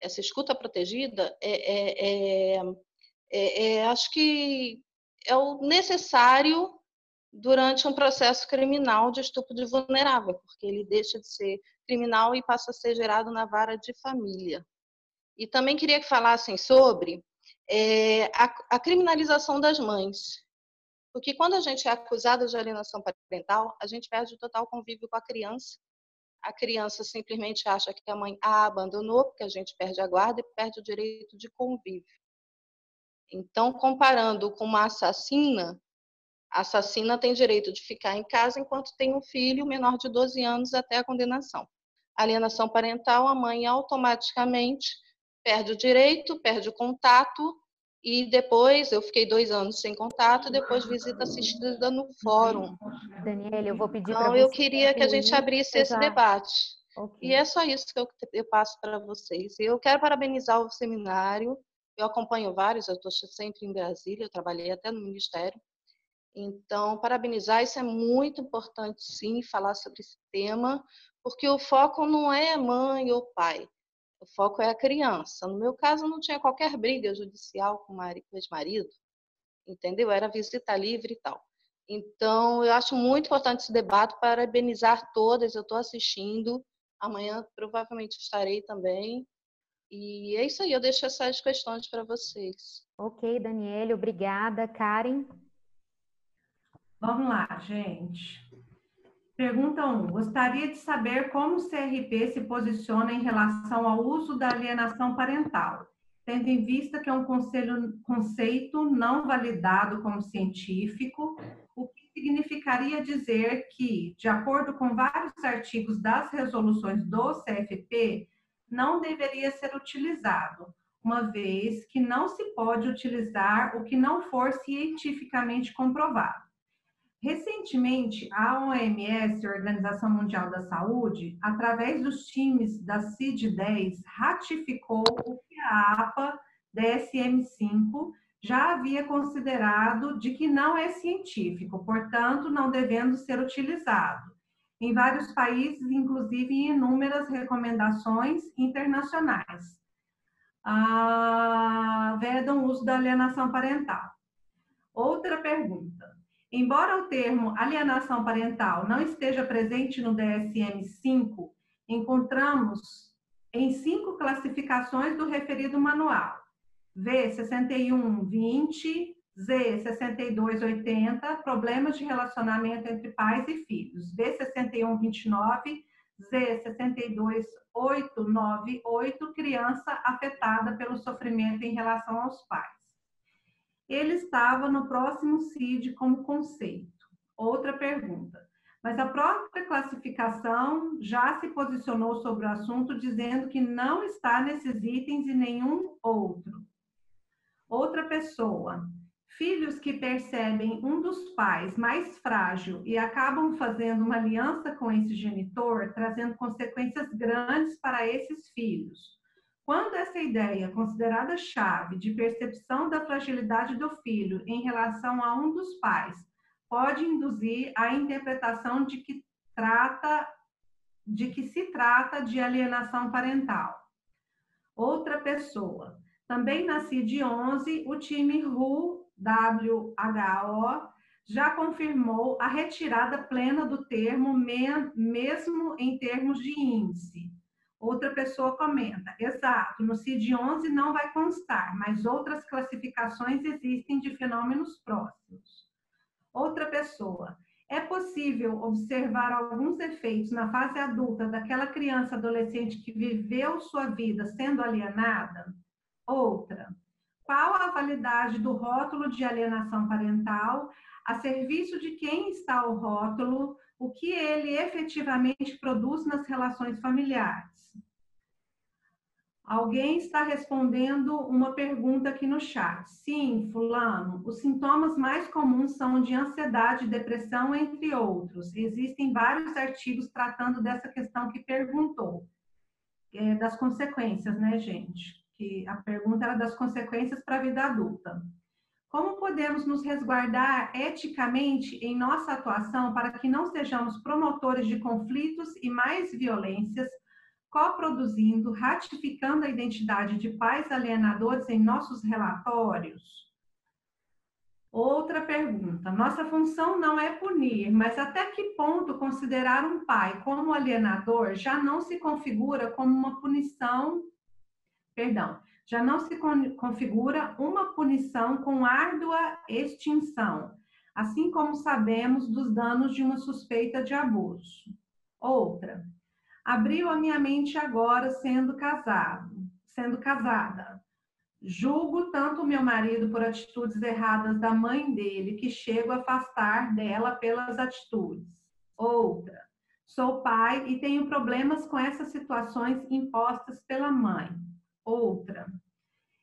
Essa escuta protegida é, é, é, é, acho que é o necessário durante um processo criminal de estupro de vulnerável, porque ele deixa de ser criminal e passa a ser gerado na vara de família. E também queria que falassem sobre é, a, a criminalização das mães. Porque quando a gente é acusada de alienação parental, a gente perde o total convívio com a criança. A criança simplesmente acha que a mãe a abandonou, porque a gente perde a guarda e perde o direito de convívio. Então, comparando com uma assassina, a assassina tem direito de ficar em casa enquanto tem um filho menor de 12 anos até a condenação. Alienação parental, a mãe automaticamente perde o direito, perde o contato E depois eu fiquei dois anos sem contato, depois visita assistida no fórum. Daniela, eu vou pedir para Então, você. eu queria que a gente abrisse esse debate. Ok. E é só isso que eu, eu passo para vocês. Eu quero parabenizar o seminário. Eu acompanho vários, eu estou sempre em Brasília, eu trabalhei até no Ministério. Então, parabenizar, isso é muito importante, sim, falar sobre esse tema, porque o foco não é mãe ou pai, o foco é a criança. No meu caso, não tinha qualquer briga judicial com o ex-marido, entendeu? Era visita livre e tal. Então, eu acho muito importante esse debate, parabenizar todas, eu estou assistindo, amanhã provavelmente estarei também. E é isso aí, eu deixo essas questões para vocês. Ok, Daniele, obrigada. Karen? Vamos lá, gente. Pergunta 1. Gostaria de saber como o CRP se posiciona em relação ao uso da alienação parental, tendo em vista que é um conselho- conceito não validado como científico, o que significaria dizer que, de acordo com vários artigos das resoluções do CFP, não deveria ser utilizado, uma vez que não se pode utilizar o que não for cientificamente comprovado. Recentemente, a OMS, a Organização Mundial da Saúde, através dos times da CID-10, ratificou o que a APA DSM-5 já havia considerado de que não é científico, portanto, não devendo ser utilizado. Em vários países, inclusive em inúmeras recomendações internacionais, ah, vedam o uso da alienação parental. Outra pergunta. Embora o termo alienação parental não esteja presente no DSM-5, encontramos em cinco classificações do referido manual. V6120, Z6280, problemas de relacionamento entre pais e filhos. V6129, Z62898, criança afetada pelo sofrimento em relação aos pais ele estava no próximo CID como conceito. Outra pergunta. Mas a própria classificação já se posicionou sobre o assunto, dizendo que não está nesses itens e nenhum outro. Outra pessoa. Filhos que percebem um dos pais mais frágil e acabam fazendo uma aliança com esse genitor, trazendo consequências grandes para esses filhos. Quando essa ideia, considerada chave de percepção da fragilidade do filho em relação a um dos pais, pode induzir a interpretação de que trata de que se trata de alienação parental. Outra pessoa. Também na CID-11, o time RU WHO já confirmou a retirada plena do termo mesmo em termos de índice. Outra pessoa comenta, exato, no CID-11 não vai constar, mas outras classificações existem de fenômenos próximos. Outra pessoa, é possível observar alguns efeitos na fase adulta daquela criança adolescente que viveu sua vida sendo alienada? Outra, qual a validade do rótulo de alienação parental a serviço de quem está o rótulo, o que ele efetivamente produz nas relações familiares? Alguém está respondendo uma pergunta aqui no chat. Sim, fulano, os sintomas mais comuns são de ansiedade, depressão, entre outros. Existem vários artigos tratando dessa questão que perguntou, é, das consequências, né, gente? Que a pergunta era das consequências para a vida adulta. Como podemos nos resguardar eticamente em nossa atuação para que não sejamos promotores de conflitos e mais violências, coproduzindo, ratificando a identidade de pais alienadores em nossos relatórios? Outra pergunta. Nossa função não é punir, mas até que ponto considerar um pai como alienador já não se configura como uma punição, perdão, já não se configura uma punição com árdua extinção, assim como sabemos dos danos de uma suspeita de abuso. Outra, abriu a minha mente agora sendo casado, sendo casada. Julgo tanto meu marido por atitudes erradas da mãe dele que chego a afastar dela pelas atitudes. Outra, sou pai e tenho problemas com essas situações impostas pela mãe. Outra,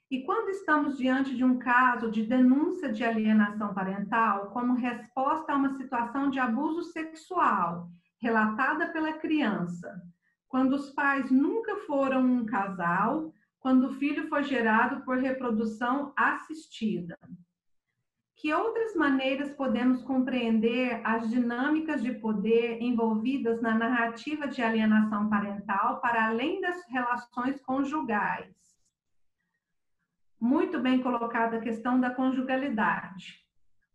E quando estamos diante de um caso de denúncia de alienação parental, como resposta a uma situação de abuso sexual relatada pela criança, quando os pais nunca foram um casal, quando o filho foi gerado por reprodução assistida. Que outras maneiras podemos compreender as dinâmicas de poder envolvidas na narrativa de alienação parental para além das relações conjugais? Muito bem colocada a questão da conjugalidade.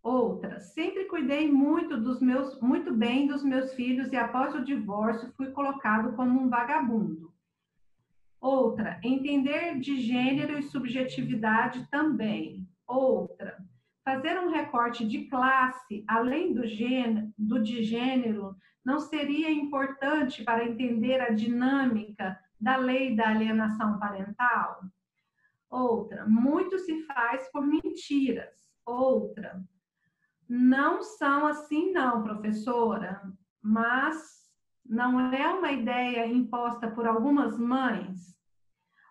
Outra, sempre cuidei muito dos meus, muito bem dos meus filhos e após o divórcio fui colocado como um vagabundo. Outra, entender de gênero e subjetividade também. Outra, fazer um recorte de classe além do gênero, do de gênero não seria importante para entender a dinâmica da lei da alienação parental? Outra, muito se faz por mentiras. Outra, não são assim não, professora, mas não é uma ideia imposta por algumas mães?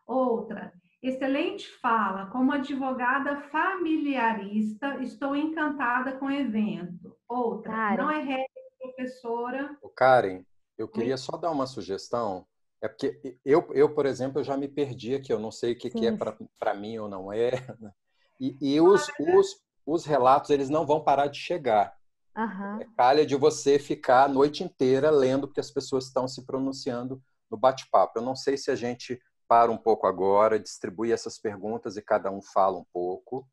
Outra, excelente fala. Como advogada familiarista, estou encantada com o evento. Outra, Karen. não é regra, professora. Karen, eu queria só dar uma sugestão. É porque eu, eu, por exemplo, eu já me perdi aqui, eu não sei o que, que é para mim ou não é. E, e os, os, os relatos eles não vão parar de chegar. Uhum. É calha de você ficar a noite inteira lendo, porque as pessoas estão se pronunciando no bate-papo. Eu não sei se a gente para um pouco agora, distribui essas perguntas e cada um fala um pouco,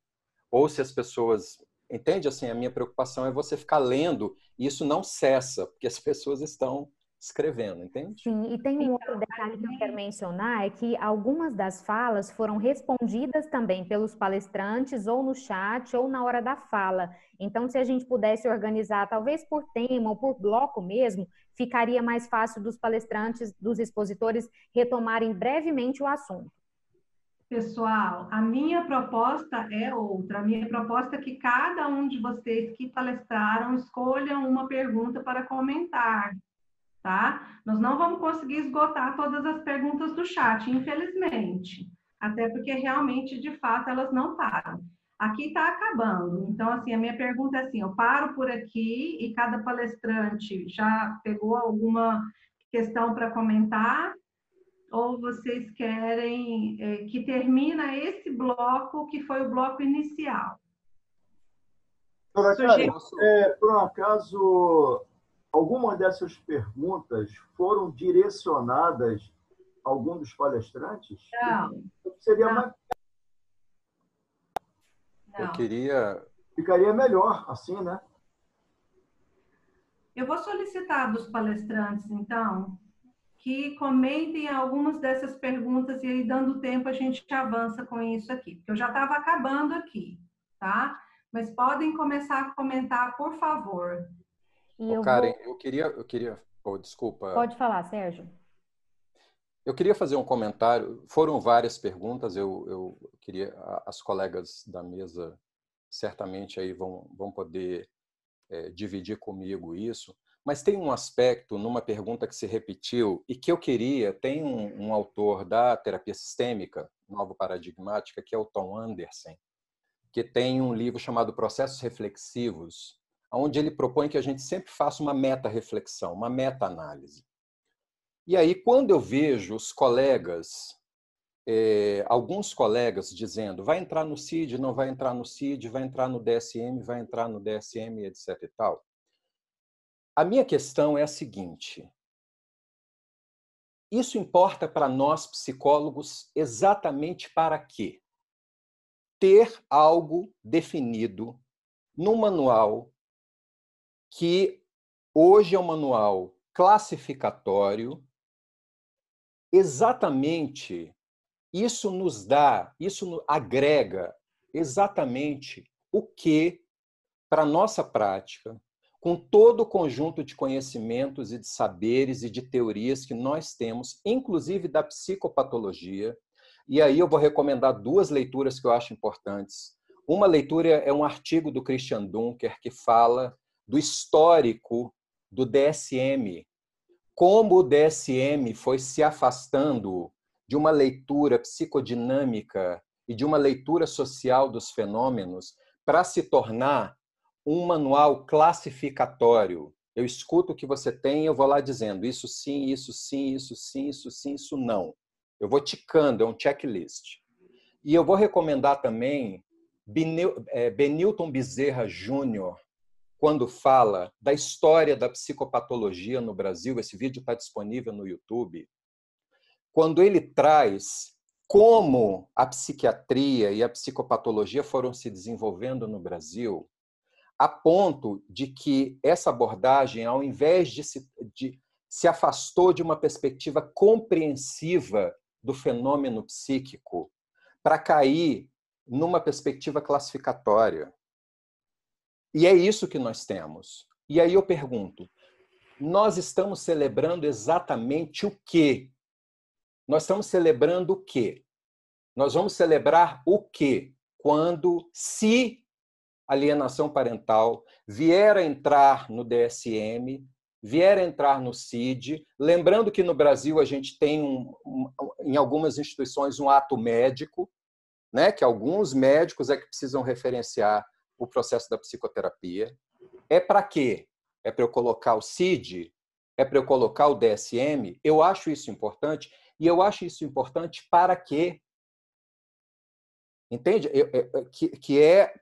ou se as pessoas. Entende? Assim, a minha preocupação é você ficar lendo e isso não cessa, porque as pessoas estão escrevendo, entende? Sim, e tem um outro detalhe que eu quero mencionar, é que algumas das falas foram respondidas também pelos palestrantes, ou no chat, ou na hora da fala. Então, se a gente pudesse organizar, talvez por tema ou por bloco mesmo, ficaria mais fácil dos palestrantes, dos expositores, retomarem brevemente o assunto. Pessoal, a minha proposta é outra. A minha proposta é que cada um de vocês que palestraram escolham uma pergunta para comentar tá? Nós não vamos conseguir esgotar todas as perguntas do chat, infelizmente, até porque realmente, de fato, elas não param. Aqui está acabando. Então, assim, a minha pergunta é assim: eu paro por aqui e cada palestrante já pegou alguma questão para comentar? Ou vocês querem é, que termina esse bloco que foi o bloco inicial? Sugiro... é, por um acaso, Algumas dessas perguntas foram direcionadas a algum dos palestrantes? Não. Seria não. mais. Não. Eu queria. Ficaria melhor assim, né? Eu vou solicitar dos palestrantes, então, que comentem algumas dessas perguntas e aí, dando tempo, a gente avança com isso aqui, porque eu já estava acabando aqui, tá? Mas podem começar a comentar, por favor. E eu Karen, vou... eu queria, eu queria, oh, desculpa. Pode falar, Sérgio. Eu queria fazer um comentário. Foram várias perguntas. Eu, eu queria, as colegas da mesa certamente aí vão, vão poder é, dividir comigo isso. Mas tem um aspecto numa pergunta que se repetiu e que eu queria. Tem um, um autor da terapia sistêmica, nova paradigmática, que é o Tom Anderson, que tem um livro chamado Processos Reflexivos, onde ele propõe que a gente sempre faça uma meta-reflexão, uma meta-análise. E aí, quando eu vejo os colegas, é, alguns colegas dizendo vai entrar no CID, não vai entrar no CID, vai entrar no DSM, vai entrar no DSM, etc. e tal. A minha questão é a seguinte: isso importa para nós psicólogos exatamente para quê? Ter algo definido no manual que hoje é um manual classificatório. Exatamente isso nos dá, isso agrega exatamente o que para nossa prática, com todo o conjunto de conhecimentos e de saberes e de teorias que nós temos, inclusive da psicopatologia. E aí eu vou recomendar duas leituras que eu acho importantes. Uma leitura é um artigo do Christian Dunker que fala do histórico do DSM, como o DSM foi se afastando de uma leitura psicodinâmica e de uma leitura social dos fenômenos para se tornar um manual classificatório. Eu escuto o que você tem, eu vou lá dizendo isso sim, isso sim, isso sim, isso sim, isso não. Eu vou ticando, é um checklist. E eu vou recomendar também é, Benilton Bezerra Júnior, quando fala da história da psicopatologia no Brasil, esse vídeo está disponível no YouTube, quando ele traz como a psiquiatria e a psicopatologia foram se desenvolvendo no Brasil, a ponto de que essa abordagem, ao invés de se, de, se afastou de uma perspectiva compreensiva do fenômeno psíquico para cair numa perspectiva classificatória. E é isso que nós temos. E aí eu pergunto: nós estamos celebrando exatamente o quê? Nós estamos celebrando o quê? Nós vamos celebrar o quê? Quando, se alienação parental vier a entrar no DSM, vier a entrar no CID, lembrando que no Brasil a gente tem, um, um, em algumas instituições, um ato médico, né, que alguns médicos é que precisam referenciar o processo da psicoterapia. É para quê? É para eu colocar o CID? É para eu colocar o DSM? Eu acho isso importante e eu acho isso importante para quê? Entende? Eu, eu, que, que é,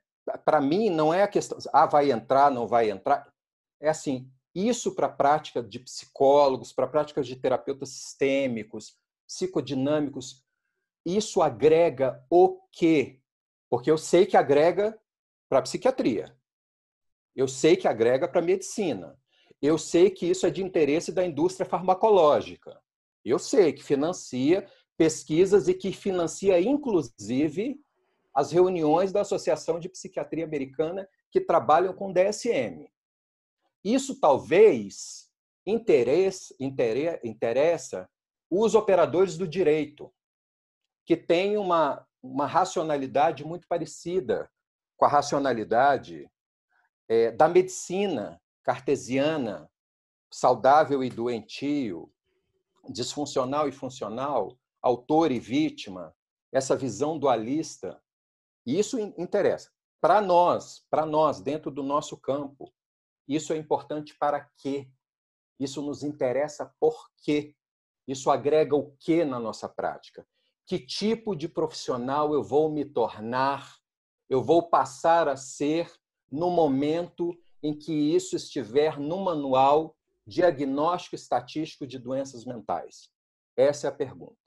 para mim, não é a questão, ah, vai entrar, não vai entrar. É assim, isso para a prática de psicólogos, para a prática de terapeutas sistêmicos, psicodinâmicos, isso agrega o quê? Porque eu sei que agrega para a psiquiatria. Eu sei que agrega para a medicina. Eu sei que isso é de interesse da indústria farmacológica. Eu sei que financia pesquisas e que financia, inclusive, as reuniões da Associação de Psiquiatria Americana que trabalham com DSM. Isso talvez interessa, interessa os operadores do direito, que tem uma, uma racionalidade muito parecida com a racionalidade é, da medicina cartesiana, saudável e doentio, disfuncional e funcional, autor e vítima, essa visão dualista. E isso interessa. Para nós, para nós, dentro do nosso campo, isso é importante para quê? Isso nos interessa por quê? Isso agrega o que na nossa prática? que tipo de profissional eu vou me tornar, eu vou passar a ser no momento em que isso estiver no manual diagnóstico estatístico de doenças mentais? Essa é a pergunta.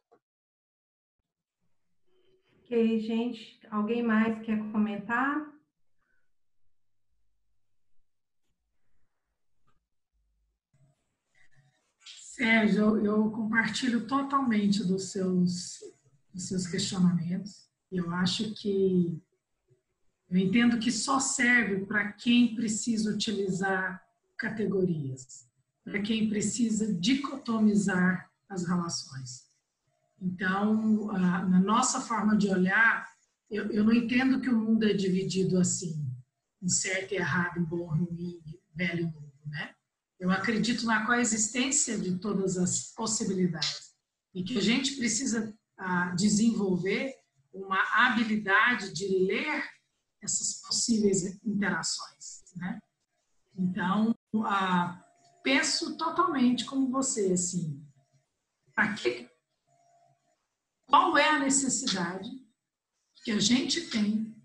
Ok, gente. Alguém mais quer comentar? Sérgio, eu compartilho totalmente dos seus os seus questionamentos. Eu acho que eu entendo que só serve para quem precisa utilizar categorias, para quem precisa dicotomizar as relações. Então, na nossa forma de olhar, eu, não entendo que o mundo é dividido assim, em certo e errado, em bom, ruim, velho e novo, né? Eu acredito na coexistência de todas as possibilidades e que a gente precisa a desenvolver uma habilidade de ler essas possíveis interações, né? Então, penso totalmente como você, assim, que, qual é a necessidade que a gente tem,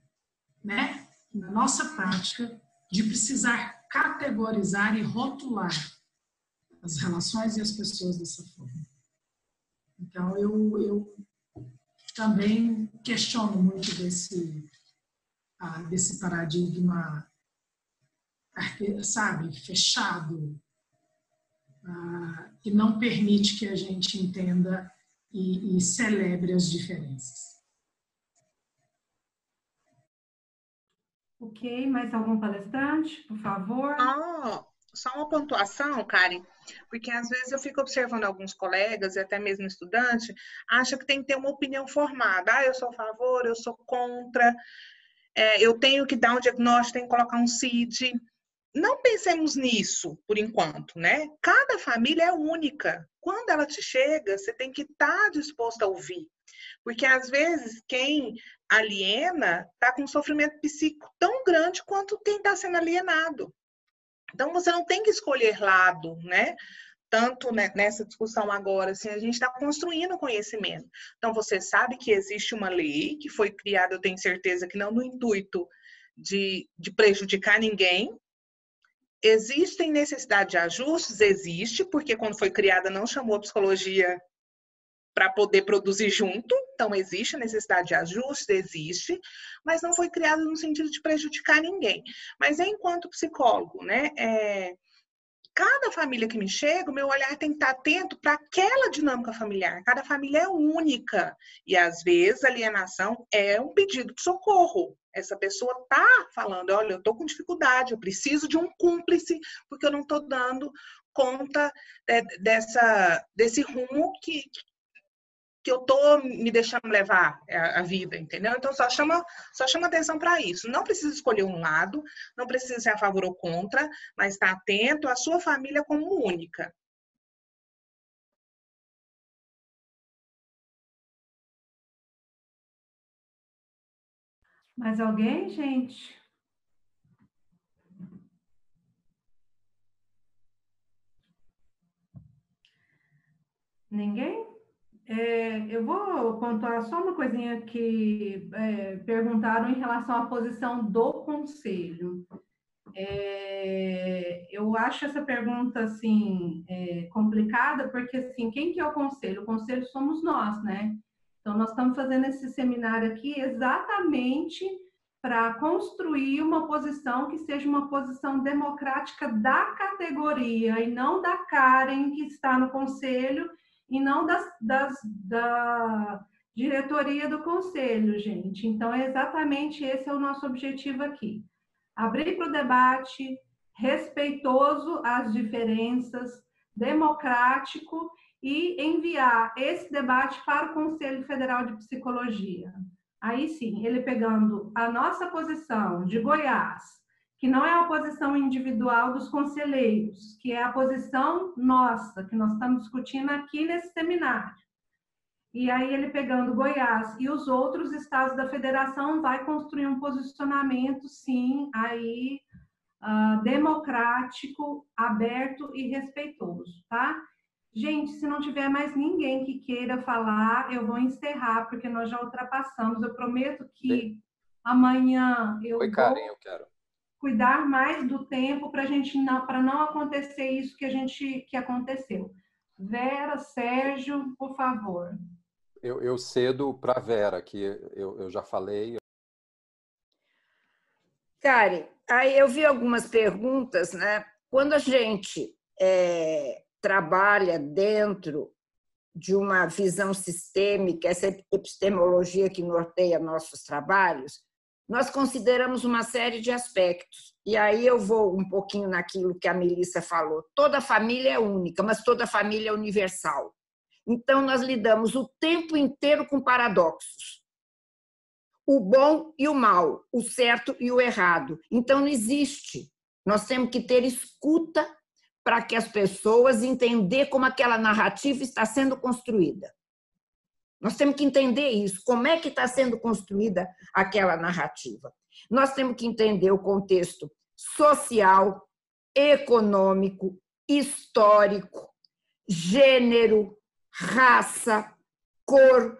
né, na nossa prática, de precisar categorizar e rotular as relações e as pessoas dessa forma. Então, eu, eu também questiono muito desse, ah, desse paradigma, sabe, fechado, ah, que não permite que a gente entenda e, e celebre as diferenças. Ok, mais algum palestrante, por favor? Oh, só uma pontuação, Karen, porque às vezes eu fico observando alguns colegas e até mesmo estudante, acha que tem que ter uma opinião formada. Ah, eu sou a favor, eu sou contra, é, eu tenho que dar um diagnóstico, tenho que colocar um CID. não pensemos nisso por enquanto, né? Cada família é única. Quando ela te chega, você tem que estar tá disposto a ouvir. Porque às vezes quem aliena está com um sofrimento psíquico tão grande quanto quem está sendo alienado. Então você não tem que escolher lado, né? Tanto nessa discussão agora, assim, a gente está construindo conhecimento. Então você sabe que existe uma lei que foi criada, eu tenho certeza que não no intuito de, de prejudicar ninguém, Existem necessidade de ajustes? Existe, porque quando foi criada não chamou a psicologia para poder produzir junto, então existe a necessidade de ajustes, existe, mas não foi criada no sentido de prejudicar ninguém. Mas enquanto psicólogo, né, é, cada família que me chega, o meu olhar tem que estar atento para aquela dinâmica familiar. Cada família é única e às vezes a alienação é um pedido de socorro. Essa pessoa tá falando, olha, eu tô com dificuldade, eu preciso de um cúmplice porque eu não tô dando conta é, dessa desse rumo que, que eu tô me deixando levar a, a vida, entendeu? Então só chama só chama atenção para isso. Não precisa escolher um lado, não precisa ser a favor ou contra, mas está atento à sua família como única. Mais alguém, gente? Ninguém? É, eu vou pontuar só uma coisinha que é, perguntaram em relação à posição do conselho. É, eu acho essa pergunta assim é, complicada porque assim quem que é o conselho? O conselho somos nós, né? Então, nós estamos fazendo esse seminário aqui exatamente para construir uma posição que seja uma posição democrática da categoria e não da Karen que está no conselho e não das, das, da diretoria do conselho, gente. Então, é exatamente esse é o nosso objetivo aqui. Abrir para o debate, respeitoso às diferenças, democrático e enviar esse debate para o Conselho Federal de Psicologia. Aí sim, ele pegando a nossa posição de Goiás, que não é a posição individual dos conselheiros, que é a posição nossa, que nós estamos discutindo aqui nesse seminário. E aí ele pegando Goiás e os outros estados da federação vai construir um posicionamento, sim, aí uh, democrático, aberto e respeitoso, tá? Gente, se não tiver mais ninguém que queira falar, eu vou encerrar, porque nós já ultrapassamos. Eu prometo que amanhã eu Oi, Karen, eu quero. Cuidar mais do tempo para gente não, para não acontecer isso que a gente que aconteceu. Vera, Sérgio, por favor. Eu, eu cedo para Vera, que eu, eu já falei. Karen, aí eu vi algumas perguntas, né? Quando a gente é, trabalha dentro de uma visão sistêmica, essa epistemologia que norteia nossos trabalhos, nós consideramos uma série de aspectos. E aí eu vou um pouquinho naquilo que a Melissa falou. Toda família é única, mas toda família é universal. Então nós lidamos o tempo inteiro com paradoxos. O bom e o mal, o certo e o errado. Então não existe. Nós temos que ter escuta para que as pessoas entender como aquela narrativa está sendo construída. Nós temos que entender isso, como é que está sendo construída aquela narrativa. Nós temos que entender o contexto social, econômico, histórico, gênero, raça, cor.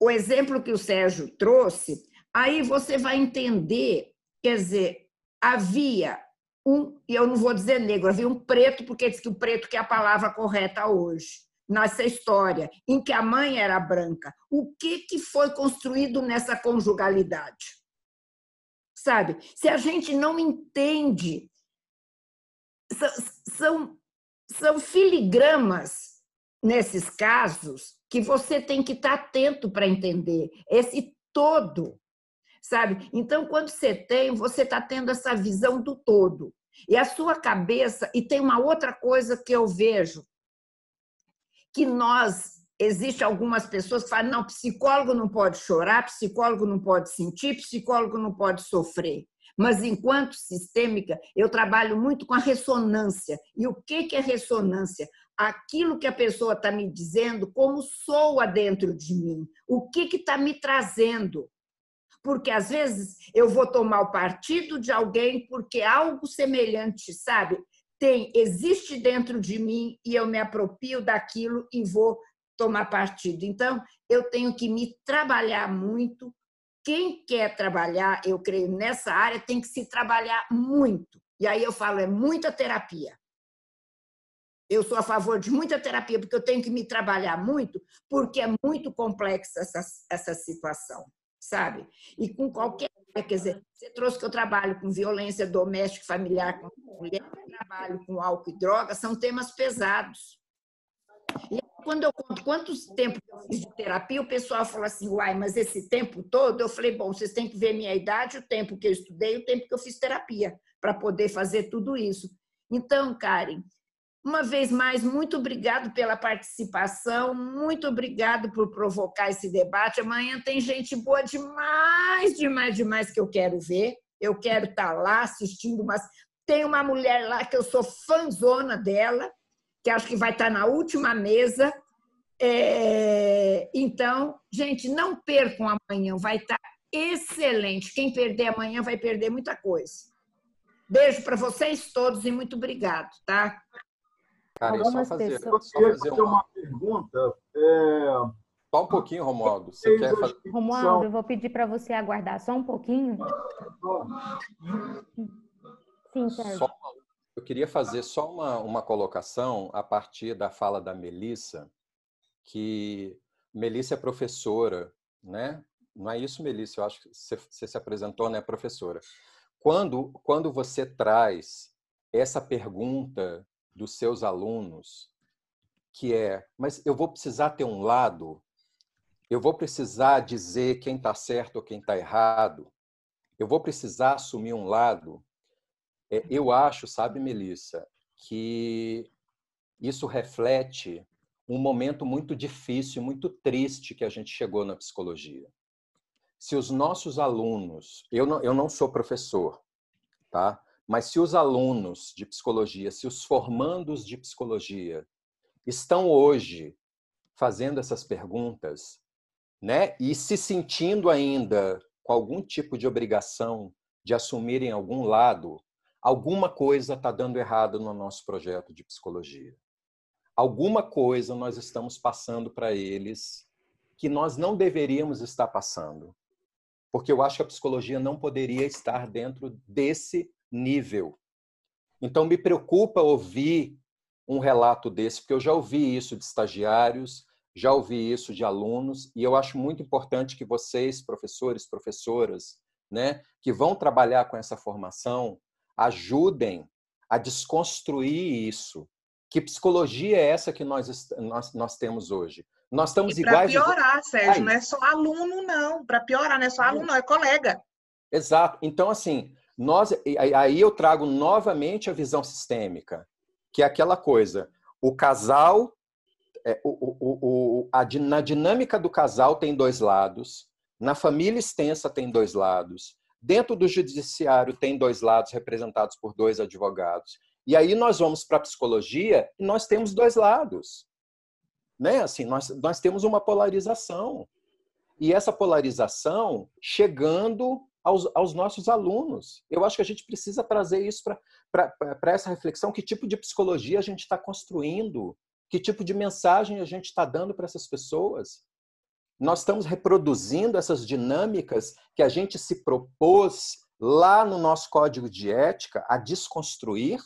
O exemplo que o Sérgio trouxe, aí você vai entender, quer dizer, havia um, e eu não vou dizer negro, havia um preto, porque diz que o preto que é a palavra correta hoje, nessa história, em que a mãe era branca. O que, que foi construído nessa conjugalidade? Sabe? Se a gente não entende, são, são filigramas nesses casos que você tem que estar atento para entender. Esse todo sabe? Então, quando você tem, você está tendo essa visão do todo. E a sua cabeça, e tem uma outra coisa que eu vejo, que nós, existe algumas pessoas que falam, não, psicólogo não pode chorar, psicólogo não pode sentir, psicólogo não pode sofrer. Mas, enquanto sistêmica, eu trabalho muito com a ressonância. E o que é ressonância? Aquilo que a pessoa está me dizendo, como soa dentro de mim, o que está me trazendo. Porque, às vezes, eu vou tomar o partido de alguém porque algo semelhante, sabe? Tem, existe dentro de mim e eu me apropio daquilo e vou tomar partido. Então, eu tenho que me trabalhar muito. Quem quer trabalhar, eu creio, nessa área, tem que se trabalhar muito. E aí eu falo, é muita terapia. Eu sou a favor de muita terapia, porque eu tenho que me trabalhar muito, porque é muito complexa essa, essa situação, sabe? E com qualquer. Quer dizer, você trouxe que eu trabalho com violência doméstica familiar com mulher, trabalho com álcool e droga, são temas pesados. E quando eu conto quantos tempos eu fiz de terapia, o pessoal fala assim, uai, mas esse tempo todo? Eu falei, bom, vocês têm que ver minha idade, o tempo que eu estudei, o tempo que eu fiz terapia, para poder fazer tudo isso. Então, Karen, uma vez mais, muito obrigado pela participação, muito obrigado por provocar esse debate. Amanhã tem gente boa demais, demais, demais que eu quero ver. Eu quero estar lá assistindo, mas tem uma mulher lá que eu sou fãzona dela, que acho que vai estar na última mesa. É, então, gente, não percam amanhã, vai estar excelente. Quem perder amanhã vai perder muita coisa. Beijo para vocês todos e muito obrigado, tá? Cara, só fazer, só fazer uma... uma pergunta. É... Só um pouquinho, Romualdo. Você quer fazer... Romualdo, eu vou pedir para você aguardar só um pouquinho. Sim, Sérgio. Só eu queria fazer só uma, uma colocação a partir da fala da Melissa, que Melissa é professora, né? Não é isso, Melissa? Eu acho que você, você se apresentou, né, professora? Quando, quando você traz essa pergunta dos seus alunos, que é, mas eu vou precisar ter um lado, eu vou precisar dizer quem está certo ou quem está errado, eu vou precisar assumir um lado. É, eu acho, sabe, Melissa, que isso reflete um momento muito difícil, muito triste que a gente chegou na psicologia. Se os nossos alunos, eu não, eu não sou professor, tá? Mas se os alunos de psicologia, se os formandos de psicologia estão hoje fazendo essas perguntas, né, e se sentindo ainda com algum tipo de obrigação de assumirem algum lado, alguma coisa está dando errado no nosso projeto de psicologia. Alguma coisa nós estamos passando para eles que nós não deveríamos estar passando. Porque eu acho que a psicologia não poderia estar dentro desse nível. Então me preocupa ouvir um relato desse, porque eu já ouvi isso de estagiários, já ouvi isso de alunos, e eu acho muito importante que vocês, professores, professoras, né, que vão trabalhar com essa formação, ajudem a desconstruir isso. Que psicologia é essa que nós, nós, nós temos hoje? Nós estamos e iguais. Para piorar, Sérgio, não é só aluno, não. Para piorar, não é só aluno, não, é colega. Exato. Então, assim, nós, aí eu trago novamente a visão sistêmica, que é aquela coisa: o casal, é, o, o, o, a, na dinâmica do casal tem dois lados, na família extensa tem dois lados, Dentro do judiciário tem dois lados representados por dois advogados. E aí nós vamos para a psicologia e nós temos dois lados. Né? Assim, nós, nós temos uma polarização. E essa polarização chegando aos, aos nossos alunos. Eu acho que a gente precisa trazer isso para essa reflexão: que tipo de psicologia a gente está construindo? Que tipo de mensagem a gente está dando para essas pessoas? nós estamos reproduzindo essas dinâmicas que a gente se propôs lá no nosso código de ética a desconstruir?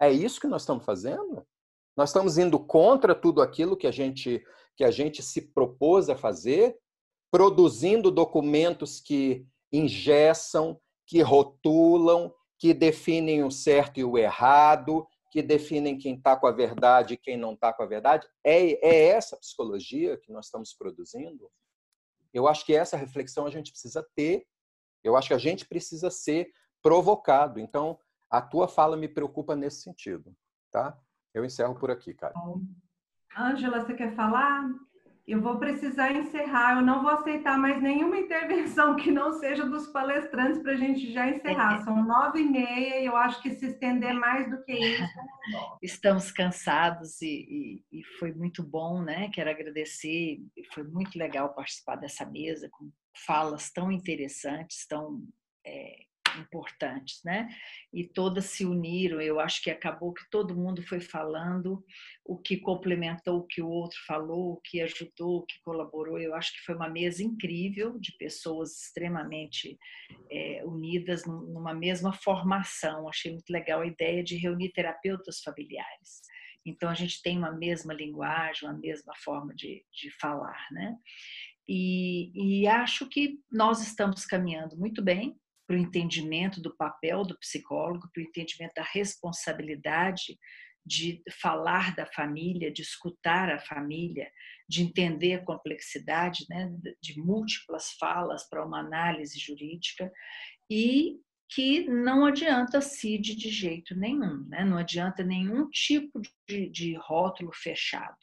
É isso que nós estamos fazendo? Nós estamos indo contra tudo aquilo que a gente que a gente se propôs a fazer, produzindo documentos que ingessam, que rotulam, que definem o certo e o errado, que definem quem está com a verdade e quem não está com a verdade? É, é essa psicologia que nós estamos produzindo? Eu acho que essa reflexão a gente precisa ter. Eu acho que a gente precisa ser provocado. Então, a tua fala me preocupa nesse sentido, tá? Eu encerro por aqui, cara. Ângela, você quer falar? Eu vou precisar encerrar. Eu não vou aceitar mais nenhuma intervenção que não seja dos palestrantes para a gente já encerrar. São nove e meia e eu acho que se estender mais do que isso. Estamos cansados e, e, e, foi muito bom, né? Quero agradecer. Foi muito legal participar dessa mesa com falas tão interessantes, tão é, importantes, né? E todas se uniram. Eu acho que acabou que todo mundo foi falando o que complementou o que o outro falou, o que ajudou, o que colaborou. Eu acho que foi uma mesa incrível de pessoas extremamente é, unidas numa mesma formação. Achei muito legal a ideia de reunir terapeutas familiares. Então a gente tem uma mesma linguagem, uma mesma forma de, de falar, né? E, e acho que nós estamos caminhando muito bem para o entendimento do papel do psicólogo, para o entendimento da responsabilidade de falar da família, de escutar a família, de entender a complexidade né, de múltiplas falas para uma análise jurídica e que não adianta CID de jeito nenhum, né? não adianta nenhum tipo de, de rótulo fechado.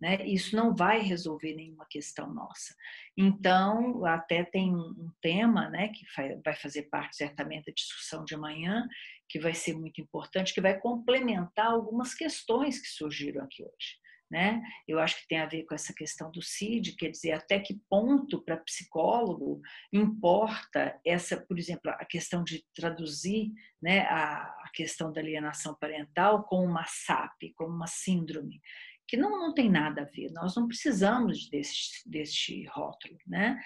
Né? Isso não vai resolver nenhuma questão nossa. Então, até tem um tema né, que vai fazer parte certamente da discussão de amanhã, que vai ser muito importante, que vai complementar algumas questões que surgiram aqui hoje. Né? Eu acho que tem a ver com essa questão do CID, quer dizer, até que ponto para psicólogo importa essa, por exemplo, a questão de traduzir né, a, questão da alienação parental como uma SAP, como uma síndrome que não, não tem nada a ver. Nós não precisamos deste rótulo. Né?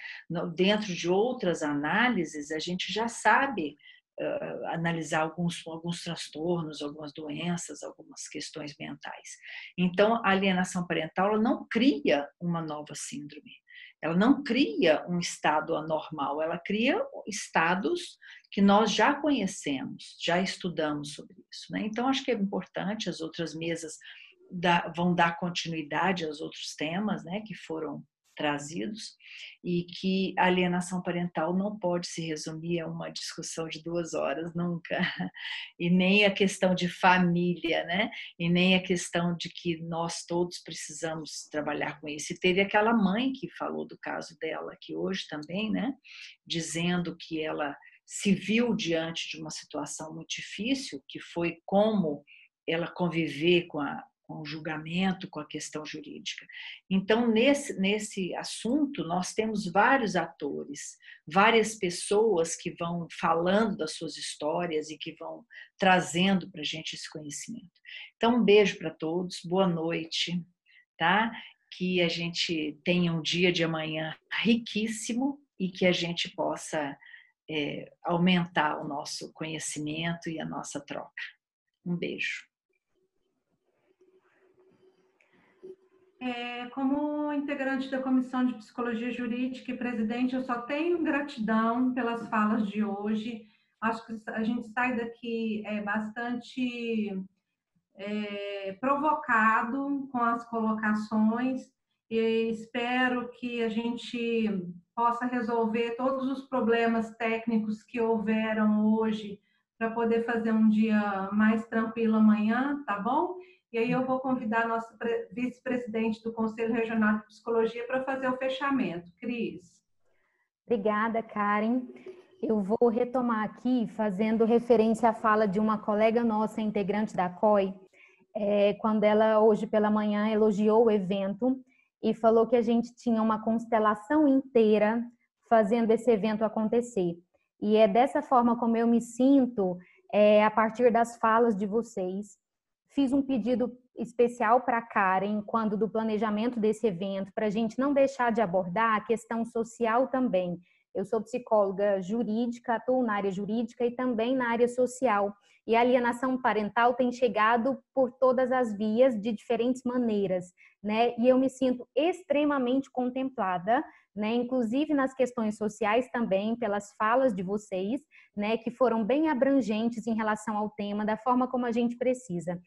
Dentro de outras análises, a gente já sabe uh, analisar alguns, alguns transtornos, algumas doenças, algumas questões mentais. Então, a alienação parental não cria uma nova síndrome. Ela não cria um estado anormal, ela cria estados que nós já conhecemos, já estudamos sobre isso. Né? Então, acho que é importante as outras mesas vão dar continuidade aos outros temas né, que foram trazidos e que a alienação parental não pode se resumir a uma discussão de duas horas nunca. E nem a questão de família né e nem a questão de que nós todos precisamos trabalhar com isso. E teve aquela mãe que falou do caso dela aqui hoje também né dizendo que ela se viu diante de uma situação muito difícil que foi como ela conviver com a com o julgamento, com a questão jurídica. Então, nesse, nesse assunto, nós temos vários atores, várias pessoas que vão falando das suas histórias e que vão trazendo para a gente esse conhecimento. Então, um beijo para todos, boa noite, tá? Que a gente tenha um dia de amanhã riquíssimo e que a gente possa é, aumentar o nosso conhecimento e a nossa troca. Um beijo. É, como integrante da Comissão de Psicologia Jurídica e presidente, eu só tenho gratidão pelas falas de hoje. Acho que a gente sai daqui é, bastante é, provocado com as colocações e espero que a gente possa resolver todos os problemas técnicos que houveram hoje para poder fazer um dia mais tranquilo amanhã, tá bom? E aí eu vou convidar a nossa vice-presidente do Conselho Regional de Psicologia para fazer o fechamento. Cris. Obrigada, Karen. Eu vou retomar aqui fazendo referência à fala de uma colega nossa, integrante da COI, é, quando ela hoje pela manhã elogiou o evento e falou que a gente tinha uma constelação inteira fazendo esse evento acontecer. E é dessa forma como eu me sinto é, a partir das falas de vocês. Fiz um pedido especial para Karen, quando do planejamento desse evento, para a gente não deixar de abordar a questão social também. Eu sou psicóloga jurídica, atuo na área jurídica e também na área social. E a alienação parental tem chegado por todas as vias de diferentes maneiras, né? E eu me sinto extremamente contemplada, né? Inclusive nas questões sociais também, pelas falas de vocês, né? Que foram bem abrangentes em relação ao tema, da forma como a gente precisa.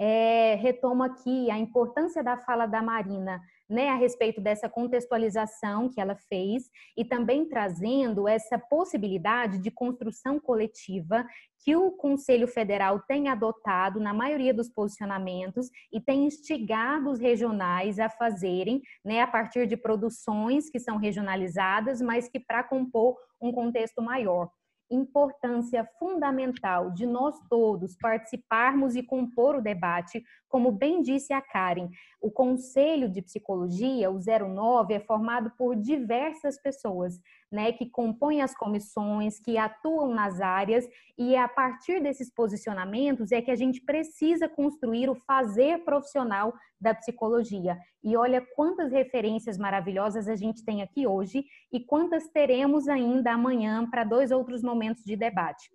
É, retomo aqui a importância da fala da Marina né, a respeito dessa contextualização que ela fez e também trazendo essa possibilidade de construção coletiva que o Conselho Federal tem adotado na maioria dos posicionamentos e tem instigado os regionais a fazerem, né, a partir de produções que são regionalizadas, mas que para compor um contexto maior importância fundamental de nós todos participarmos e compor o debate, como bem disse a Karen, o Conselho de Psicologia, o 09, é formado por diversas pessoas, né, que compõem as comissões, que atuam nas áreas, e é a partir desses posicionamentos é que a gente precisa construir o fazer profissional da psicologia. E olha quantas referências maravilhosas a gente tem aqui hoje e quantas teremos ainda amanhã para dois outros momentos de debate.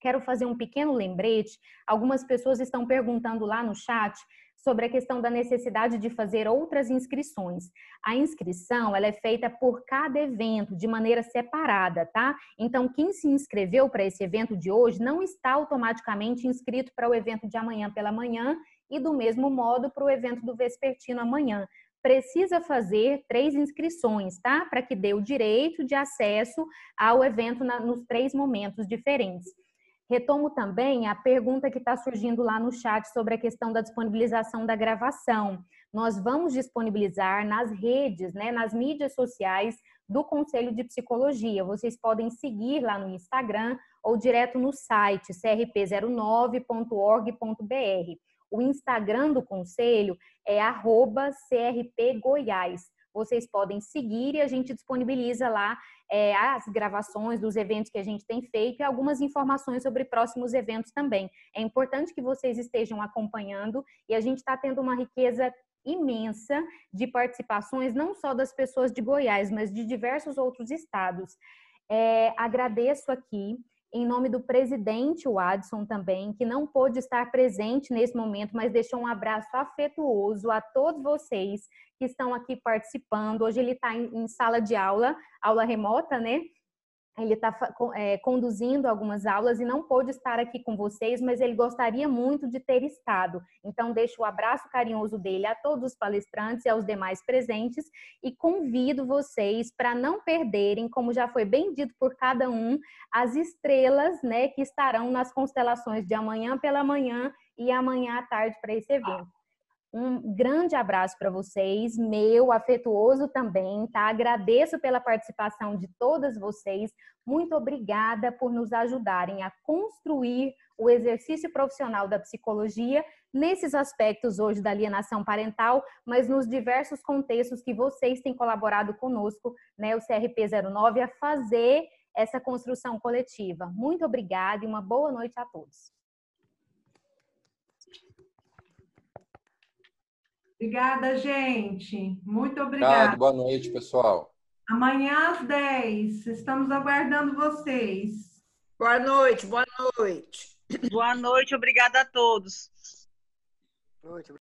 Quero fazer um pequeno lembrete. Algumas pessoas estão perguntando lá no chat sobre a questão da necessidade de fazer outras inscrições. A inscrição ela é feita por cada evento de maneira separada, tá? Então, quem se inscreveu para esse evento de hoje não está automaticamente inscrito para o evento de amanhã pela manhã e do mesmo modo para o evento do Vespertino amanhã. Precisa fazer três inscrições, tá? Para que dê o direito de acesso ao evento na, nos três momentos diferentes. Retomo também a pergunta que está surgindo lá no chat sobre a questão da disponibilização da gravação. Nós vamos disponibilizar nas redes, né, nas mídias sociais do Conselho de Psicologia. Vocês podem seguir lá no Instagram ou direto no site crp09.org.br. O Instagram do Conselho é crpgoiás. Vocês podem seguir e a gente disponibiliza lá é, as gravações dos eventos que a gente tem feito e algumas informações sobre próximos eventos também. É importante que vocês estejam acompanhando e a gente está tendo uma riqueza imensa de participações, não só das pessoas de Goiás, mas de diversos outros estados. É, agradeço aqui em nome do presidente Wadson também, que não pôde estar presente nesse momento, mas deixou um abraço afetuoso a todos vocês que estão aqui participando. Hoje ele está em, sala de aula, aula remota, né? Ele está é, conduzindo algumas aulas e não pôde estar aqui com vocês, mas ele gostaria muito de ter estado. Então, deixo o abraço carinhoso dele a todos os palestrantes e aos demais presentes e convido vocês para não perderem, como já foi bem dito por cada um, as estrelas né, que estarão nas constelações de amanhã pela manhã e amanhã à tarde para esse evento. Um grande abraço para vocês, meu afetuoso também, tá? Agradeço pela participação de todas vocês. Muito obrigada por nos ajudarem a construir o exercício profissional da psicologia nesses aspectos hoje da alienação parental, mas nos diversos contextos que vocês têm colaborado conosco, né, o CRP 09 a fazer essa construção coletiva. Muito obrigada e uma boa noite a todos. Obrigada, gente. Muito obrigada. Boa noite, pessoal. Amanhã às 10. Estamos aguardando vocês. Boa noite, boa noite. Boa noite, obrigada a todos. Boa noite.